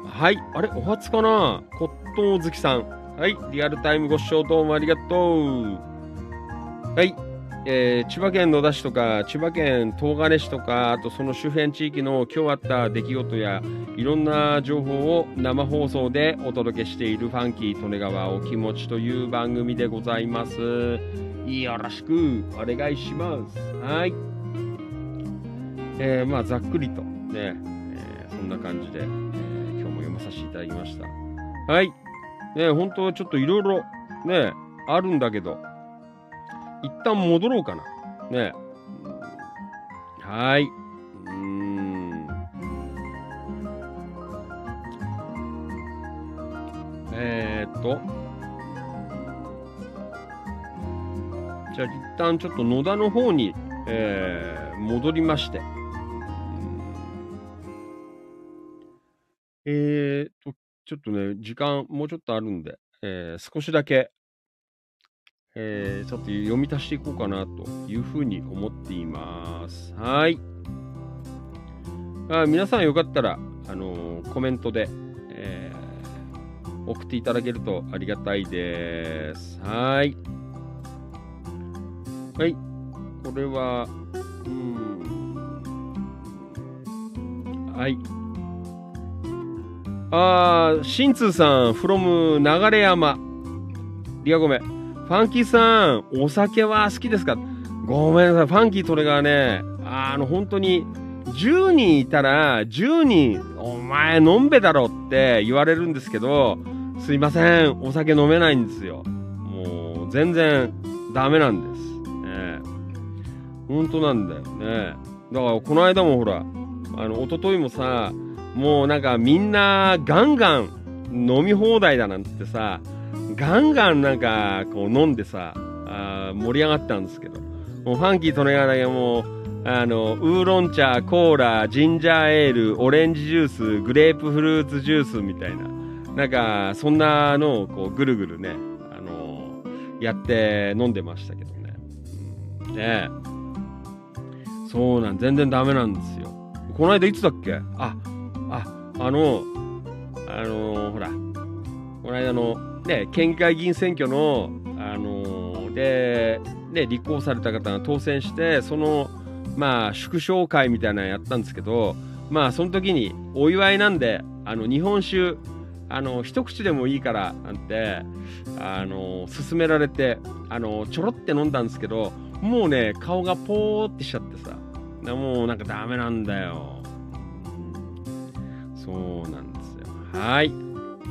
はい。あれ？お初かな？骨董好きさん。はい。リアルタイムご視聴どうもありがとう。はい。えー千葉県野田市とか、千葉県東金市とか、あとその周辺地域の今日あった出来事や、いろんな情報を生放送でお届けしているファンキー利根川お気持ちという番組でございます。よろしくお願いします。はい。えーまあ、ざっくりとね、んな感じで、えー今日も読まさせていただきました。はい。ね、本当はちょっといろいろね、あるんだけど、一旦戻ろうかな。ね。はい。うーん。えー、っと。じゃあ一旦ちょっと野田の方に、えー戻りまして。うんえ、っと、ちょっとね、時間もうちょっとあるんで、えー少しだけ、えーちょっと読み足していこうかなというふうに思っています。はい。あ皆さんよかったら、あのコメントで、えー送っていただけるとありがたいです。はい。はい。これは、うん。はい。あー、新通さん、from 流山。リアゴメ。フファンキーさん、お酒は好きですか？ごめんなさい、ファンキートレがね、あの、本当に、10人いたら、10人、お前飲んべだろって言われるんですけど、すいません、お酒飲めないんですよ。もう、全然、ダメなんです。ね本当なんだよね。だから、この間もほら、あの、一昨日もさ、もうなんかみんなガンガン飲み放題だなんてさ、ガンガンなんかこう飲んでさ、あ盛り上がったんですけど、もうファンキーとねがだけもう、あの、ウーロン茶、コーラ、ジンジャーエール、オレンジジュース、グレープフルーツジュースみたいな、なんか、そんなのをこうぐるぐるね、あのやって飲んでましたけどね。うん、ねそうなん、全然ダメなんですよ。この間いつだっけ？あ、あ、の、あのほら、この間の、ね、県議会議員選挙の、あので、ね、立候補された方が当選して、その、まあ、祝勝会みたいなのやったんですけど、まあ、その時に、お祝いなんで、あの、日本酒、あの、一口でもいいから、なんて、あの、勧められて、あの、ちょろって飲んだんですけど、もうね、顔がポーってしちゃってさ、もうなんかダメなんだよ。そうなんですよ。はい。うん。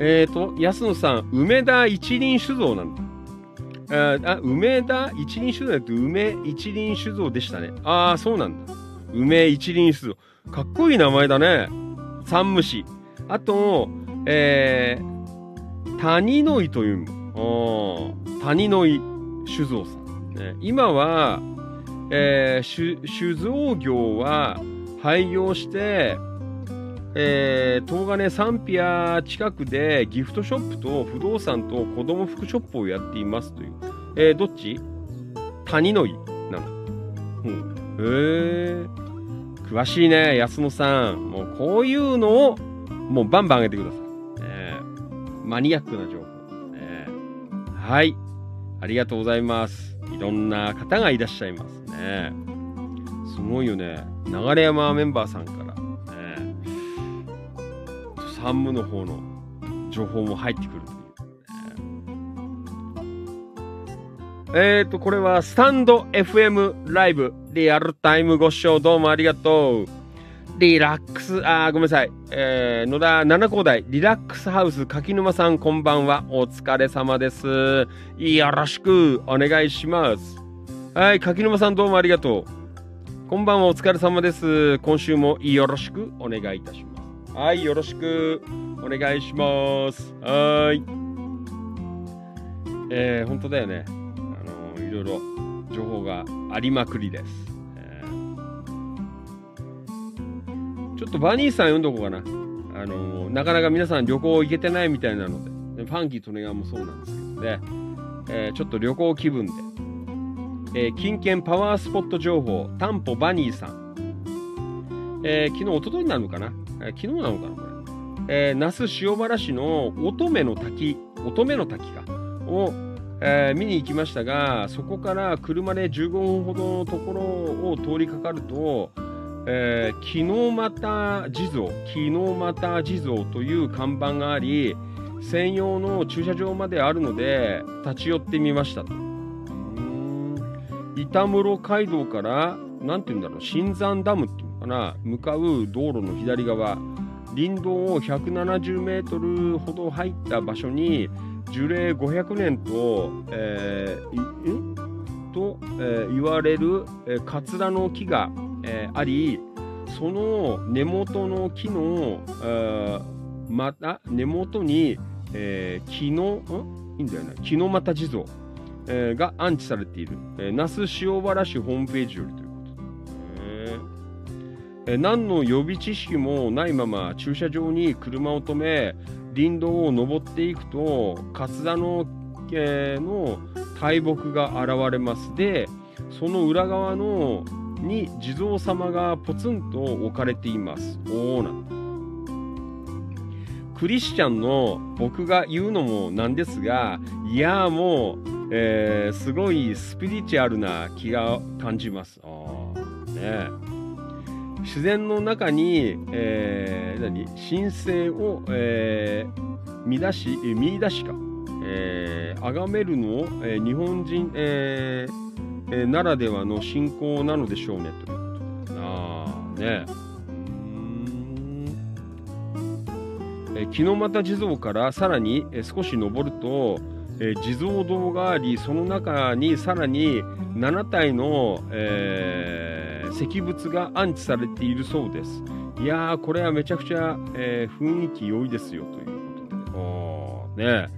えっ、ー、と、安野さん、梅田一輪酒造なんだ。ああ、梅田一輪酒造だって梅一輪酒造でしたね。ああ、そうなんだ。梅一輪酒造。かっこいい名前だね。三虫。あと、えー、谷の井という、あ谷の井酒造さん。ね、今は、えー、酒造業は廃業して、えー、東金サンピア近くでギフトショップと不動産と子供服ショップをやっていますという。えー、どっち？谷の井なの。うん。へえ。詳しいね、安野さん。もうこういうのを、もうバンバン上げてください。えーマニアックな情報。えーはい。ありがとうございます。いろんな方がいらっしゃいますね。すごいよね。流山メンバーさんから、ね、山武の方の情報も入ってくるという、えっ、ー、と、これはスタンド FM ライブリアルタイムご視聴どうもありがとう。リラックス、あ、ごめんなさい。えー、野田七高台、リラックスハウス、柿沼さん、こんばんは。お疲れ様です。よろしくお願いします。はい、柿沼さん、どうもありがとう。こんばんは、お疲れ様です。今週もよろしくお願いいたします。はい、よろしくお願いします。はい。えー、本当だよね。あのいろいろ情報がありまくりです。ちょっとバニーさん読んどこうかな。あのなかなか皆さん旅行行けてないみたいなので、ファンキートネガーもそうなんですけどね、えーちょっと旅行気分で、えー金券パワースポット情報、タンポバニーさん。えー昨日、一昨日になのかな、えー昨日なのかな？これ。えー那須塩原市の乙女の滝、乙女の滝か、を、えー見に行きましたが、そこから車で15分ほどのところを通りかかると、えー、木の又地蔵、木の又地蔵という看板があり、専用の駐車場まであるので、立ち寄ってみましたと。板室街道から、なんて言うんだろう、新山ダムっていうのかな、向かう道路の左側、林道を170メートルほど入った場所に、樹齢500年と、えーいんと、えー言われる、えーカツラの木が、えーあり、その根元の木の、また根元に、えー木の、ん？いいんだよね、木の又地蔵、えーが安置されている、えー那須塩原市ホームページよりということ。えー。何の予備知識もないまま駐車場に車を止め林道を登っていくとカツラの,、えの大木が現れます。でその裏側のに地蔵様がポツンと置かれています。おーな。んだクリスチャンの僕が言うのもなんですがいやーもう、えーすごいスピリチュアルな気が感じます。あね。自然の中に、えー、何？神聖を、えー、見出し、見出しか、えー、崇めるのを、えー日本人、えーえーならではの信仰なのでしょうね、ということで。ああ、ね。えー木の又地蔵からさらに、えー少し登ると、えー地蔵堂があり、その中にさらに7体の、え石仏が安置されているそうです。いやー、これはめちゃくちゃ、え雰囲気良いですよということで。あーね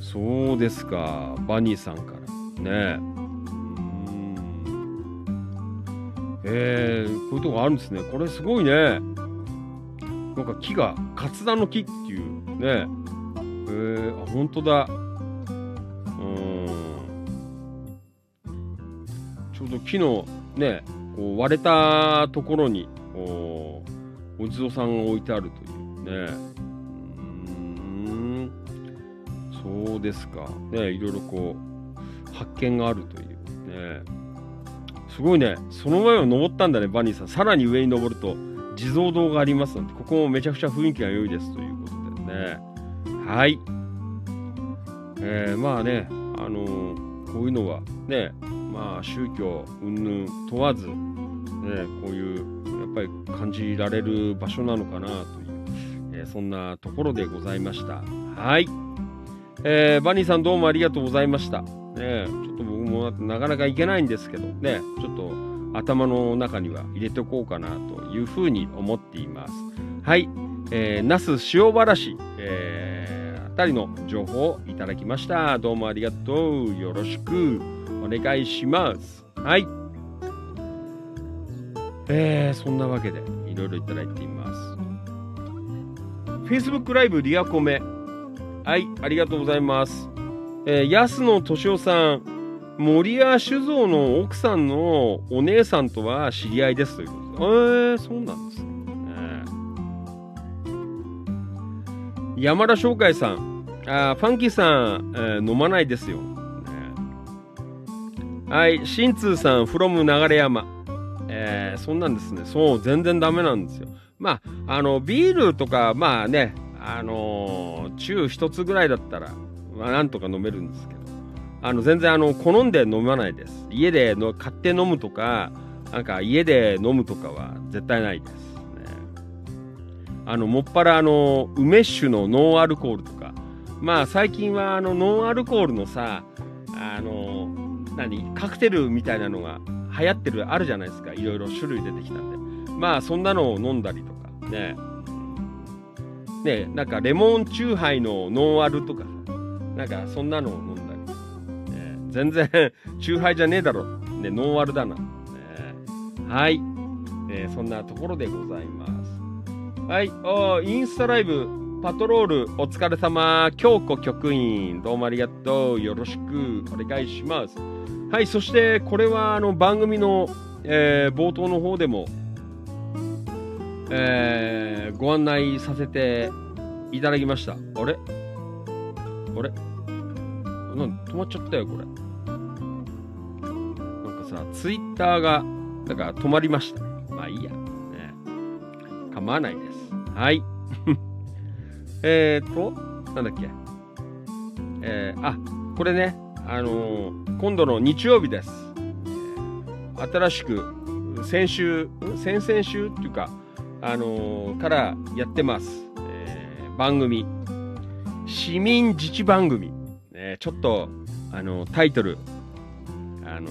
そうですか。バニーさんから。ねうえー、こういうとこあるんですね。これすごいね。なんか木が、カツラの木っていうね。えー、あ、本当だ。うん。ちょうど木のね、こう割れたところに、こうお地蔵さんが置いてあるというね。うん。そうですか。ね、いろいろこう、発見があるというね。すごいね。その前を登ったんだね、バニーさん。さらに上に登ると、地蔵堂がありますので、ここもめちゃくちゃ雰囲気が良いですということでね。はい。えー、まあね、あのーこういうのはね、まあ宗教云々問わず、ね、こういうやっぱり感じられる場所なのかなという、えーそんなところでございました。はい。えーバニーさんどうもありがとうございました。ね、ちょっと僕もなかなか行けないんですけどね、ちょっと頭の中には入れておこうかなというふうに思っています。はい。えー、那須塩原市、えーあたりの情報をいただきました。どうもありがとう。よろしくお願いします。はい。えー、そんなわけでいろいろいただいています。Facebook ライブリアコメ。はい、ありがとうございます。えー、安野敏夫さん、森谷酒造の奥さんのお姉さんとは知り合いですということで。えー、そうなんですね。山田翔海さん、あファンキーさん、えー飲まないですよ。ねはい、新通さん、from 流山。えーそんなんですね。そう、全然ダメなんですよ。まあ、あの、ビールとか、まあね、あのー中一つぐらいだったら、まあ、なんとか飲めるんですけど、あの、全然、あの、好んで飲まないです。家での買って飲むとか、なんか家で飲むとかは絶対ないです。ね、あの、もっぱら、あの、梅酒のノンアルコールとか、まあ、最近は、あの、ノンアルコールのさ、あの、何？カクテルみたいなのが流行ってる、あるじゃないですか。いろいろ種類出てきたんで。まあ、そんなのを飲んだりとか、ね。ね、なんかレモンチューハイのノンアルとかさ、なんかそんなのを飲んだりとか、ね、全然チューハイじゃねえだろ。ね、ノンアルだな。ね、はい、えーそんなところでございます。はい、おインスタライブ、パトロール、お疲れ様、京子局員、どうもありがとう。よろしくお願いします。はい、そしてこれはあの番組の、えー冒頭の方でも、えーご案内させていただきました。あれ？あれ？なん止まっちゃったよ、これ。なんかさ、ツイッターが、なんか止まりましたね。まあいいや。ね、構わないです。はい。えーと、なんだっけ。えーあ、これね、あのー今度の日曜日です。新しく、先週、ん？先々週っていうか、あのーからやってます。えー番組。市民自治番組。ね、ちょっと、あのタイトル、あの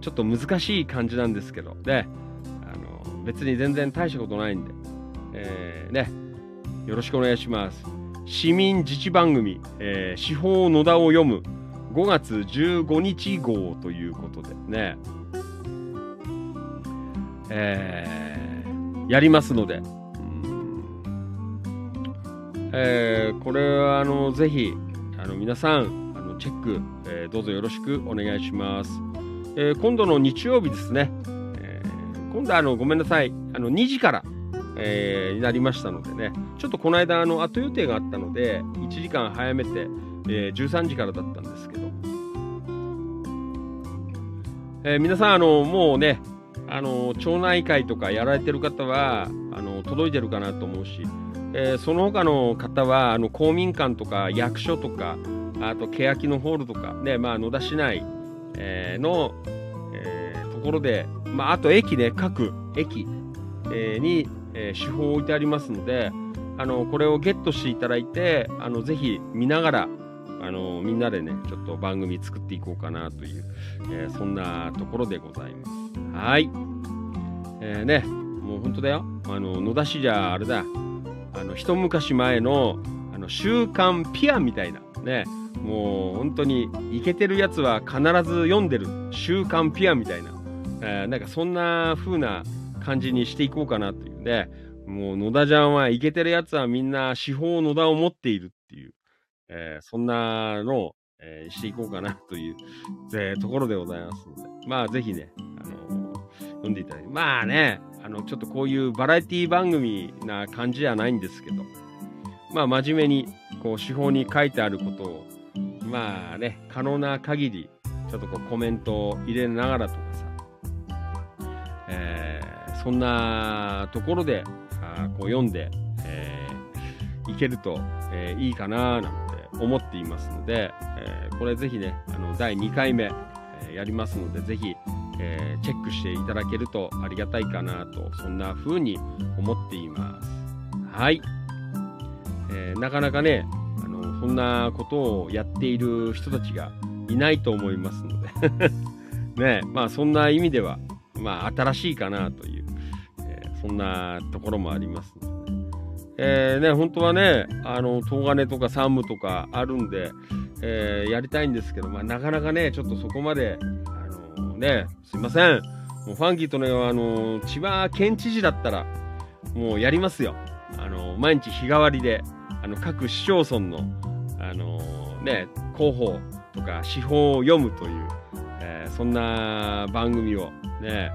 ちょっと難しい感じなんですけど、ね、あの別に全然大したことないんで、えーね、よろしくお願いします。市民自治番組、えー司法野田を読む5月15日号ということで。ね、えーやりますので、えーこれはあのぜひあの皆さんあのチェック、えーどうぞよろしくお願いします。えー今度の日曜日ですね、えー今度はあのごめんなさい。あの2時から、えーになりましたのでね。ちょっとこの間あの後予定があったので1時間早めて、えー13時からだったんですけど、えー皆さんあのもうねあの、町内会とかやられてる方は、あの、届いてるかなと思うし、えーその他の方は、あの、公民館とか役所とか、あと、欅のホールとか、ね、まあ、野田市内、えーの、えーところで、まあ、あと駅ね、各駅、えーに、えー手法を置いてありますので、あの、これをゲットしていただいて、あの、ぜひ見ながら、あの、みんなでね、ちょっと番組作っていこうかなという、えーそんなところでございます。はい。えーね、もう本当だよ。あの、野田市じゃあれだ、あの、一昔前の、あの、週刊ピアみたいな、ね、もう本当に、イケてるやつは必ず読んでる、週刊ピアみたいな、えーなんかそんな風な感じにしていこうかなというね、もう野田ちゃんはイケてるやつはみんな司法野田を持っているっていう、えーそんなのを、えーしていこうかなという、えーところでございますので、まあぜひね、あの読んでいただいて、まあね、あの、ちょっとこういうバラエティ番組な感じじゃないんですけど、まあ真面目に、こう、手法に書いてあることを、まあね、可能な限り、ちょっとこうコメントを入れながらとかさ、えーそんなところで、あこう読んで、えーいけると、えーいいかななんて思っていますので、えーこれぜひね、あの、第2回目、えやりますので、ぜひ、えーチェックしていただけるとありがたいかなと、そんな風に思っています。はい。えーなかなかね、あの、そんなことをやっている人たちがいないと思いますので、ね、まあそんな意味では、まあ新しいかなという、えーそんなところもありますのでね。えーね、本当はね、あの、東金とか山武とかあるんで、えーやりたいんですけど、まあなかなかね、ちょっとそこまで、ね、すいません。もうファンキーとね、あの、千葉県知事だったら、もうやりますよ。あの、毎日日替わりで、あの、各市町村の、あのね、広報とか司法を読むという、えーそんな番組をね、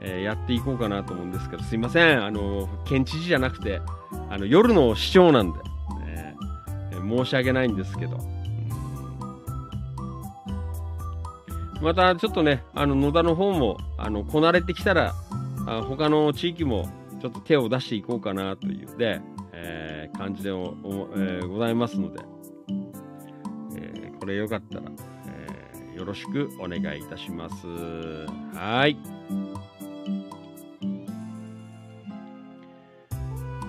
えーやっていこうかなと思うんですけど、すいません。あの、県知事じゃなくて、あの、夜の市長なんで、ねえ申し訳ないんですけど。また、ちょっとね、あの、野田の方も、あの、こなれてきたら、あ他の地域も、ちょっと手を出していこうかなというね、えー感じでお、おえーございますので、えーこれよかったら、えーよろしくお願いいたします。はい。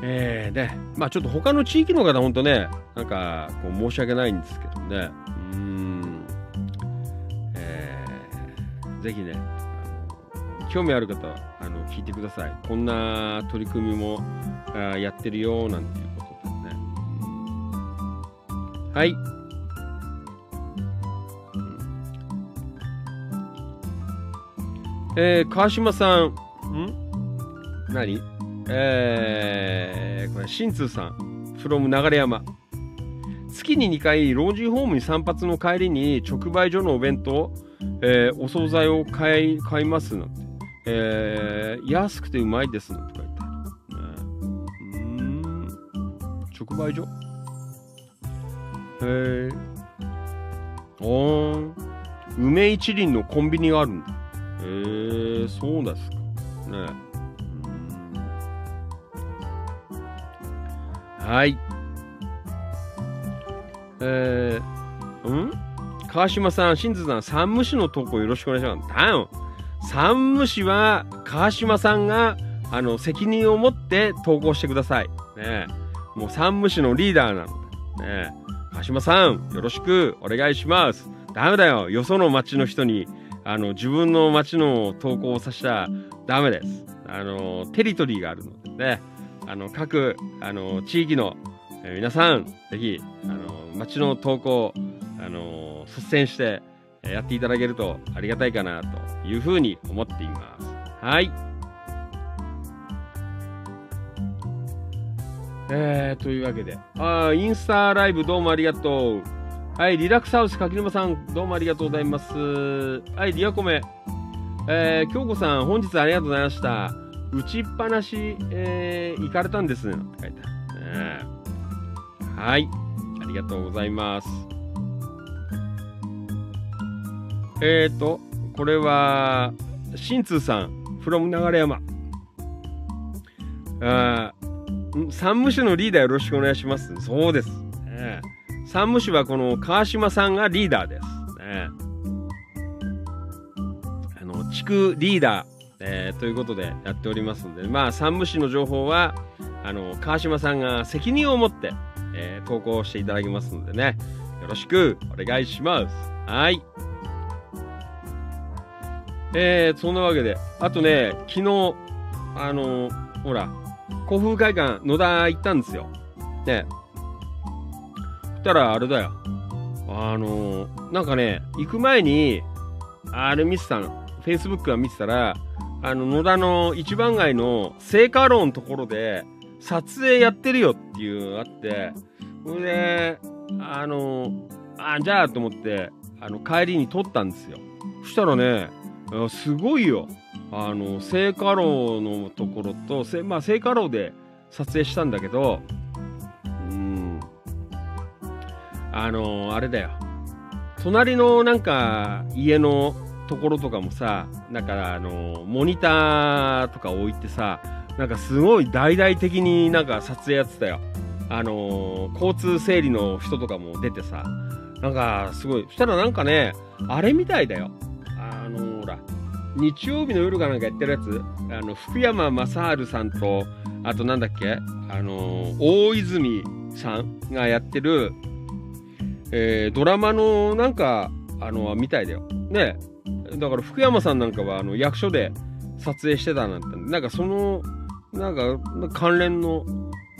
えー、ね、まあちょっと他の地域の方、ほんとね、なんか、こう申し訳ないんですけどね、うん、ぜひね、興味ある方は、あの、聞いてください。こんな取り組みも、あーやってるよ、なんていうことですね。うんはい。えー、川島さん、ん？何？えー、これ、新通さん、from 流山。月に2回、老人ホームに散髪の帰りに直売所のお弁当、えーお惣菜を買い、買いますなんて。えー安くてうまいですなんて書いてある。ねうん。直売所？へえ。おーん。梅一輪のコンビニがあるんだ。へえ、そうですか。ねうーんはい。えー、ん？川島さん、新津さん、山武市の投稿よろしくお願いします。だよ。山武市は、川島さんが、あの、責任を持って投稿してください。ねもう山武市のリーダーなので。ね川島さん、よろしくお願いします。ダメだよ。よその町の人に、あの、自分の町の投稿をさせたらダメです。あの、テリトリーがあるのでね。あの、各、あの、地域の、皆さん、ぜひ、あの、町の投稿、あの、率先して、やっていただけるとありがたいかな、というふうに思っています。はい。えー、というわけで、あインスタライブどうもありがとう。はい、リラックスハウス柿沼さん、どうもありがとうございます。はい、リアコメ。えー、京子さん、本日ありがとうございました。打ちっぱなし、えー、行かれたんです。って書いてある。はい、ありがとうございます。えーと、これは、新通さん、from 流山。あーん山武市のリーダーよろしくお願いします。そうです。ね、山武市はこの川島さんがリーダーです。ね、あの、地区リーダー、えーということでやっておりますので、まあ、山武市の情報は、あの、川島さんが責任を持って、えー投稿していただきますのでね、よろしくお願いします。はい。えー、そんなわけで、あとね、昨日、あのほら、古風会館野田行ったんですよ。ね。そしたら、あれだよ。あのなんかね、行く前に、あれ見てたの。Facebook は見てたら、あの、野田の一番街の聖火楼のところで、撮影やってるよっていうのがあって、それで、あのあ、じゃあと思って、あの、帰りに撮ったんですよ。そしたらね、すごいよ。あの、聖火楼のところと、せまあ、聖火楼で撮影したんだけど、うん、あの、あれだよ。隣のなんか、家のところとかもさ、なんかあの、モニターとか置いてさ、なんかすごい大々的になんか撮影やってたよ。あの交通整理の人とかも出てさ、なんかすごい。そしたらなんかね、あれみたいだよ。ら、日曜日の夜かなんかやってるやつ、あの、福山雅治さんと、あとなんだっけ、あの大泉さんがやってる、えードラマのなんか、あの、みたいだよ。ねだから福山さんなんかはあの役所で撮影してたなんて、なんかその、なんか関連の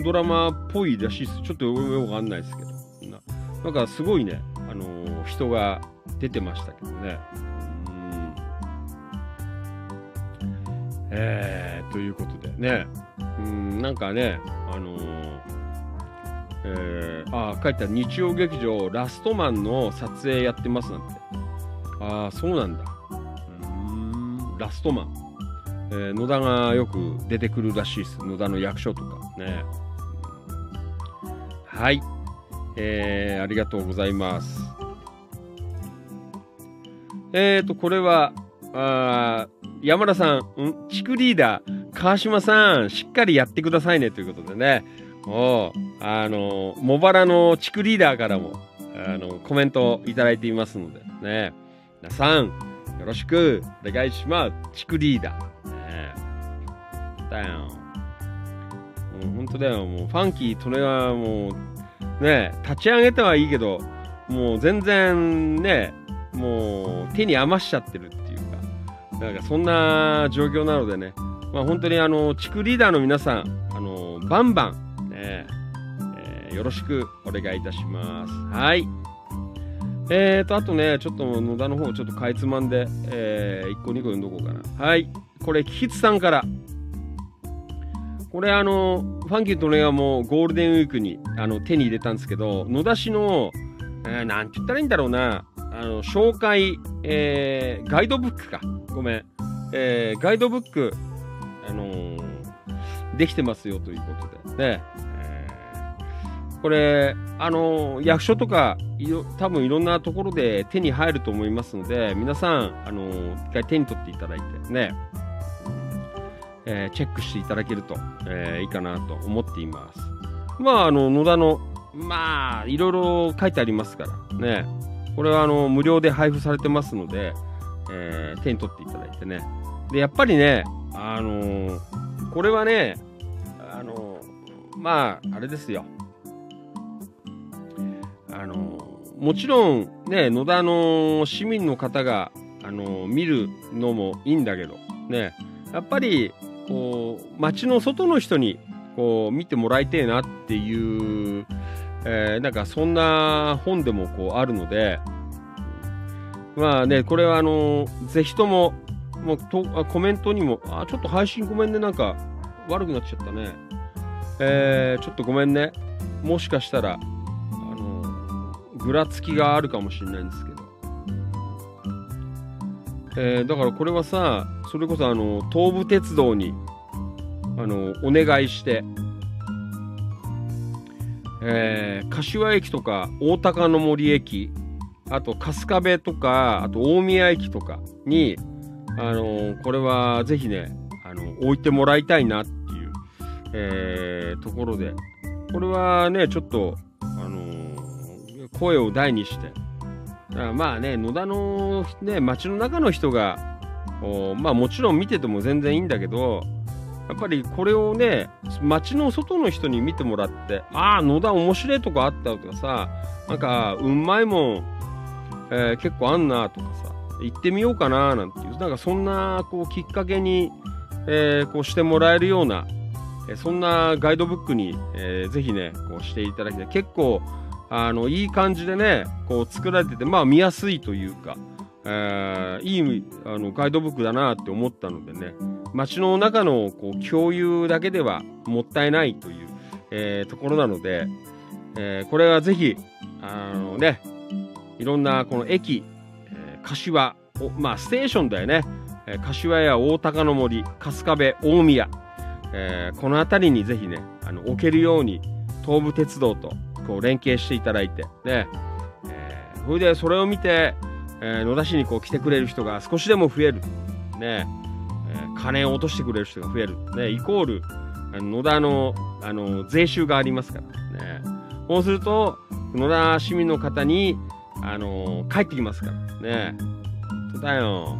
ドラマっぽいらしいです。ちょっとよくわかんないですけど。ななんかすごいね、あの人が出てましたけどね。えー、ということでね。うん、なんかね、あのーえー、あ、書いてある日曜劇場ラストマンの撮影やってますなんて。ああ、そうなんだ。うん、ラストマン。えー野田がよく出てくるらしいです。野田の役所とかね。はい。えー、ありがとうございます。えーと、これは、あ山田さん、ん地区リーダー、川島さん、しっかりやってくださいねということでね。おうあの、茂原の地区リーダーからも、あの、コメントをいただいていますので、ね。皆さん、よろしくお願いします。地区リーダー。ね、だよ。もう本当だよ。もう、ファンキー・利根はもう、ね、立ち上げてはいいけど、もう全然ね、もう手に余しちゃってるって、なんかそんな状況なのでね、まあ本当にあの、地区リーダーの皆さん、あの、バンバン、ね、えーよろしくお願いいたします。はい。えーと、あとね、ちょっと野田の方、ちょっとかいつまんで、えー、1個2個読んどこうかな。はい。これ、キキツさんから。これ、あの、ファンキーとねはもゴールデンウィークにあの手に入れたんですけど、野田市の、えーなんて言ったらいいんだろうな、あの、紹介、えーガイドブックか。ごめん。えーガイドブック、あのーできてますよということで。ね。えーこれ、あの役所とか、いろ多分いろんなところで手に入ると思いますので、皆さん、あのー一回手に取っていただいてね、えチェックしていただけると、えいいかなと思っています。まあ、あの、野田の、まあ、いろいろ書いてありますから、ね。これは、あの、無料で配布されてますので、えー手に取っていただいてね。で、やっぱりね、あのーこれはね、あのーまあ、あれですよ。あのもちろん、ね、野田の市民の方が、あの見るのもいいんだけど、ね、やっぱり、こう、街の外の人に、こう、見てもらいたいなっていう、えーなんかそんな本でもこうあるので、まあね、これはあのぜひとも、もうとあコメントにも、あ、ちょっと配信ごめんね、なんか悪くなっちゃったね。えーちょっとごめんね。もしかしたら、あのぐらつきがあるかもしれないんですけど。えーだからこれはさ、それこそあの、東武鉄道に、あの、お願いして、えー柏駅とか大高の森駅、あと春日部とか、あと大宮駅とかに、あのこれはぜひね、あの置いてもらいたいなっていう、えところで、これはね、ちょっと、あの声を大にして、だからまあね、野田の、ね、街の中の人が、こうまあもちろん見てても全然いいんだけど、やっぱりこれをね、街の外の人に見てもらって、ああ、野田面白いとこあったとかさ、なんか、うまいもん、えー結構あんなとかさ、行ってみようかななんていう、なんかそんな、こう、きっかけに、えーこうしてもらえるような、えーそんなガイドブックに、えーぜひね、こうしていただきたい。結構、あの、いい感じでね、こう作られてて、まあ見やすいというか、えーいいあのガイドブックだなって思ったのでね、街の中のこう共有だけではもったいないという、えーところなので、えーこれはぜひ、あのね、いろんなこの駅、えー柏、おまあステーションだよね、えー柏や大高の森、春日部、大宮、えーこの辺りにぜひね、あの置けるように東武鉄道とこう連携していただいて、ね、えーそれでそれを見て、えー野田市にこう来てくれる人が少しでも増える、ね。金を落としてくれる人が増える、ね、イコール野田のあの税収がありますから。ね。そうすると野田市民の方にあの帰ってきますから。ね。だよ。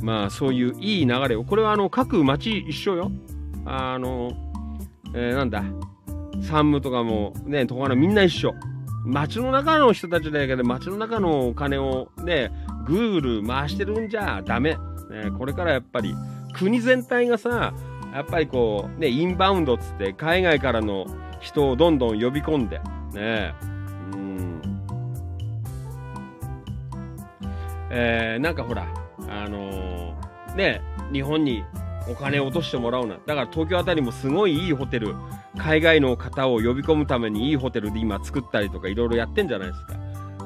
まあそういういい流れを。これはあの各町一緒よ。あの、えーなんだ。山武とかもねとかのみんな一緒。街の中の人たちだけで街の中のお金をねぐるぐる回してるんじゃダメ、ね、これからやっぱり国全体がさやっぱりこうねインバウンドっつって海外からの人をどんどん呼び込んでねうんえーなんかほらあのーね日本にお金を落としてもらうなだから東京あたりもすごいいいホテル海外の方を呼び込むためにいいホテルで今作ったりとかいろいろやってんじゃないですか。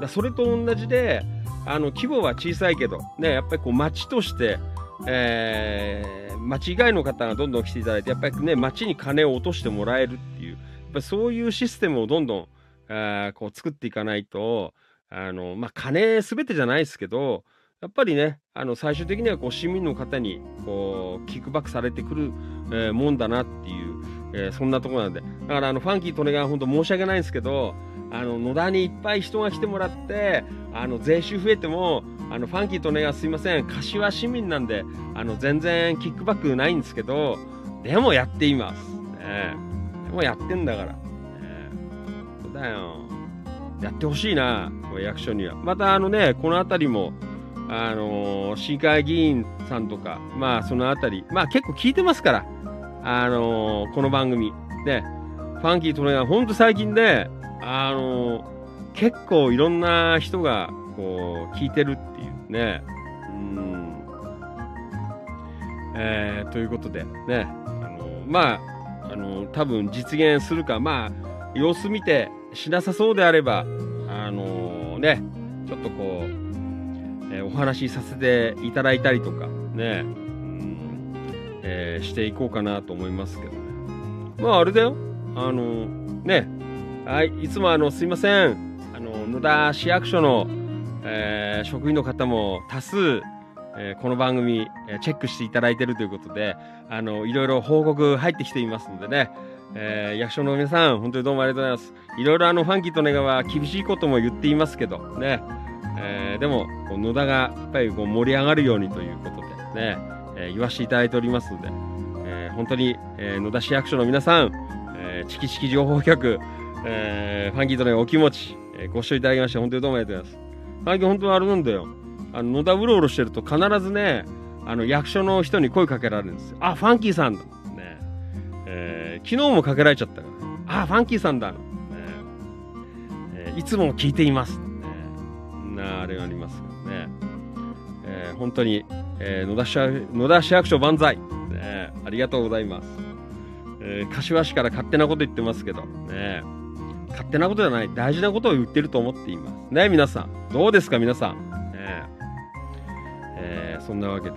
だそれと同じであの規模は小さいけど、ね、やっぱりこう町として、えー町以外の方がどんどん来ていただいてやっぱりね町に金を落としてもらえるっていうやっぱそういうシステムをどんどん、あこう作っていかないとあの、まあ、金すべてじゃないですけどやっぱりねあの最終的にはこう市民の方にこうキックバックされてくる、えーもんだなっていうえーそんなところなんで。だから、あの、ファンキーとねが本当申し訳ないんですけど、あの、野田にいっぱい人が来てもらって、あの、税収増えても、あの、ファンキーとねがすいません、柏市民なんで、あの、全然キックバックないんですけど、でもやっています。ねでもやってんだから。ねそうだよ。やってほしいな、役所には。また、あのね、この辺りも、あのー市議会議員さんとか、まあ、その辺り、まあ、結構聞いてますから。あのーこの番組。で、ファンキートレーナー、ほんと最近で、あの結構いろんな人が、こう、聞いてるっていうね。うん。えーということで、ね、あのまあ、あの多分実現するか、まあ、様子見てしなさそうであれば、あのーね、ちょっとこう、えーお話しさせていただいたりとか、ね、うんえーしていこうかなと思いますけどね。まああれだよ。あのね、はい、いつもあのすいません。あの野田市役所の、えー職員の方も多数、えーこの番組、えーチェックしていただいているということで、あのいろいろ報告入ってきていますのでね、えー役所の皆さん、本当にどうもありがとうございます。いろいろあのファンキーとネガは厳しいことも言っていますけどね、えーでもこう野田がやっぱりこう盛り上がるようにということでね、えー言わせていただいておりますので、えー本当に、えー野田市役所の皆さん、えーチキチキ情報局、えーファンキーとネガお気持ち、えーご視聴いただきまして本当にどうもありがとうございます。ファンキー本当にあれなんだよ。あの野田うろうろしてると必ずね、あの役所の人に声かけられるんですよ。あ、ファンキーさんだ。ねえー昨日もかけられちゃったから。あ、ファンキーさんだ。ねえーいつも聞いています。ねなあれがありますけどね。えー本当に、えー野田市野田市役所万歳、ねありがとうございます。えー柏市から勝手なこと言ってますけど、ね勝手なことじゃない、大事なことを言ってると思っています。ね皆さん。どうですか、皆さん。ねえーそんなわけで。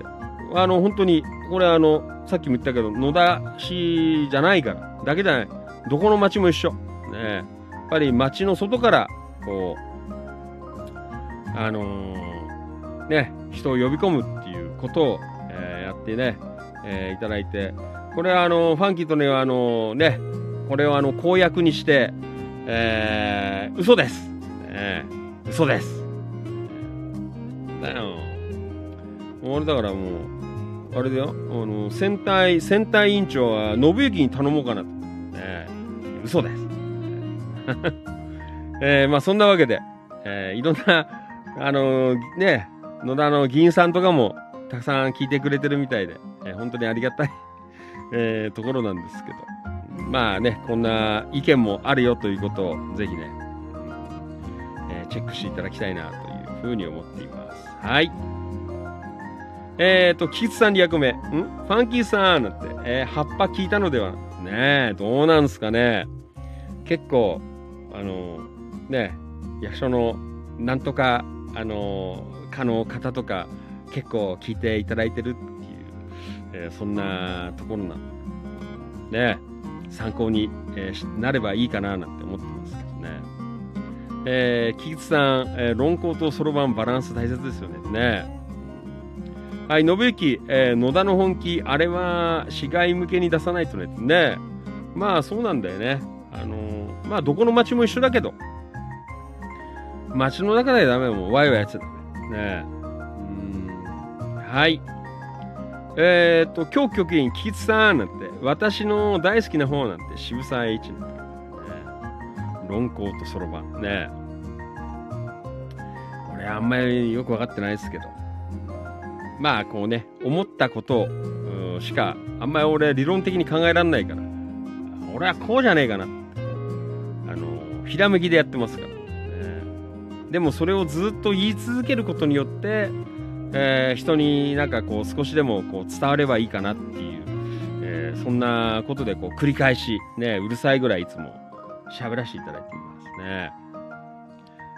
あの、本当に、これあの、さっきも言ったけど、野田市じゃないから、だけじゃない。どこの町も一緒。ねやっぱり町の外から、こう、あのーね、人を呼び込むっていうことを、え、やってね、えーいただいて、これはあの、ファンキーとねはあの、ね、これをあの、公約にして、えー、嘘です。えー、嘘です。だよ。俺だからもう、あれだよ、あの、戦隊、戦隊委員長は信行に頼もうかなと。えー、嘘です。えー、まあそんなわけで、えーいろんな、あのーね、野田の議員さんとかもたくさん聞いてくれてるみたいで、えー本当にありがたい、えーところなんですけど、まあね、こんな意見もあるよということをぜひね、えーチェックしていただきたいなというふうに思っています。はい。えーと、キキツさん2役目。ん？ファンキーさんなんて、えー葉っぱ聞いたのではねえ、どうなんですかね。結構、あのね、役所のなんとか、あの課の方とか、結構聞いていただいてるっていう、えーそんなところなね、参考に、えーなればいいかななんて思ってますけどね。えー、キキツさん、えー論考とそろばんバランス大切ですよね。ねはい、信行、えー野田の本気、あれは市外向けに出さないとね。ねまあそうなんだよね。あのーまあどこの町も一緒だけど、町の中でダメだもん。ワイワイやっちゃダメ。ねうん。はい。えー、っと、今日局員、キキツさんなんて、私の大好きな方なんて、渋沢栄一なんて、ね。論考とそろばん。ね。俺あんまりよく分かってないですけど。まあこうね思ったことしかあんまり俺理論的に考えられないから。俺はこうじゃねえかなって。あのひらめきでやってますから、ね。でもそれをずっと言い続けることによって、えー人になんかこう少しでもこう伝わればいいかなっていう、えーそんなことでこう繰り返しねうるさいぐらいいつも喋らせていただいていますね、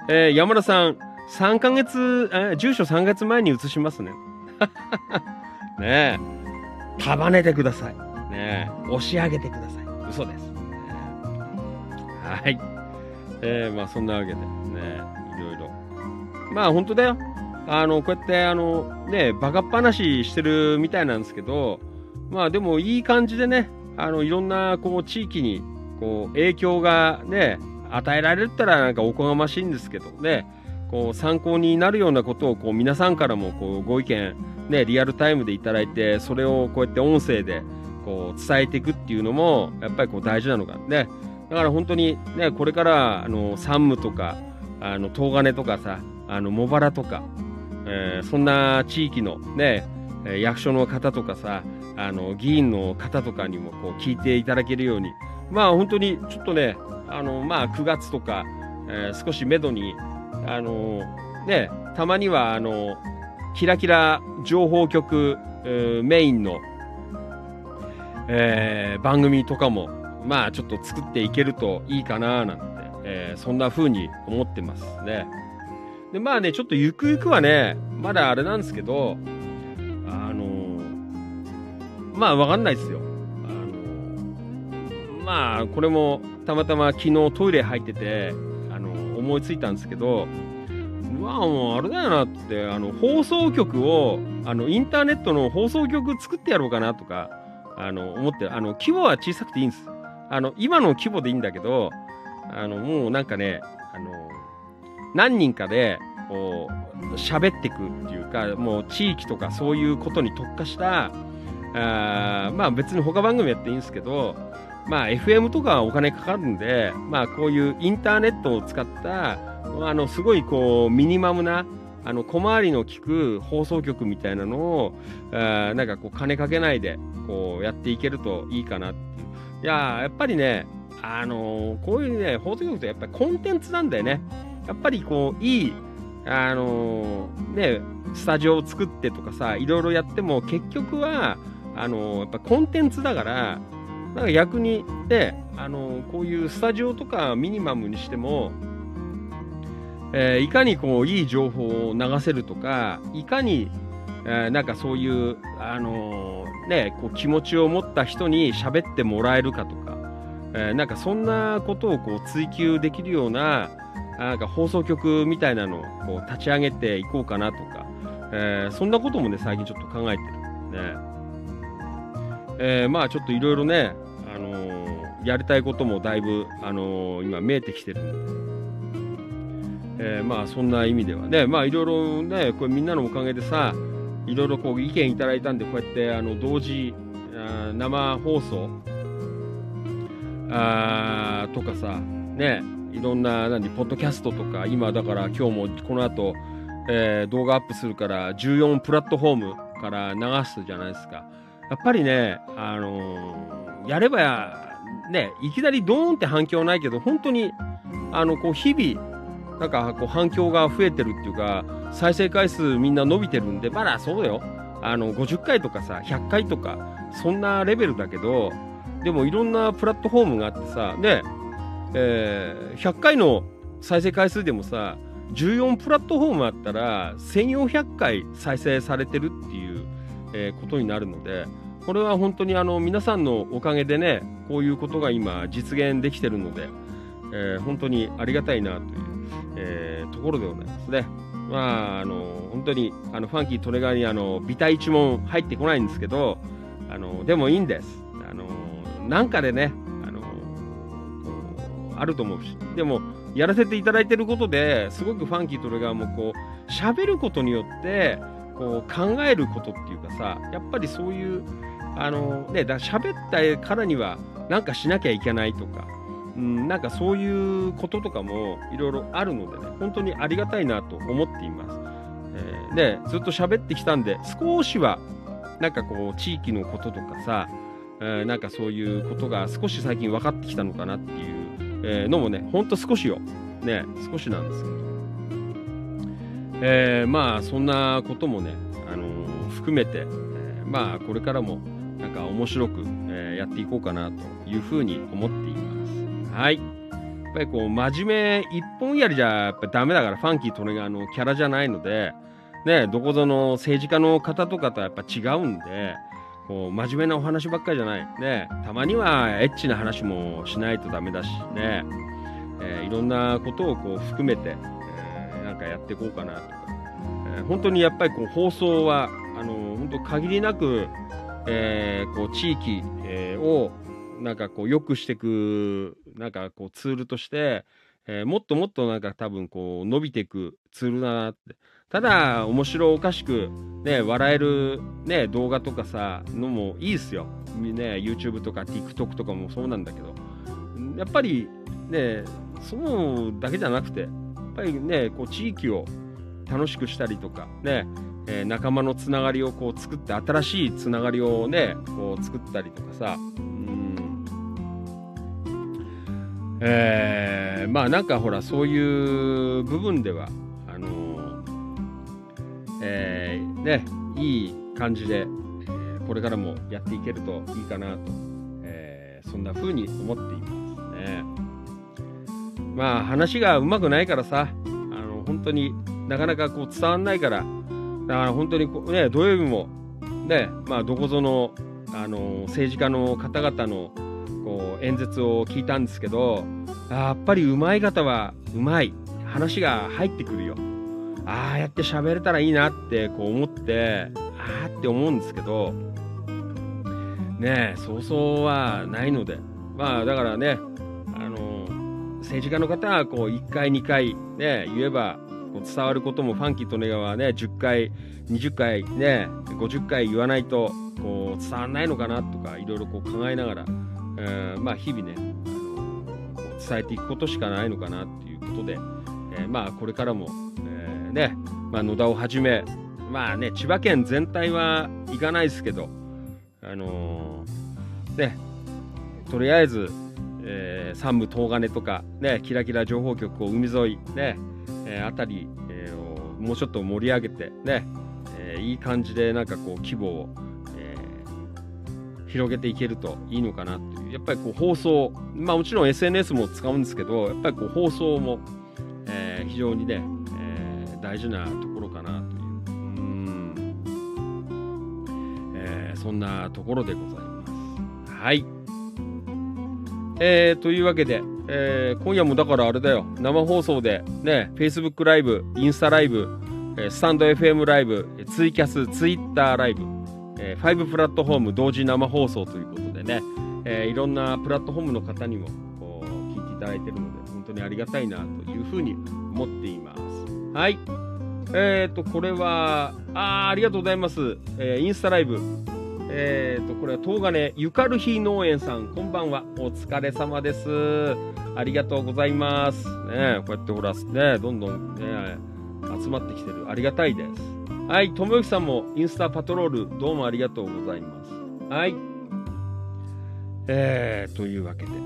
えー山田さん3ヶ月、えー住所3月前に移しますね ねえ。束ねてください。ねえ。押し上げてください。嘘です。ねはい。えー、まあそんなわけで、ねいろいろ。まあ本当だよ。あの、こうやって、あの、ねバカっ話してるみたいなんですけど、まあでもいい感じでね、あの、いろんな、こう、地域に、こう、影響がね、与えられたらなんかおこがましいんですけどね、こう参考になるようなことをこう皆さんからもこうご意見、ね、リアルタイムでいただいてそれをこうやって音声でこう伝えていくっていうのもやっぱりこう大事なのかね。だから本当にねこれからあの山武とかあの東金とかさあの茂原とか、えーそんな地域のね役所の方とかさあの議員の方とかにもこう聞いていただけるようにまあ本当にちょっとねあのまあ9月とか、えー少しめどにあのね、たまにはあのキラキラ情報局、メインの、えー番組とかもまあちょっと作っていけるといいかななんて、えーそんな風に思ってますね。でまあねちょっとゆくゆくはねまだあれなんですけどあのまあわかんないですよ。あのまあこれもたまたま昨日トイレ入っててあの思いついたんですけどうわもうあれだよなってあの放送局をあのインターネットの放送局作ってやろうかなとかあの思ってあの規模は小さくていいんですあの今の規模でいいんだけどあのもうなんかねあの何人かでこう喋ってくっていうかもう地域とかそういうことに特化したあーまあ別に他番組やっていいんですけどまあ FM とかはお金かかるんでまあこういうインターネットを使ったあのすごいこうミニマムなあの小回りの利く放送局みたいなのをあーなんかこう金かけないでこうやっていけるといいかなっていう。いややっぱりねあのーこういうね放送局ってやっぱりコンテンツなんだよね。やっぱりこういいあのーねスタジオを作ってとかさいろいろやっても結局はあのやっぱコンテンツだからなんか逆にねあのこういうスタジオとかミニマムにしてもえーいかにこういい情報を流せるとかいかに、えーなんかそういう、あのーね、こう気持ちを持った人に喋ってもらえるかとか、えーなんかそんなことをこう追求できるようななんか放送局みたいなのをこう立ち上げていこうかなとか、えーそんなこともね最近ちょっと考えてるね。えーまあちょっといろいろね、あのーやりたいこともだいぶ、あのー今見えてきてるんで、えまあそんな意味ではね、まあいろいろね、これみんなのおかげでさ、いろいろこう意見いただいたんで、こうやってあの同時あ生放送あーとかさ、ね、いろんな、何、ポッドキャストとか、今だから今日もこの後、えー動画アップするから、14プラットフォームから流すじゃないですか。やっぱりね、あのーやれば、ね、いきなりドーンって反響ないけど、本当に、あの、こう、日々、なんか、こう、反響が増えてるっていうか、再生回数みんな伸びてるんで、まだそうだよ。あの、50回とかさ、100回とか、そんなレベルだけど、でもいろんなプラットフォームがあってさ、ね、えー100回の再生回数でもさ、14プラットフォームあったら、1400回再生されてるっていう、えーことになるので、これは本当にあの皆さんのおかげでね、こういうことが今実現できてるので、えー本当にありがたいなという、えーところでございますね。まあ、あの、本当に、あの、ファンキートレガーに、あの、ビタ一問入ってこないんですけど、あの、でもいいんです。あの、なんかでね、あの、あると思うし、でも、やらせていただいてることですごくファンキートレガーもこう、喋ることによって、こう、考えることっていうかさ、やっぱりそういう、あの、ね、だ喋ったからには、なんかしなきゃいけないとか、うん、なんかそういうこととかもいろいろあるのでね、本当にありがたいなと思っています。えーで、ずっと喋ってきたんで、少しは、なんかこう、地域のこととかさ、えーなんかそういうことが少し最近分かってきたのかなっていう、えーのもね、ほんと少しよ。ね、少しなんですけど。えーまあ、そんなこともね、あのー含めて、えーまあ、これからも、なんか面白く、えーやっていこうかなというふうに思っています。はい。やっぱりこう、真面目一本やりじゃやっぱダメだから、ファンキートレガーのキャラじゃないので、ね、どこぞの政治家の方とかとはやっぱ違うんで、こう、真面目なお話ばっかりじゃない。ね、たまにはエッチな話もしないとダメだし、ね、えーいろんなことをこう含めて、えーなんかやっていこうかなとか、えー本当にやっぱりこう放送は、あの本当限りなく、えーこう地域、えーをなんかこう良くしていくなんかこうツールとして、えーもっともっとなんか多分こう伸びていくツールだなって。ただ面白おかしくね笑えるね動画とかさのもいいですよ。ね YouTube とか TikTok とかもそうなんだけど。やっぱりねそうだけじゃなくてやっぱりねこう地域を楽しくしたりとかねえー仲間のつながりをこう作って新しいつながりをねこう作ったりとかさ。うん。えーまあなんかほらそういう部分ではあのえーねいい感じで、えーこれからもやっていけるといいかなと、えーそんな風に思っていますね。まあ話がうまくないからさあの本当になかなかこう伝わんないからだから本当にこね土曜日もねまあどこぞのあの政治家の方々のこう演説を聞いたんですけどやっぱり上手い方はうまい。話が入ってくるよ。ああやって喋れたらいいなってこう思ってああって思うんですけどねえそうそうはないので。まあだからねあの政治家の方はこう1回2回ね言えば伝わることもファンキーとネガはね10回20回ね50回言わないとこう伝わらないのかなとかいろいろ考えながら、えーまあ日々ね伝えていくことしかないのかなっていうことで、えーまあこれからも、えーね、まあ、野田をはじめまあね千葉県全体は行かないですけどあのーねとりあえず、えー山武東金とかねキラキラ情報局を海沿いね、えーあたり、えーをもうちょっと盛り上げてね、えーいい感じでなんかこう規模を、えー広げていけるといいのかなっていう。やっぱりこう放送まあもちろん SNS も使うんですけどやっぱりこう放送も、えー非常にね、えー大事なところかなという。うん、えーそんなところでございます。はい。えーというわけで、えー今夜もだからあれだよ生放送でね Facebook ライブインスタライブ、えースタンド FM ライブえーツイキャスツイッターライブ、えー5プラットフォーム同時生放送ということでね、えーいろんなプラットフォームの方にもこう聞いていただいているので、本当にありがたいなというふうに思っています。はい。えっ、と、これは、あありがとうございます。えーインスタライブ。えっ、と、これは東金ゆかるひ農園さん、こんばんは。お疲れ様です。ありがとうございます。ねこうやってほら、ねどんどんね、集まってきてる。ありがたいです。はい、ともゆきさんもインスタパトロール、どうもありがとうございます。はい。えー、というわけで、ね。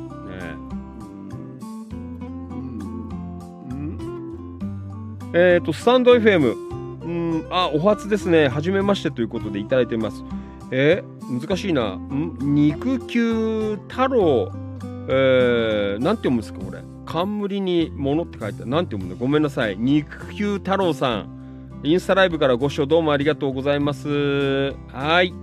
えっ、と、スタンド FM、うん、あ、お初ですね。はじめましてということでいただいてます。え難しいな。ん？肉球太郎、えー、なんて読むんですか、これ。冠に物って書いてある。なんて読むんだ？ごめんなさい。肉球太郎さん。インスタライブからご視聴どうもありがとうございます。はい。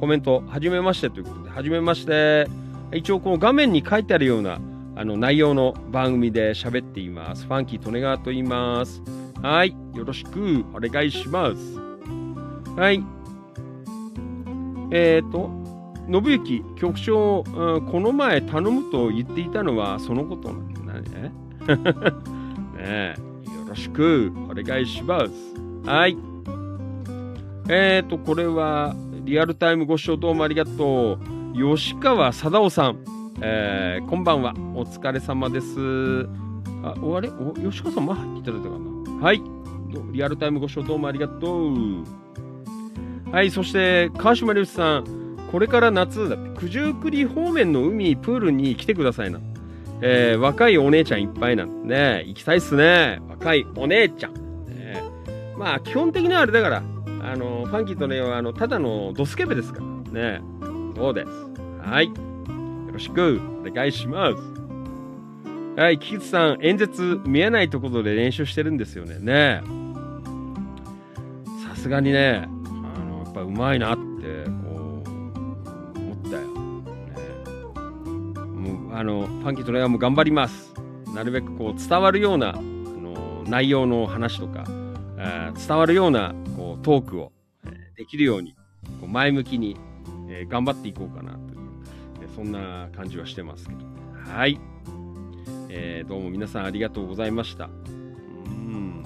コメント、はじめましてということで、はじめまして。一応、この画面に書いてあるようなあの内容の番組で喋っています。ファンキー・トネガーと言います。はい。よろしくお願いします。はい。えっ、ー、と、信行局長、うんこの前頼むと言っていたのはそのことなんだね。ね、よろしくお願いします。はい。えっ、ー、と、これはリアルタイムご視聴どうもありがとう。吉川貞夫さん、えーこんばんは。お疲れ様です。あ、おあれ？吉川さん、まだ入っていただいたかな？はい。リアルタイムご視聴どうもありがとう。はい、そして川島隆さん、これから夏だって、九十九里方面の海、プールに来てくださいな。えー若いお姉ちゃんいっぱいなんでね、行きたいっすね。若いお姉ちゃん。ね、まあ、基本的にはあれだから、あの、ファンキーとねは、あの、ただのドスケベですからね。そうです。はい。よろしくお願いします。はい、キキツさん、演説見えないところで練習してるんですよね。ねさすがにね、っぱうまいなって、こう、思ったよ。ね、もう、あの、ファンキーとねはも頑張ります。なるべくこう、伝わるような、あの、内容の話とか、え伝わるような、こう、トークを、えできるように、こう前向きに、え頑張っていこうかなという、えそんな感じはしてますけど。はい。えーどうも皆さんありがとうございました。うん。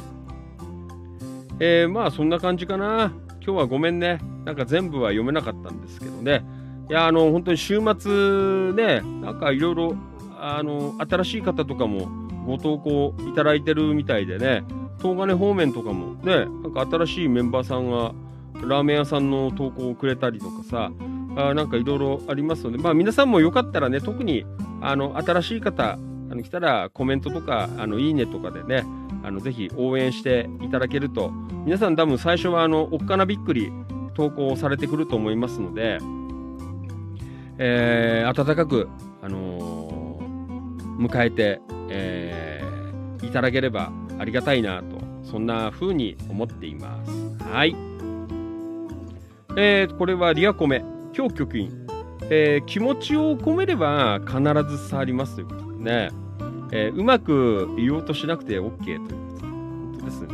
えーまあそんな感じかな。今日はごめんね。なんか全部は読めなかったんですけどね。いや、あの、本当に週末ね、なんかいろいろ、あの、新しい方とかもご投稿いただいてるみたいでね、東金方面とかもね、なんか新しいメンバーさんがラーメン屋さんの投稿をくれたりとかさ、あなんかいろいろありますので、まあ皆さんもよかったらね、特にあの新しい方、あの来たらコメントとか、あのいいねとかでね、あのぜひ応援していただけると、皆さん多分最初はあのおっかなびっくり投稿されてくると思いますので、えー温かく、あのー迎えて、えーいただければありがたいなと、そんな風に思っています。はい。えーこれはリアコメ、今日局員、えー気持ちを込めれば必ず伝わりますということですね、えーうまく言おうとしなくて OK ということ本当ですね。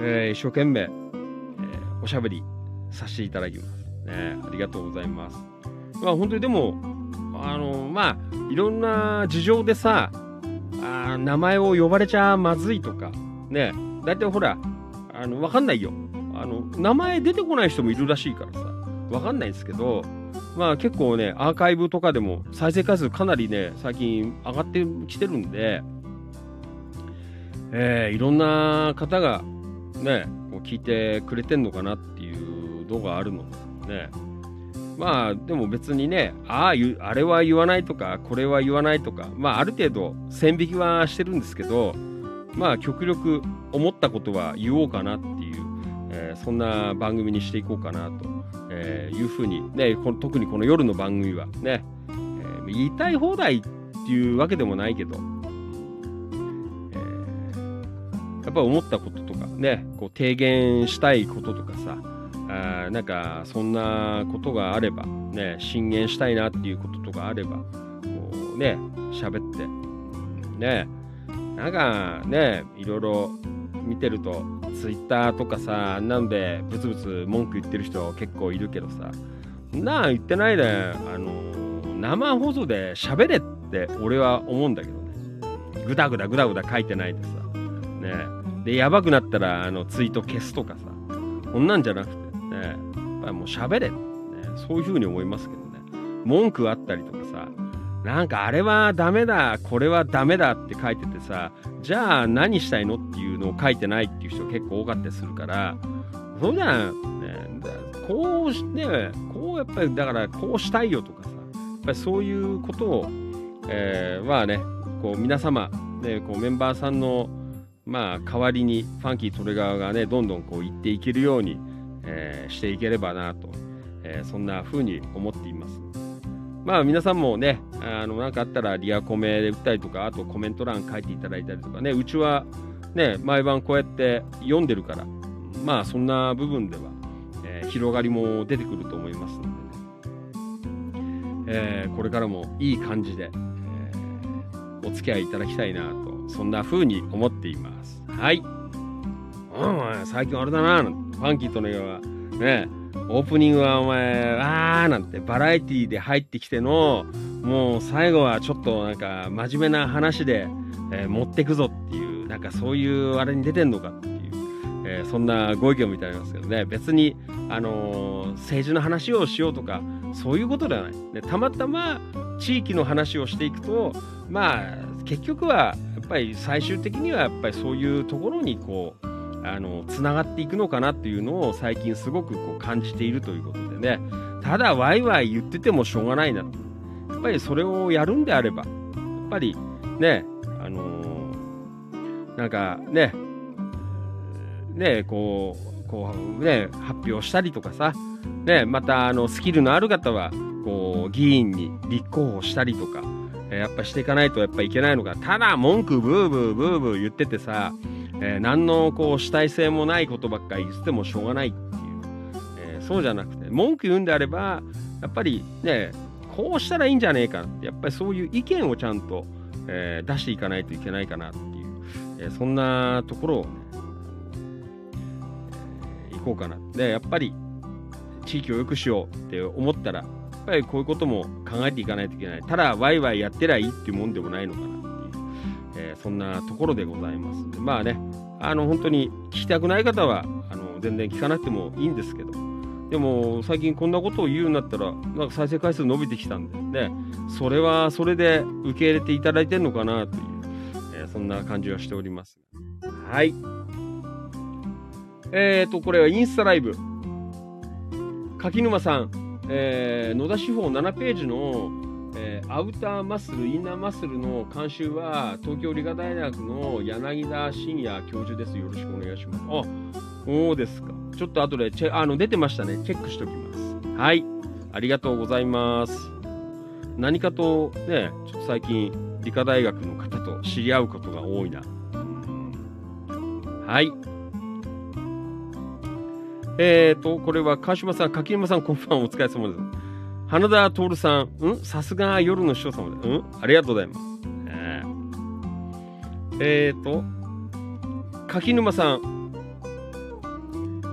えー一生懸命、えーおしゃべりさせていただきます。ね、ありがとうございます。まあ本当にでも、あのまあいろんな事情でさ、あ名前を呼ばれちゃまずいとか、ね、大体ほら、あの、わかんないよ。あの、名前出てこない人もいるらしいからさ、わかんないんですけど、まあ結構ね、アーカイブとかでも再生回数かなりね、最近上がってきてるんで、えーいろんな方がね、こう聞いてくれてんのかなっていうのがあるのでね。まあでも別にね、ああ、あれは言わないとか、これは言わないとか、まあある程度線引きはしてるんですけど、まあ極力思ったことは言おうかなっていう、えーそんな番組にしていこうかなと、えーいうふうに、ね、この特にこの夜の番組はね、えー言いたい放題っていうわけでもないけど、えーやっぱ思ったこととかね、こう提言したいこととかさ、あーなんかそんなことがあれば、ね、進言したいなっていうこととかあれば、こうね、喋って、ね、なんかね、いろいろ見てるとツイッターとかさなんでブツブツ文句言ってる人結構いるけどさなあ言ってないであの生放送で喋れって俺は思うんだけどね。ぐだぐだぐだぐだ書いてないでさ。ね。でやばくなったらあのツイート消すとかさ。こんなんじゃなくてね。やっぱりもう喋れ、ね、そういうふうに思いますけどね。文句あったりとかさなんかあれはダメだこれはダメだって書いててさじゃあ何したいのっていうのを書いてないっていう人結構多かったりするからそうじゃん、ね、こうしてこうやっぱりだからこうしたいよとかさやっぱりそういうことを、えー、まあねこう皆様、ね、こうメンバーさんのまあ代わりにファンキートレガーがねどんどんこう言っていけるように、えーしていければなと、えーそんな風に思っています。まあ皆さんもね、あのなんかあったらリアコメで打ったりとか、あとコメント欄書いていただいたりとかね、うちはね、毎晩こうやって読んでるから、まあそんな部分では、えー広がりも出てくると思いますのでね、えーこれからもいい感じで、えーお付き合いいただきたいなと、そんな風に思っています。はい。お前、最近あれだな、ファンキーとの映画は、ね、オープニングはお前、あーなんてバラエティーで入ってきての、もう最後はちょっとなんか真面目な話で、えー持ってくぞっていう、なんかそういうあれに出てんのかっていう、えーそんなご意見みたいなんですけどね、別に、あのー政治の話をしようとか、そういうことではない。ね、たまたま地域の話をしていくと、まあ、結局は、やっぱり最終的にはやっぱりそういうところにこう、あのつながっていくのかなっていうのを最近すごくこう感じているということでね。ただワイワイ言っててもしょうがないなと。やっぱりそれをやるんであればやっぱりねあのーなんかねねこうこうね発表したりとかさねまたあのスキルのある方はこう議員に立候補したりとかやっぱしていかないとやっぱいけないのか。ただ文句ブーブーブーブー言っててさえー何のこう主体性もないことばっかり言ってもしょうがないっていう、えーそうじゃなくて文句言うんであればやっぱりねこうしたらいいんじゃねえかってやっぱりそういう意見をちゃんと、えー出していかないといけないかなっていう、えそんなところをね、えー行こうかなでやっぱり地域を良くしようって思ったらやっぱりこういうことも考えていかないといけない。ただワイワイやってりゃいいっていうもんでもないのかな。えーそんなところでございます。まあねあの本当に聞きたくない方はあの全然聞かなくてもいいんですけど。でも最近こんなことを言うようになったらなんか再生回数伸びてきたんでねそれはそれで受け入れていただいてるのかなという、えーそんな感じはしております。はい。えーとこれはインスタライブ。柿沼さん、えー野田司法7ページのえーアウターマッスル、インナーマッスルの監修は、東京理科大学の柳田真也教授です。よろしくお願いします。あ、そうですか。ちょっと後でチェ、あの、出てましたね。チェックしておきます。はい。ありがとうございます。何かとね、ちょっと最近、理科大学の方と知り合うことが多いな。はい。えーと、これは川島さん、柿沼さん、こんばんは、お疲れ様です。花田徹さん、うん？さすが夜の師匠様で、うん？ありがとうございます。え。ーえーと、柿沼さん、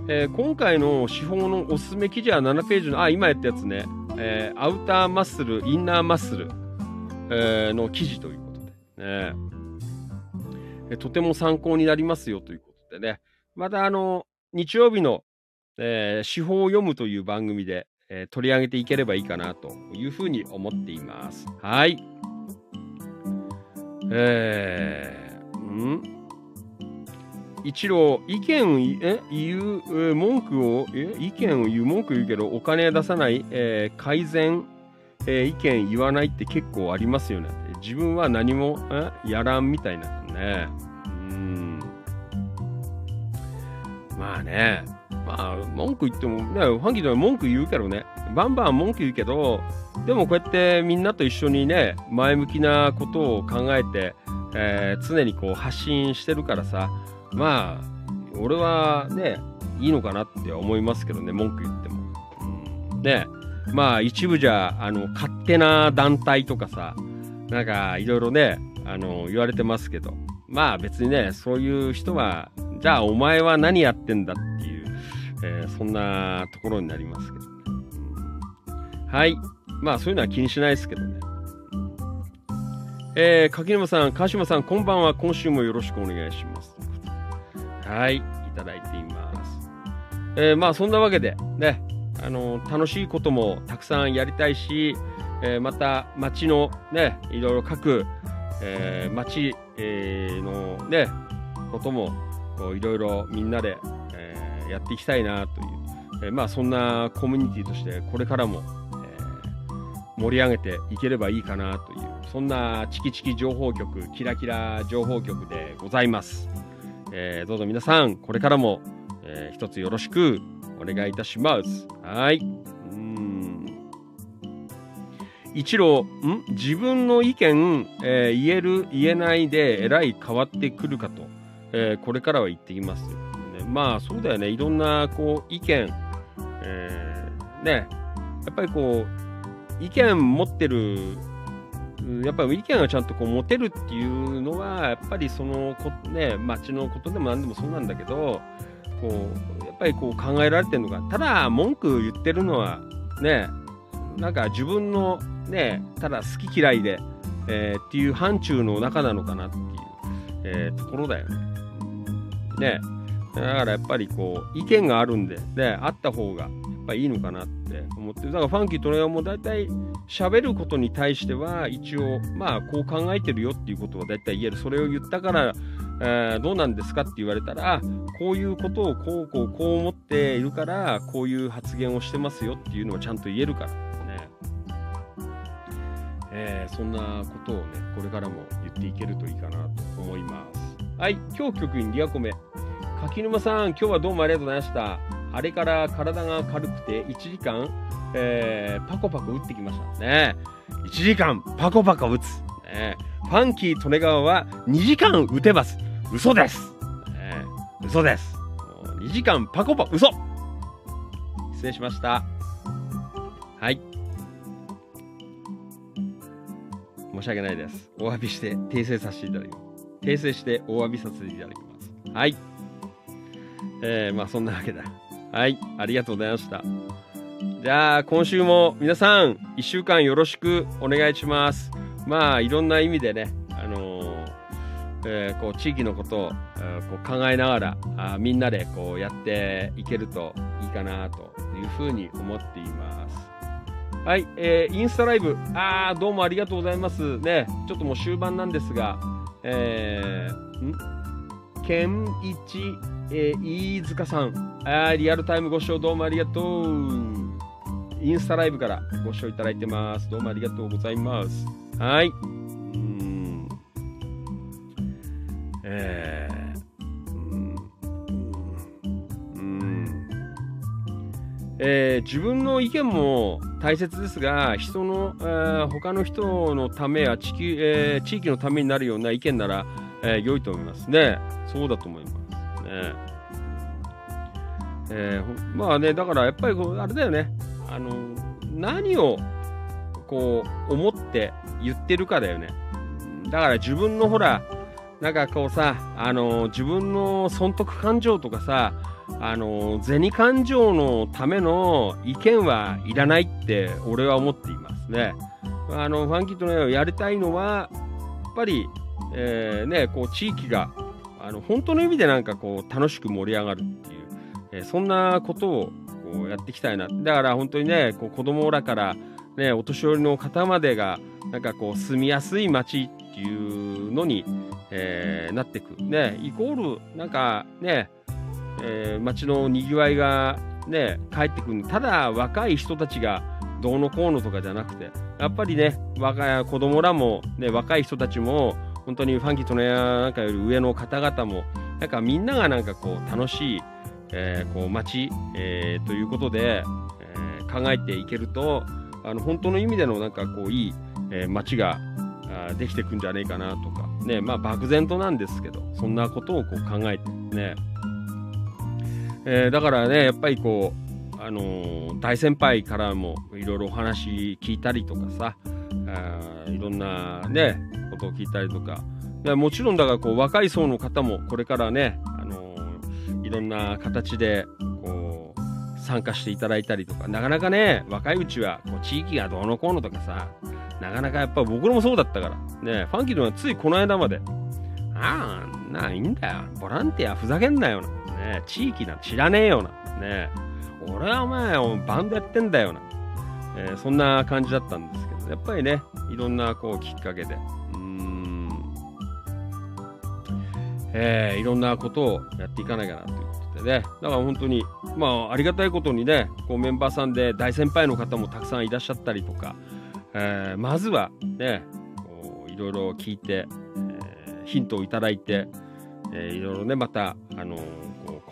えー今回の司法のおすすめ記事は7ページの、あ、今やったやつね、えーアウターマッスル、インナーマッスル、えーの記事ということで、ねえ。ーとても参考になりますよということでね、またあの、日曜日の、えー司法を読むという番組で、えー取り上げていければいいかなというふうに思っています。はい。えー、ん？一郎、意見をえ言う、えー文句を、え意見を言う、文句言うけど、お金出さない、えー改善、えー意見言わないって結構ありますよね。自分は何もえやらんみたいなね。うん。まあね、まあ、文句言っても、ね、ファンキーでは文句言うけどね、バンバン文句言うけど、でもこうやってみんなと一緒にね、前向きなことを考えて、えー常にこう発信してるからさ、まあ、俺はね、いいのかなって思いますけどね、文句言っても。うん。ね、まあ一部じゃ、あの、勝手な団体とかさ、なんかいろいろね、あの、言われてますけど、まあ別にね、そういう人は、じゃあお前は何やってんだっていう、えーそんなところになりますけどね。はい。まあそういうのは気にしないですけどね。えー、柿沼さん、川島さん、こんばんは。今週もよろしくお願いします。はい、いただいています。えーまあそんなわけで、ね、あの楽しいこともたくさんやりたいし、えーまた街のね、いろいろ各、えー街、えーのね、ことも、こういろいろみんなで、えやっていきたいなという、えーまあそんなコミュニティとしてこれからも、えー盛り上げていければいいかなという、そんなチキチキ情報局、キラキラ情報局でございます。えーどうぞ皆さん、これからも、えー一つよろしくお願いいたします。はい。うん。一郎、ん？自分の意見、えー言える、言えないで、えらい変わってくるかと、えーこれからは言ってきます。まあ、そうだよね。いろんな、こう、意見、えーね、やっぱりこう、意見持ってる、やっぱり意見がちゃんとこう持てるっていうのは、やっぱりそのこ、ね、町のことでも何でもそうなんだけど、こう、やっぱりこう考えられてるのが、ただ文句言ってるのは、ね、なんか自分のね、ただ好き嫌いで、えーっていう範疇の中なのかなっていう、えーところだよね。ね。だからやっぱりこう、意見があるんで、ね、あった方がやっぱいいのかなって思って。だからファンキートレアも大体喋ることに対しては一応、まあこう考えてるよっていうことは大体言える。それを言ったから、えーどうなんですかって言われたら、こういうことをこうこうこう思っているから、こういう発言をしてますよっていうのはちゃんと言えるからね。えーそんなことをね、これからも言っていけるといいかなと思います。はい、今日局員リアコメ。柿沼さん、今日はどうもありがとうございました。あれから体が軽くて1時間、えーパコパコ打ってきましたね。1時間パコパコ打つ。ね、ファンキー利根川は2時間打てます。嘘です。ね、嘘です。2時間パコパコ、嘘失礼しました。はい。申し訳ないです。お詫びして訂正させていただきます。訂正してお詫びさせていただきます。はい。えー、まあそんなわけだ。はい。ありがとうございました。じゃあ、今週も皆さん、1週間よろしくお願いします。まあ、いろんな意味でね、あのーえーこう地域のことを、えこう考えながらあみんなでこうやっていけるといいかなというふうに思っています。はい、えーインスタライブ、あーどうもありがとうございます。ね、ちょっともう終盤なんですが、えー、ん？ケンイチ、えー、飯塚さん、あリアルタイムご視聴どうもありがとう。インスタライブからご視聴いただいてます。どうもありがとうございます。はい。うーん。えー、えー自分の意見も大切ですが、人の、えー他の人のためや地球、えー地域のためになるような意見なら、えー良いと思いますね。そうだと思いますえーまあね、だからやっぱりこうあれだよね。あの、何をこう思って言ってるかだよね。だから自分のほら、なんかこうさ、あの、自分の損得感情とかさ、あの、銭感情のための意見はいらないって俺は思っていますね。あの、ファンキーとね、やりたいのは、やっぱり、えーね、こう地域が、あの、本当の意味でなんかこう楽しく盛り上がるっていう、えそんなことをこうやっていきたいな。だから本当にね、こう子供らから、ね、お年寄りの方までが、なんかこう住みやすい街っていうのに、えーなっていく。ね、イコール、なんかね、えー街のにぎわいがね、帰ってくる。ただ若い人たちがどうのこうのとかじゃなくて、やっぱりね、若い子供らも、ね、若い人たちも、本当にファンキートネアなんかより上の方々も、なんかみんながなんかこう楽しい、えーこう街、えーということで、えー考えていけると、あの本当の意味でのなんかこういい、えー街ができてくんじゃねえかなとか、ね、まあ漠然となんですけど、そんなことをこう考えてね、えーだからね、やっぱりこう、あのー大先輩からもいろいろお話聞いたりとかさ、あいろんなね、ことを聞いたりとか、でもちろんだからこう若い層の方もこれからね、あのーいろんな形でこう参加していただいたりとか。なかなかね若いうちはこう地域がどうのこうのとかさなかなかやっぱ僕らもそうだったから。ねファンキーのはついこの間までああないいんだよ。ボランティアふざけんなよな、ね、地域なんて知らねえよな、ね、俺はお前バンドやってんだよな、えーそんな感じだったんですけど。やっぱりねいろんなこうきっかけで。うーん。えーいろんなことをやっていかないかなということでね。だから本当にまあありがたいことにねこうメンバーさんで大先輩の方もたくさんいらっしゃったりとか、えーまずはねこういろいろ聞いて、えーヒントをいただいて、えーいろいろねまたあのこう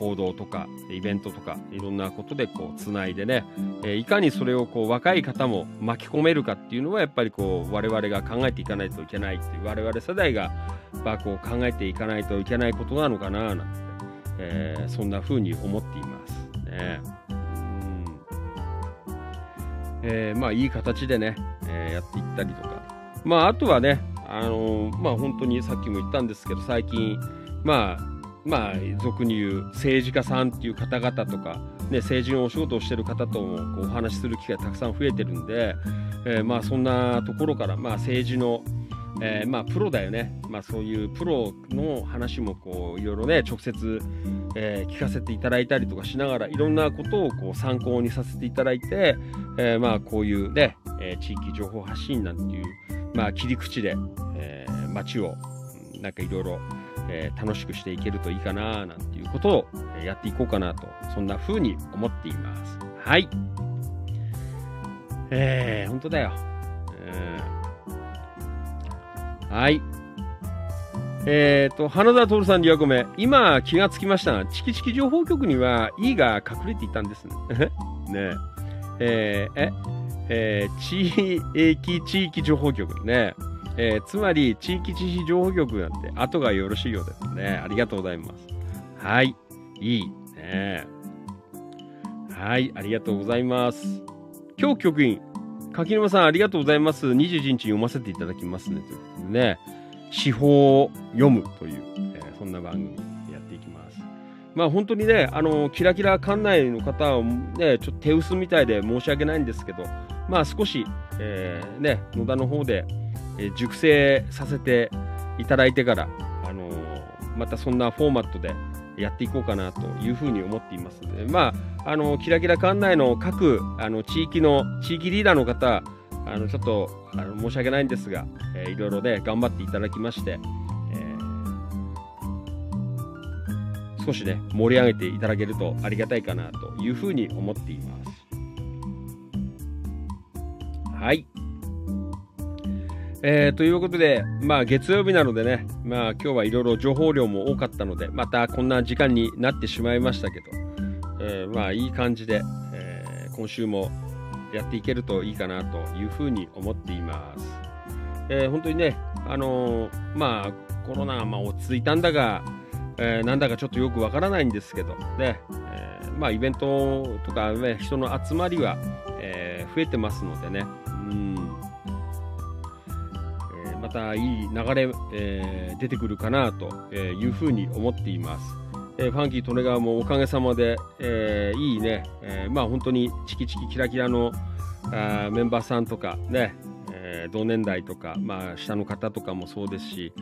行動とかイベントとかいろんなことでこうつないでね、えーいかにそれをこう若い方も巻き込めるかっていうのはやっぱりこう我々が考えていかないといけないっていう我々世代がまあこう考えていかないといけないことなのかななんて、えーそんな風に思っていますね。えーまあいい形でね、えーやっていったりとかまああとはねあのまあ本当にさっきも言ったんですけど最近まあまあ俗に言う政治家さんっていう方々とか、ね、政治のお仕事をしてる方ともこうお話しする機会たくさん増えてるんで、えーまあそんなところから、まあ、政治の、えーまあプロだよね、まあ、そういうプロの話もこういろいろね直接、えー聞かせていただいたりとかしながらいろんなことをこう参考にさせていただいて、えーまあこういうね、えー地域情報発信なんていう、まあ、切り口で、えー街をなんかいろいろえー楽しくしていけるといいかななんていうことをやっていこうかなとそんな風に思っています。はい。えー、本当だよ、えーはい。えーと花田徹さん2個目今気がつきました。がチキチキ情報局には E が隠れていたんです。ね。ねええーええー地域地域情報局。ね。えーつまり地域知識情報局なんて後がよろしいようですね。ありがとうございます。はい。いい。ね。はい。ありがとうございます。今日局員、柿沼さんありがとうございます。21日読ませていただきますね。ということでね、司法を読むという、えーそんな番組やっていきます。まあ本当にね、あの、キラキラ館内の方はね、ちょっと手薄みたいで申し訳ないんですけど、まあ少し、えーね、野田の方で、え熟成させていただいてから、あのまたそんなフォーマットでやっていこうかなというふうに思っていますので、まあ、あのキラキラ館内の各あの地域の地域リーダーの方あのちょっとあの申し訳ないんですが、えーいろいろね頑張っていただきまして、えー少しね盛り上げていただけるとありがたいかなというふうに思っています。はい。えーということで、まあ月曜日なのでね、まあ今日はいろいろ情報量も多かったので、またこんな時間になってしまいましたけど、えーまあいい感じで、えー今週もやっていけるといいかなというふうに思っています。え本当にね、あのまあコロナがま落ち着いたんだが、えなんだかちょっとよくわからないんですけど、ね、えまあイベントとかね、人の集まりは、え増えてますのでね、うん、たいい流れ、えー出てくるかなというふうに思っています。えーファンキー利根川もおかげさまで、えーいいね、えーまあ本当にチキチキキラキラのあメンバーさんとかね、えー同年代とか、まあ下の方とかもそうですし、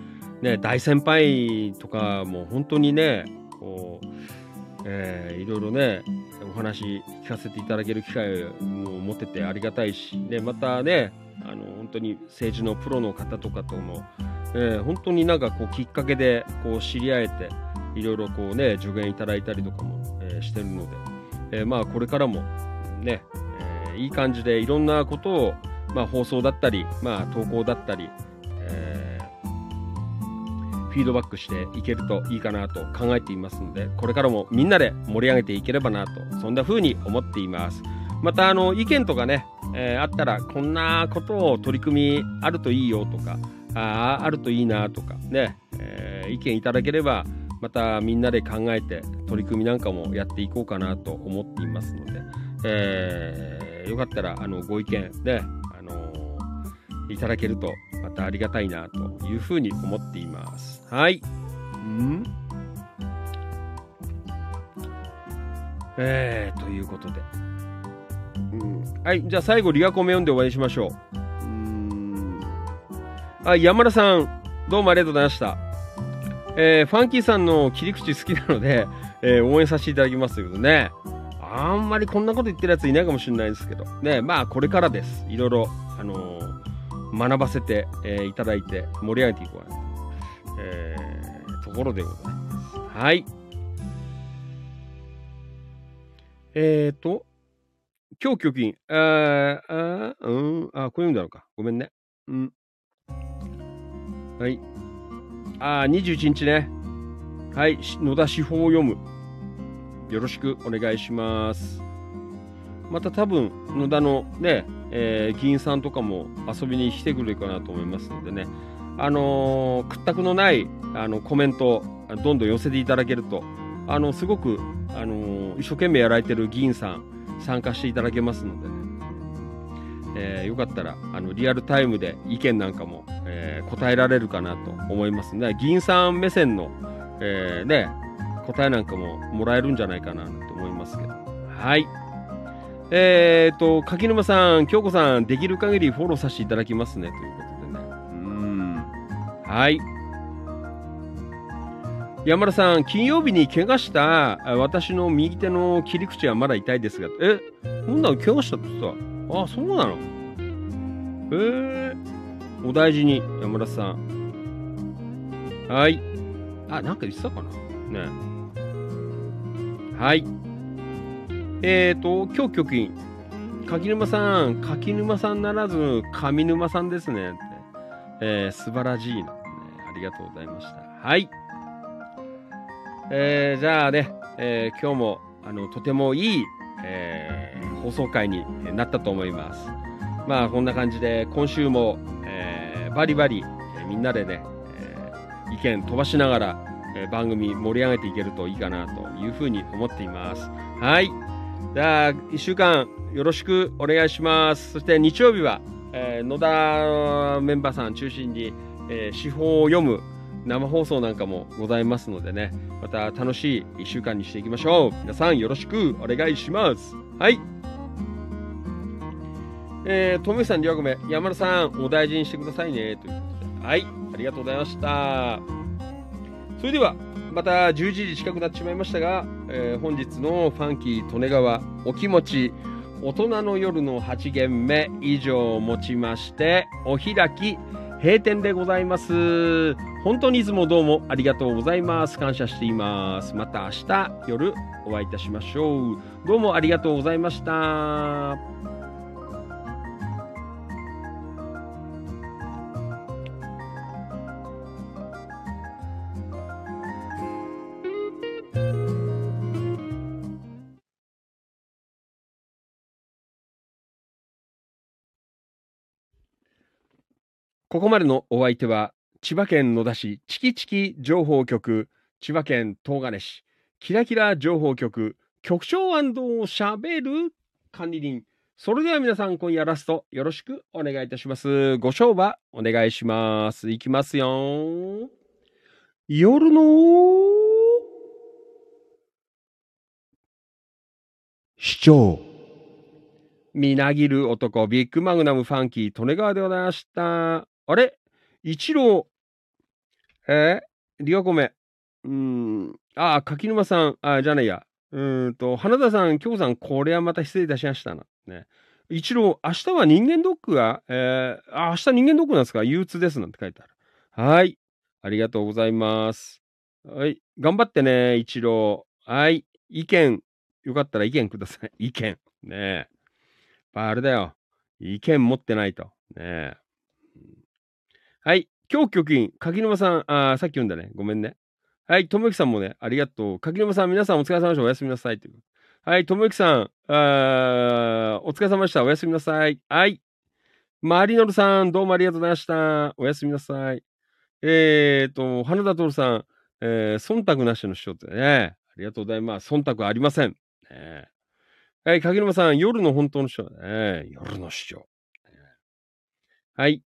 ね、大先輩とかも本当にね、こう、えーいろいろね、お話聞かせていただける機会も持っててありがたいし、ね、またね、あの本当に政治のプロの方とかとも、えー本当になんかこうきっかけでこう知り合えて、いろいろこうね、助言いただいたりとかも、えーしてるので、えーまあこれからもね、えーいい感じでいろんなことを、まあ放送だったり、まあ投稿だったり、えーフィードバックしていけるといいかなと考えていますので、これからもみんなで盛り上げていければなと、そんな風に思っています。また、あの、意見とかね、えーあったら、こんなことを取り組みあるといいよとか、あーあるといいなとか、ね、えー意見いただければ、またみんなで考えて取り組みなんかもやっていこうかなと思っていますので、えーよかったら、あの、ご意見ね、あのいただけるとまたありがたいなというふうに思っています。はい。ん？えー、ということで。うん、はい、じゃあ最後、リアコメ読んで終わりにしましょう。うーん。あ、山田さん、どうもありがとうございました。えー、ファンキーさんの切り口好きなので、えー応援させていただきますということでね。あんまりこんなこと言ってるやついないかもしれないですけど。ね、まあこれからです。いろいろ、あのー学ばせて、えーいただいて盛り上げていこうかなと、えーところでございます。はい。えーと、今日貯金、ああ、うん、あ、こういうんだろうか。ごめんね。うん。はい。あー、21日ね。はい、し野田司法を読む。よろしくお願いします。また多分、野田のね、えー議員さんとかも遊びに来てくれるかなと思いますのでね。あのー屈託のないあのコメント、どんどん寄せていただけると、あの、すごく、あのー一生懸命やられてる議員さん、参加していただけますのでね。えーよかったらあのリアルタイムで意見なんかも、えー答えられるかなと思いますね。議員さん目線の、えーね、答えなんかももらえるんじゃないかなと思いますけど。はい。えー、と、柿沼さん、京子さん、できる限りフォローさせていただきますね。ということでね。うーん。はい。山田さん、金曜日に怪我した私の右手の切り口はまだ痛いですが、え、そんなの怪我したってさ、あ、そうなの？へえお大事に、山田さん。はい。あ、なんか言ってたかな？ねはい。えーと、今日局員。柿沼さん、柿沼さんならず、上沼さんですね。えー、素晴らしいな、ね。ありがとうございました。はい。えー、じゃあね、えー今日も、あの、とてもいい、えー放送回になったと思います。まあ、こんな感じで、今週も、えーバリバリ、えみんなでね、えー意見飛ばしながら、え番組盛り上げていけるといいかなというふうに思っています。はい。じゃあ、1週間よろしくお願いします。そして日曜日は、え野田メンバーさん中心に、えー司法を読む生放送なんかもございますのでね、また楽しい1週間にしていきましょう。皆さんよろしくお願いします。はい。えー、とめさん、りょうごめ、山田さん、お大事にしてくださいね。ということで。はい。ありがとうございました。それでは、また11時近くなってしまいましたが、えー本日のファンキー利根川お気持ち、大人の夜の8限目以上をもちまして、お開き、閉店でございます。本当にいつもどうもありがとうございます。感謝しています。また明日夜お会いいたしましょう。どうもありがとうございました。ここまでのお相手は、千葉県野田市チキチキ情報局、千葉県東金市、キラキラ情報局、局長をしゃべる管理人。それでは皆さん今夜ラストよろしくお願いいたします。ご賞馬お願いします。いきますよ。夜の市長。みなぎる男、ビッグマグナムファンキー、利根川でございました。あれ？一郎。え？ー、リオコメ。うーん。ああ、柿沼さん。あじゃないや。うんと、花田さん、京子さん、これはまた失礼いたしましたな。ね。一郎、明日は人間ドックが、えー、あ、明日人間ドックなんですか？憂鬱ですなんて書いてある。はい。ありがとうございます。はい。頑張ってね、一郎。はい。意見、よかったら意見ください。意見。ねえ。あれだよ。意見持ってないと。ねえ。はい。今日局員、柿沼さん、あさっき読んだね。ごめんね。はい。ともゆきさんもね、ありがとう。柿沼さん、皆さんお疲れ様でした。おやすみなさい。というはい。ともゆきさん、あお疲れ様でした。おやすみなさい。はい。マリノルさん、どうもありがとうございました。おやすみなさい。えーと、花田徹さん、えー忖度なしの師匠ってね。ありがとうございます。忖度ありません。ねはい、柿沼さん、夜の本当の師匠ね。夜の師匠。はい。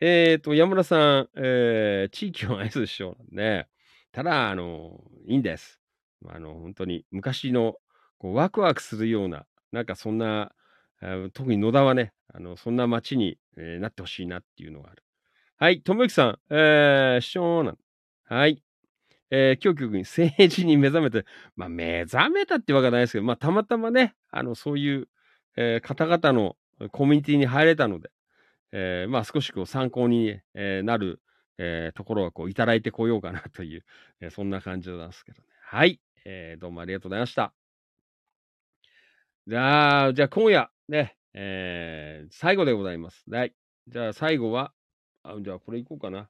えーと、山田さん、えー地域を愛する師匠なんで、ただ、あの、いいんです。あの、本当に昔のこうワクワクするような、なんかそんな、特に野田はね、あの、そんな街に、えーなってほしいなっていうのがある。はい、ともゆきさん、えー、しょーなん。はい。えー、今日局に政治に目覚めて、まあ、目覚めたってわけじゃないですけど、まあ、たまたまね、あの、そういう、えー方々のコミュニティに入れたので、えーまあ、少しこう参考に、えなる、えーところはこういただいてこようかなという、えーそんな感じなんですけどね。はい、えーどうもありがとうございました。じゃあ、じゃあ今夜、ね、えー最後でございます。はい。じゃあ最後は、あじゃあこれいこうかな。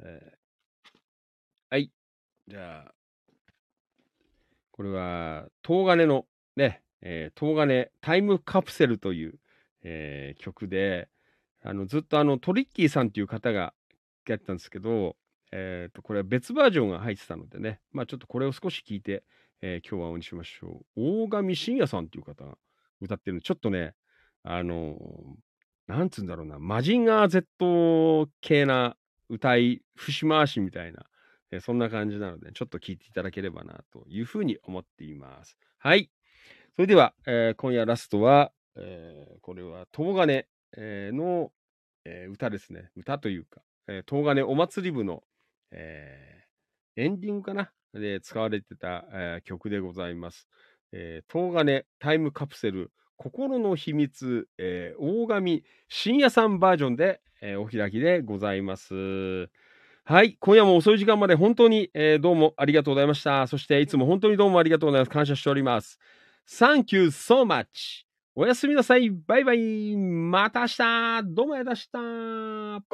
えーはい。じゃあ、これは、東金のね、えー、東金タイムカプセルという、えー曲で、あの、ずっとあの、トリッキーさんっていう方がやってたんですけど、えっ、と、これは別バージョンが入ってたのでね、まあちょっとこれを少し聞いて、えー今日は終わりにしましょう。大神信也さんっていう方が歌ってるの、ちょっとね、あのなんつうんだろうな、マジンガー Z 系な歌い、節回しみたいな、えーそんな感じなので、ちょっと聞いていただければな、というふうに思っています。はい。それでは、えー今夜ラストは、えーこれは、東金、えーの、えー歌ですね。歌というか、えー、東金お祭り部の、えーエンディングかな？で使われてた、えー曲でございます。えー、東金タイムカプセル心の秘密、えー大神深夜さんバージョンで、えーお開きでございます。はい。今夜も遅い時間まで本当に、えーどうもありがとうございました。そしていつも本当にどうもありがとうございます。感謝しております。Thank you so much. おやすみなさい。バイバイ。また明日。どうもありがとうございまし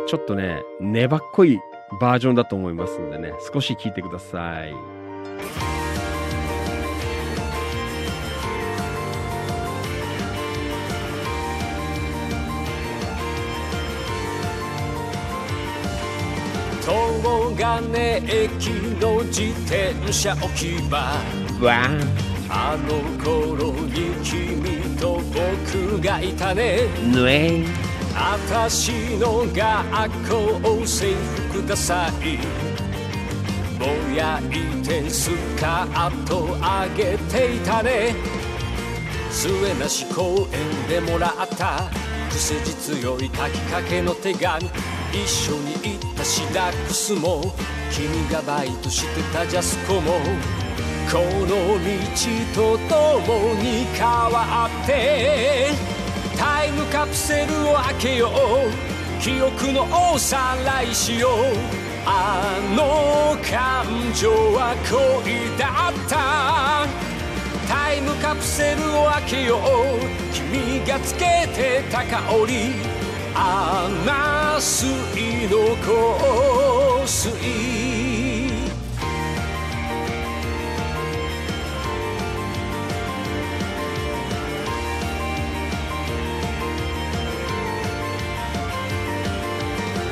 た。ちょっとね、粘っこいバージョンだと思いますんでね、少し聞いてください。金駅の自転車置き場。わあ。の頃に君と僕がいたね。ー、ぬえ。あたしの学校制服ダサい。ぼやいてスカート上げていたね。末なし公園でもらった。癖強い炊きかけの手紙一緒に行ったシダックスも君がバイトしてたジャスコもこの道と共に変わってタイムカプセルを開けよう記憶のおさらいしよう。あの感情は恋だった。タイムカプセルを開けよう君がつけてた香り。アナスイの香水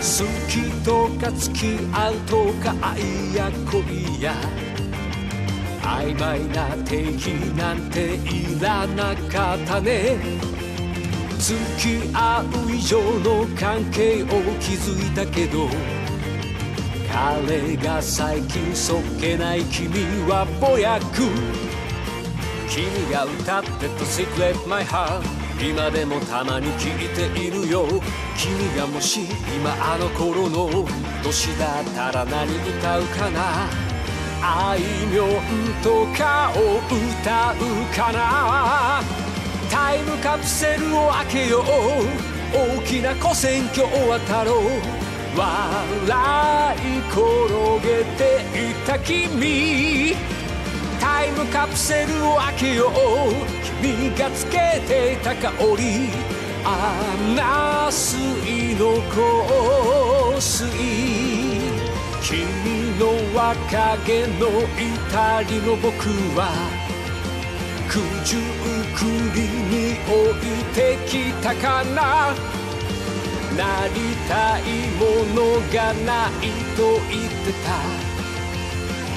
好きとか付き合うとか愛や恋や曖昧な定義なんていらなかったね。付き合う以上の関係を築いたけど彼が最近そっけない君はぼやく。君が歌ってた Secret My Heart 今でもたまに聞いているよ。君がもし今あの頃の年だったら何歌うかな。あいみょんとかを歌うかな。タイムカプセルを開けよう。大きな古戦橋を渡ろう笑い転げていた君タイムカプセルを開けよう。君がつけていた香りアナスイの香水君の若気の至りの僕は。九十九里に置いてきたかな？なりたいものがないと言ってた。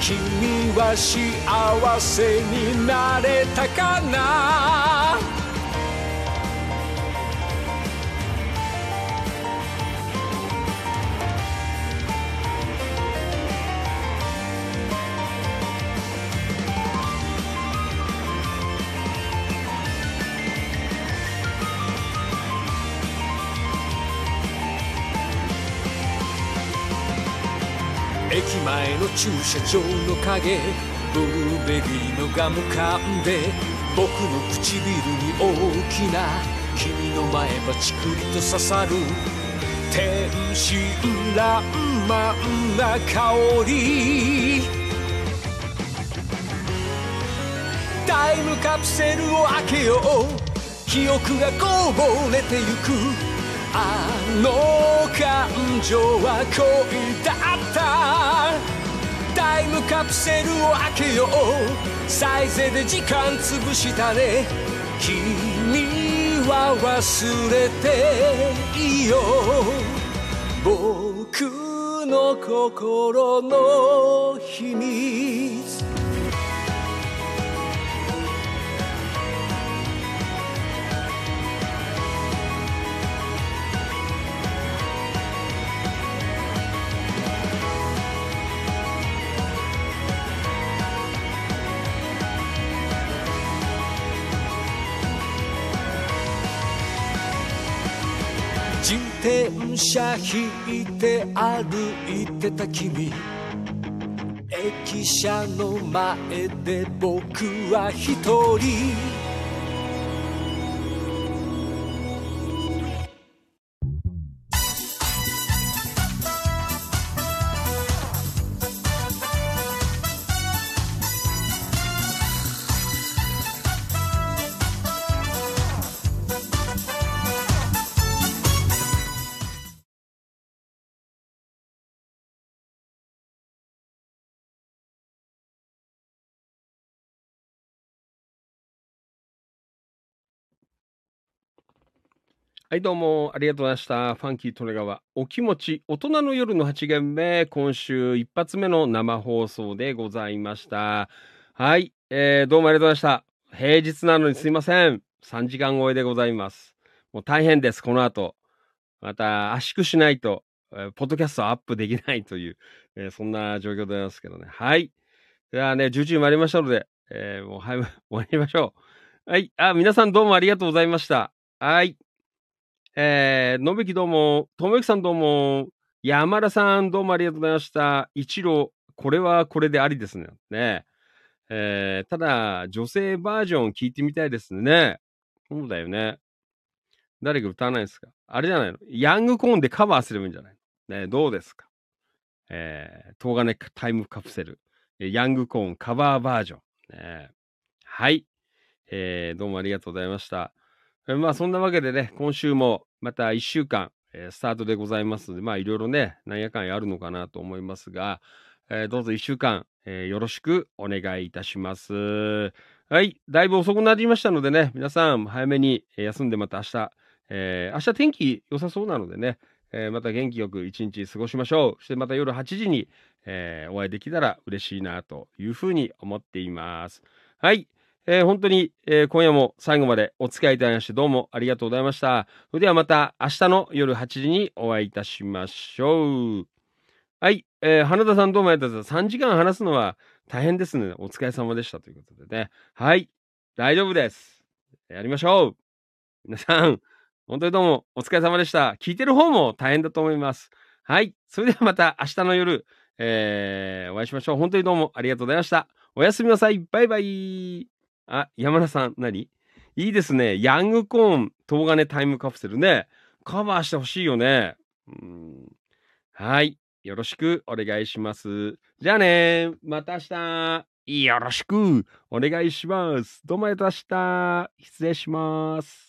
君は幸せになれたかな？駐車場の影ブルーベリーのガム噛んで僕の唇に大きな君の前歯チクリと刺さる天真爛漫な香り。タイムカプセルを開けよう。記憶がこぼれてゆく。あの感情は恋だった。カプセルを開けよう。サイゼで時間潰したね。君は忘れていいよ僕の心の秘密。転車引いて歩いてた君。駅舎の前で僕は一人。はい、どうもありがとうございました。ファンキー利根川、お気持ち、大人の夜の8限目、今週一発目の生放送でございました。はい、えー、どうもありがとうございました。平日なのにすいません。3時間超えでございます。もう大変です、この後。また圧縮しないと、えーポッドキャストアップできないという、えーそんな状況でございますけどね。はい。ではね、11時参りましたので、えーもう、はい、終わりましょう。はい。あ、皆さんどうもありがとうございました。はい。えー、のべきどうも、ともゆきさんどうも、山田さんどうもありがとうございました。一郎、これはこれでありですね。ねえーただ、女性バージョン聞いてみたいですね。そうだよね。誰か歌わないですか？あれじゃないの？ヤングコーンでカバーすればいいんじゃない？のねどうですか？えー、東金タイムカプセル、ヤングコーンカバーバージョン。ねはい。えー、どうもありがとうございました。えーまあそんなわけでね、今週もまた1週間、えースタートでございますので、まあいろいろね、なんやかんやあるのかなと思いますが、えーどうぞ1週間、えーよろしくお願いいたします。はい、だいぶ遅くなりましたのでね、皆さん早めに休んでまた明日、えー明日天気良さそうなのでね、えーまた元気よく一日過ごしましょう。そしてまた夜8時に、えーお会いできたら嬉しいなというふうに思っています。はい。えー本当に、えー今夜も最後までお付き合いいただきましてどうもありがとうございました。それではまた明日の夜8時にお会いいたしましょう。はい。えー花田さんどうもありがとうございます。3時間話すのは大変ですね。お疲れ様でしたということでね。はい。大丈夫です。やりましょう。皆さん、本当にどうもお疲れ様でした。聞いてる方も大変だと思います。はい。それではまた明日の夜、えーお会いしましょう。本当にどうもありがとうございました。おやすみなさい。バイバイ。あ、山田さん、何？いいですね。ヤングコーン、東金タイムカプセルね。カバーしてほしいよね。うんはい。よろしくお願いします。じゃあね。また明日。よろしくお願いします。どうもありがとうございました。失礼します。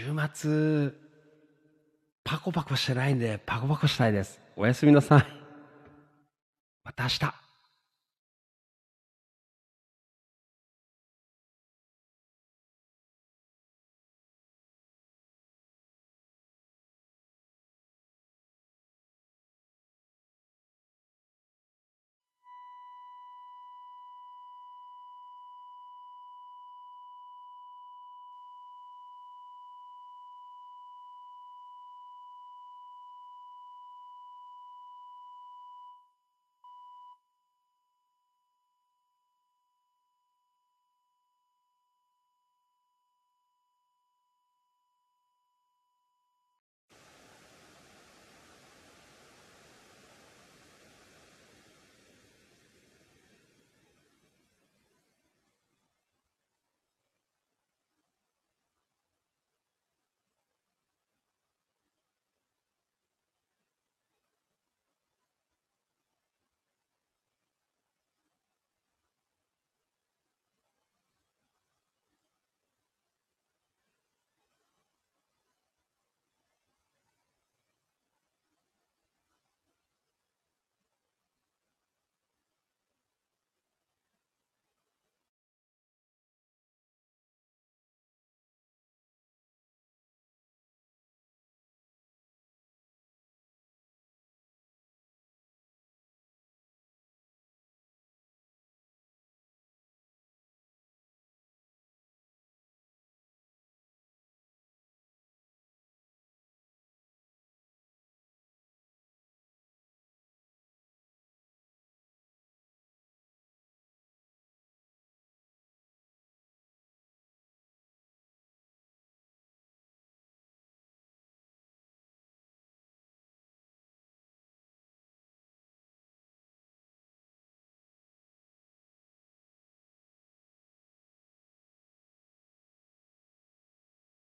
週末、パコパコしてないんで、パコパコしたいです。おやすみなさい。また明日。